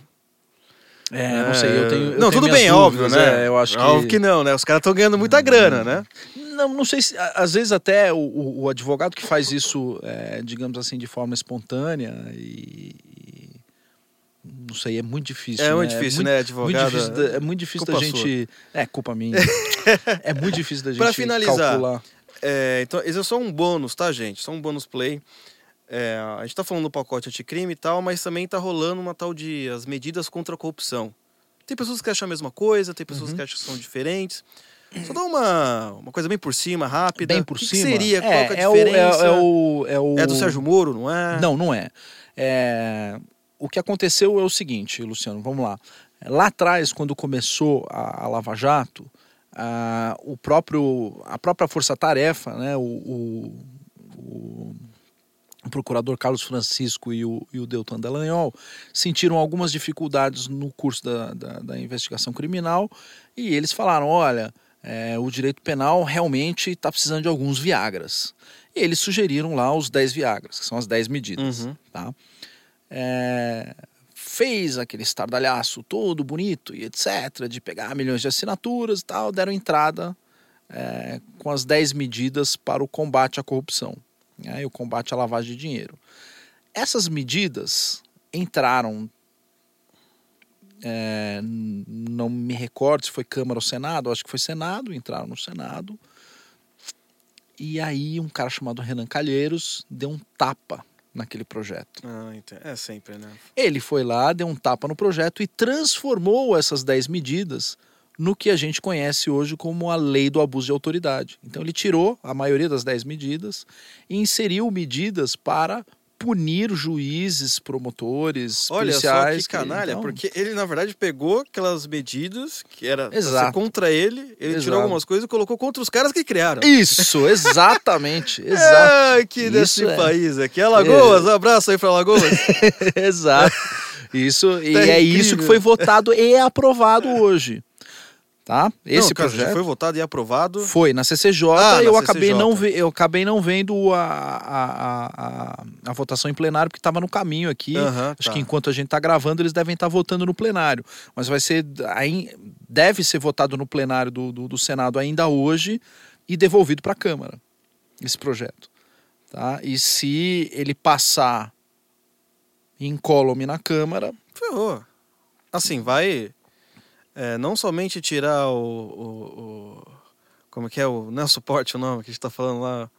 Speaker 3: É, não sei, eu tenho. Eu
Speaker 2: não,
Speaker 3: tenho
Speaker 2: tudo bem,
Speaker 3: dúvidas,
Speaker 2: óbvio, né?
Speaker 3: É, eu acho que...
Speaker 2: Óbvio que não, né? Os caras estão ganhando muita grana, né?
Speaker 3: Não, não sei se. Às vezes até o, o advogado que faz isso, é, digamos assim, de forma espontânea e, não sei, é muito difícil.
Speaker 2: É
Speaker 3: né?
Speaker 2: muito difícil, é muito, né, advogado?
Speaker 3: Muito difícil da, é muito difícil da gente. Sua. É, culpa minha. é muito difícil da gente
Speaker 2: pra finalizar,
Speaker 3: calcular.
Speaker 2: É, então, esse é só um bônus, tá, gente? Só um bônus play. É, a gente tá falando do pacote anticrime e tal, mas também tá rolando uma tal de as medidas contra a corrupção. Tem pessoas que acham a mesma coisa, tem pessoas uhum. que acham que são diferentes. Só dá uma, uma coisa bem por cima, rápida.
Speaker 3: Bem por
Speaker 2: que
Speaker 3: cima?
Speaker 2: Que seria?
Speaker 3: É,
Speaker 2: Qual é a
Speaker 3: é
Speaker 2: diferença?
Speaker 3: O, é, o, é, o...
Speaker 2: é do Sérgio Moro, não é?
Speaker 3: Não, não é. É, o que aconteceu é o seguinte, Luciano, vamos lá. Lá atrás, quando começou a, a Lava Jato, a, o próprio, a própria força-tarefa, né, o, o, o, o, procurador Carlos Francisco e o, e o Deltan Dallagnol sentiram algumas dificuldades no curso da, da, da investigação criminal e eles falaram, olha, é, o direito penal realmente está precisando de alguns Viagras. E eles sugeriram lá os 10 Viagras, que são as 10 medidas. Uhum. Tá? é, fez aquele estardalhaço todo bonito e etc., de pegar milhões de assinaturas e tal, deram entrada é, com as 10 medidas para o combate à corrupção né, e o combate à lavagem de dinheiro. Essas medidas entraram é, não me recordo se foi Câmara ou Senado, acho que foi Senado, entraram no Senado. E aí um cara chamado Renan Calheiros deu um tapa naquele projeto.
Speaker 2: Ah, é sempre, né?
Speaker 3: Ele foi lá, deu um tapa no projeto e transformou essas 10 medidas no que a gente conhece hoje como a lei do abuso de autoridade. Então ele tirou a maioria das 10 medidas e inseriu medidas para punir juízes, promotores,
Speaker 2: Olha
Speaker 3: policiais.
Speaker 2: só que canalha,
Speaker 3: então,
Speaker 2: porque ele na verdade pegou aquelas medidas que era
Speaker 3: Exato.
Speaker 2: contra ele, ele
Speaker 3: Exato.
Speaker 2: tirou algumas coisas e colocou contra os caras que criaram.
Speaker 3: Isso, exatamente, exato,
Speaker 2: Ai, que desse
Speaker 3: é.
Speaker 2: país aqui. Alagoas, abraço aí pra Alagoas.
Speaker 3: exato. Isso, e
Speaker 2: Tá
Speaker 3: é isso que foi votado e aprovado hoje. Tá? Esse
Speaker 2: Não,
Speaker 3: projeto
Speaker 2: foi votado e aprovado.
Speaker 3: Foi na CCJ,
Speaker 2: Ah,
Speaker 3: eu
Speaker 2: na
Speaker 3: acabei
Speaker 2: CCJ.
Speaker 3: não eu acabei não vendo a, a, a, a, votação em plenário porque estava no caminho aqui. Acho
Speaker 2: tá.
Speaker 3: que enquanto a gente está gravando eles devem estar votando no plenário, mas vai ser aí deve ser votado no plenário do, do, do Senado ainda hoje e devolvido para a Câmara esse projeto, tá? E se ele passar incólume na Câmara,
Speaker 2: Ferrou. Assim, vai é, não somente tirar o, o- o- Como que é? O, não é suporte o nome que a gente tá falando lá.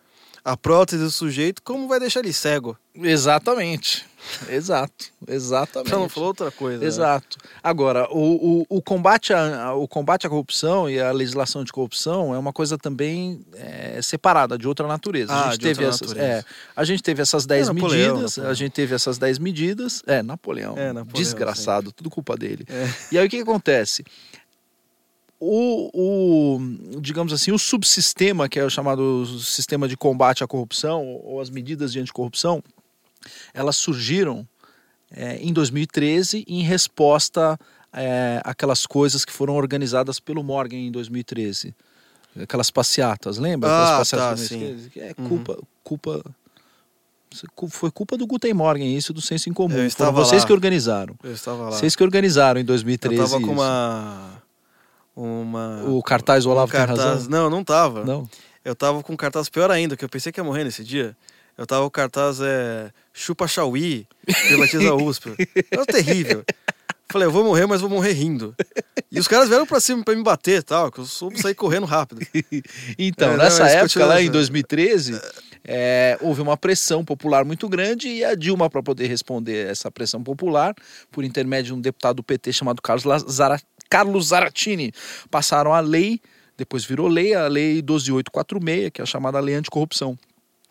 Speaker 2: A prótese do sujeito, como vai deixar ele cego?
Speaker 3: exatamente, exato, exatamente.
Speaker 2: Já não falou outra coisa. né?
Speaker 3: Exato. Agora, o, o, o combate a, o combate à corrupção e a legislação de corrupção é uma coisa também é, separada, de outra natureza.
Speaker 2: Ah,
Speaker 3: a, gente teve essas,
Speaker 2: natureza.
Speaker 3: é, a gente teve essas 10
Speaker 2: Napoleão,
Speaker 3: medidas,
Speaker 2: Napoleão.
Speaker 3: a gente teve essas 10 medidas. É, Napoleão.
Speaker 2: É, Napoleão,
Speaker 3: desgraçado, tudo culpa dele.
Speaker 2: É.
Speaker 3: E aí o que acontece? O, o, digamos assim, o subsistema, que é o chamado sistema de combate à corrupção, ou as medidas de anticorrupção, elas surgiram é, em 2013 em resposta é, àquelas coisas que foram organizadas pelo Morgan em 2013. Aquelas passeatas, lembra?
Speaker 2: Ah,
Speaker 3: Aquelas
Speaker 2: tá,
Speaker 3: do
Speaker 2: sim.
Speaker 3: 2013? Que é
Speaker 2: Uhum.
Speaker 3: culpa, culpa foi culpa do Guten Morgen isso do senso em comum.
Speaker 2: Eu
Speaker 3: Foram
Speaker 2: estava
Speaker 3: vocês
Speaker 2: lá.
Speaker 3: que organizaram.
Speaker 2: Eu estava lá.
Speaker 3: Vocês que organizaram em
Speaker 2: Eu
Speaker 3: 2013
Speaker 2: tava com
Speaker 3: isso.
Speaker 2: uma. Uma.
Speaker 3: O cartaz, o Olavo
Speaker 2: um
Speaker 3: tem
Speaker 2: cartaz.
Speaker 3: razão?
Speaker 2: Não, não tava.
Speaker 3: Não.
Speaker 2: Eu tava com um cartaz pior ainda, que eu pensei que ia morrer nesse dia. Eu tava com o cartaz é, Chupa Chauí, privatiza a USP. Era terrível. Falei, eu vou morrer, mas vou morrer rindo. E os caras vieram pra cima pra me bater e tal, que eu soube sair correndo rápido.
Speaker 3: Então,
Speaker 2: É, não,
Speaker 3: nessa
Speaker 2: mas
Speaker 3: época,
Speaker 2: continua
Speaker 3: lá em 2013, é, houve uma pressão popular muito grande e a Dilma, para poder responder essa pressão popular, por intermédio de um deputado do PT chamado Carlos, La- Zara- Carlos Zaratini, passaram a lei, depois virou lei, a Lei 12846, que é a chamada Lei Anticorrupção.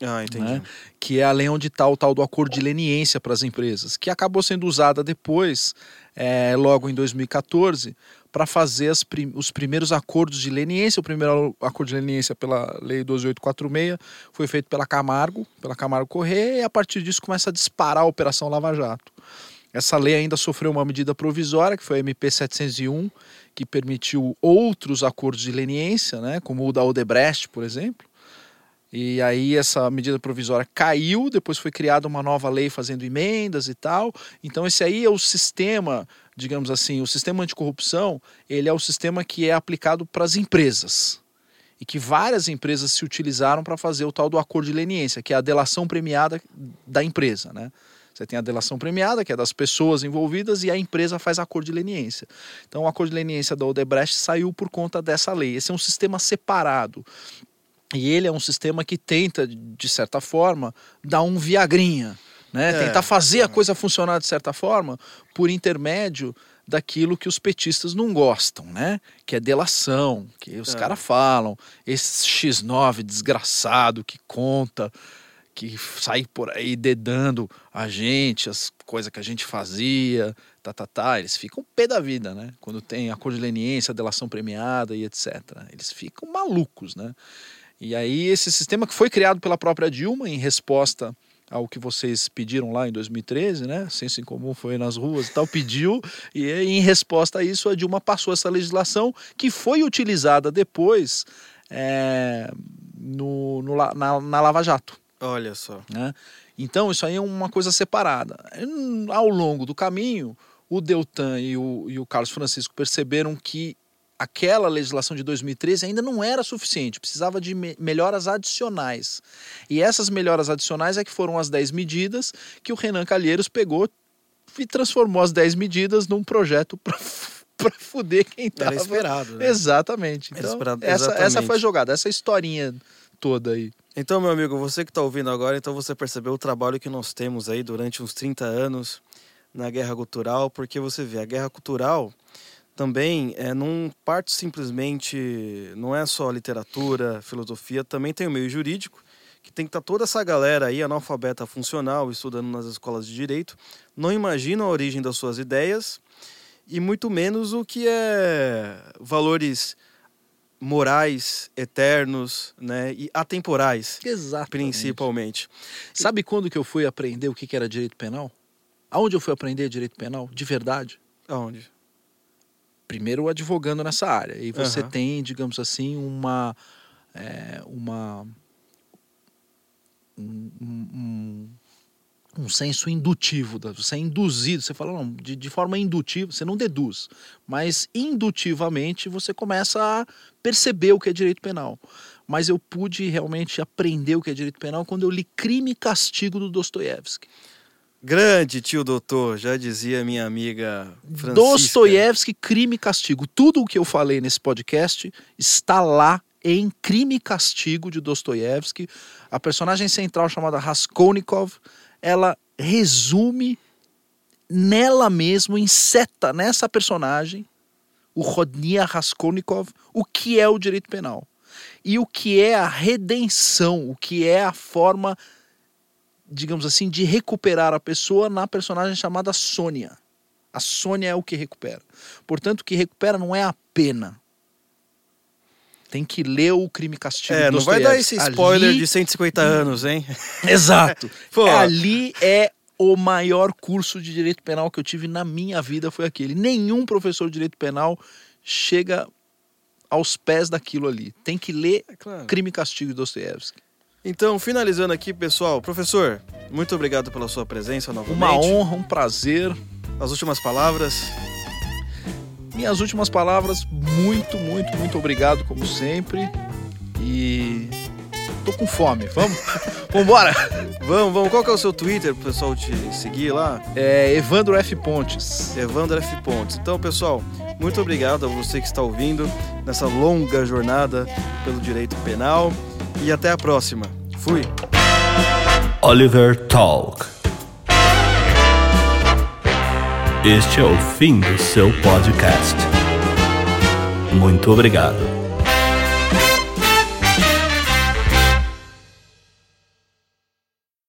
Speaker 2: Ah, entendi.
Speaker 3: né? que é a lei onde está o tal do acordo de leniência para as empresas, que acabou sendo usada depois, é, logo em 2014, para fazer as prim- os primeiros acordos de leniência. O primeiro acordo de leniência pela Lei 12846 foi feito pela Camargo, pela Camargo Correia, e a partir disso começa a disparar a Operação Lava Jato. Essa lei ainda sofreu uma medida provisória, que foi a MP 701, que permitiu outros acordos de leniência, né, como o da Odebrecht, por exemplo. E aí essa medida provisória caiu, depois foi criada uma nova lei fazendo emendas e tal. Então esse aí é o sistema, digamos assim, o sistema anticorrupção, ele é o sistema que é aplicado para as empresas. E que várias empresas se utilizaram para fazer o tal do acordo de leniência, que é a delação premiada da empresa, né? Você tem a delação premiada, que é das pessoas envolvidas, e a empresa faz acordo de leniência. Então, o acordo de leniência da Odebrecht saiu por conta dessa lei. Esse é um sistema separado. E ele é um sistema que tenta, de certa forma, dar um viagrinha, né?
Speaker 2: É,
Speaker 3: Tentar fazer a coisa funcionar de certa forma por intermédio daquilo que os petistas não gostam, né? Que é delação, que os
Speaker 2: É.
Speaker 3: caras falam, esse X9 desgraçado que conta, que sai por aí dedando a gente, as coisas que a gente fazia, tá, tá, tá. Eles ficam pé da vida, né? Quando tem acordo de leniência, delação premiada e etc. Eles ficam malucos, né? E aí esse sistema que foi criado pela própria Dilma em resposta ao que vocês pediram lá em 2013, né? Senso em comum foi nas ruas e tal, pediu e em resposta a isso a Dilma passou essa legislação que foi utilizada depois é, no, no na, na Lava Jato.
Speaker 2: Olha só.
Speaker 3: Né? Então, isso aí é uma coisa separada. Ao longo do caminho, o Deltan e o, e o Carlos Francisco perceberam que aquela legislação de 2013 ainda não era suficiente, precisava de me- melhoras adicionais. E essas melhoras adicionais é que foram as 10 medidas que o Renan Calheiros pegou, e transformou as 10 medidas num projeto pra, pra fuder quem tava.
Speaker 2: Era esperado, né?
Speaker 3: Exatamente. Então,
Speaker 2: esperado,
Speaker 3: essa, essa foi a jogada, essa historinha toda aí.
Speaker 2: Então, meu amigo, você que está ouvindo agora, então você percebeu o trabalho que nós temos aí durante uns 30 anos na guerra cultural, porque você vê, a guerra cultural também é, não parte simplesmente, não é só literatura, filosofia, também tem o meio jurídico, que tem que estar toda essa galera aí, analfabeta funcional, estudando nas escolas de direito, não imagina a origem das suas ideias e muito menos o que é valores morais, eternos, né, e atemporais,
Speaker 3: Exato.
Speaker 2: principalmente.
Speaker 3: Sabe quando que eu fui aprender o que era direito penal? Aonde eu fui aprender direito penal? De verdade?
Speaker 2: Aonde?
Speaker 3: Primeiro advogando nessa área. E você
Speaker 2: Aham.
Speaker 3: tem, digamos assim, uma. é, uma um, um- um- senso indutivo. da- Você é induzido, você fala, não, de, de forma indutiva, você não deduz, mas indutivamente você começa a perceber o que é direito penal. Mas eu pude realmente aprender o que é direito penal quando eu li Crime e Castigo do Dostoiévski.
Speaker 2: Grande tio doutor, já dizia minha amiga Francisca.
Speaker 3: Dostoiévski, Crime e Castigo. Tudo o que eu falei nesse podcast está lá em Crime e Castigo de Dostoiévski. A personagem central chamada Raskolnikov, ela resume nela mesmo, inseta nessa personagem, o Rodnia Raskolnikov, o que é o direito penal. E o que é a redenção, o que é a forma, digamos assim, de recuperar a pessoa na personagem chamada Sônia. A Sônia é o que recupera. Portanto, o que recupera não é a pena. Tem que ler o Crime e Castigo.
Speaker 2: É, não vai dar esse spoiler
Speaker 3: Ali-
Speaker 2: de 150 anos, hein?
Speaker 3: Exato.
Speaker 2: Pô.
Speaker 3: Ali é o maior curso de direito penal que eu tive na minha vida foi aquele. Nenhum professor de direito penal chega aos pés daquilo ali. Tem que ler
Speaker 2: É claro.
Speaker 3: Crime e Castigo de Dostoiévski.
Speaker 2: Então, finalizando aqui, pessoal, professor, muito obrigado pela sua presença novamente.
Speaker 3: Uma honra, um prazer.
Speaker 2: As últimas palavras.
Speaker 3: Minhas últimas palavras, muito, muito, muito obrigado, como sempre. E tô com fome. Vamos? Vambora!
Speaker 2: Vamos, vamos. Qual que é o seu Twitter pro pessoal te seguir lá?
Speaker 3: É Evandro F. Pontes.
Speaker 2: Evandro F. Pontes. Então, pessoal, muito obrigado a você que está ouvindo nessa longa jornada pelo direito penal. E até a próxima. Fui.
Speaker 1: Oliver Talk. Este é o fim do seu podcast. Muito obrigado.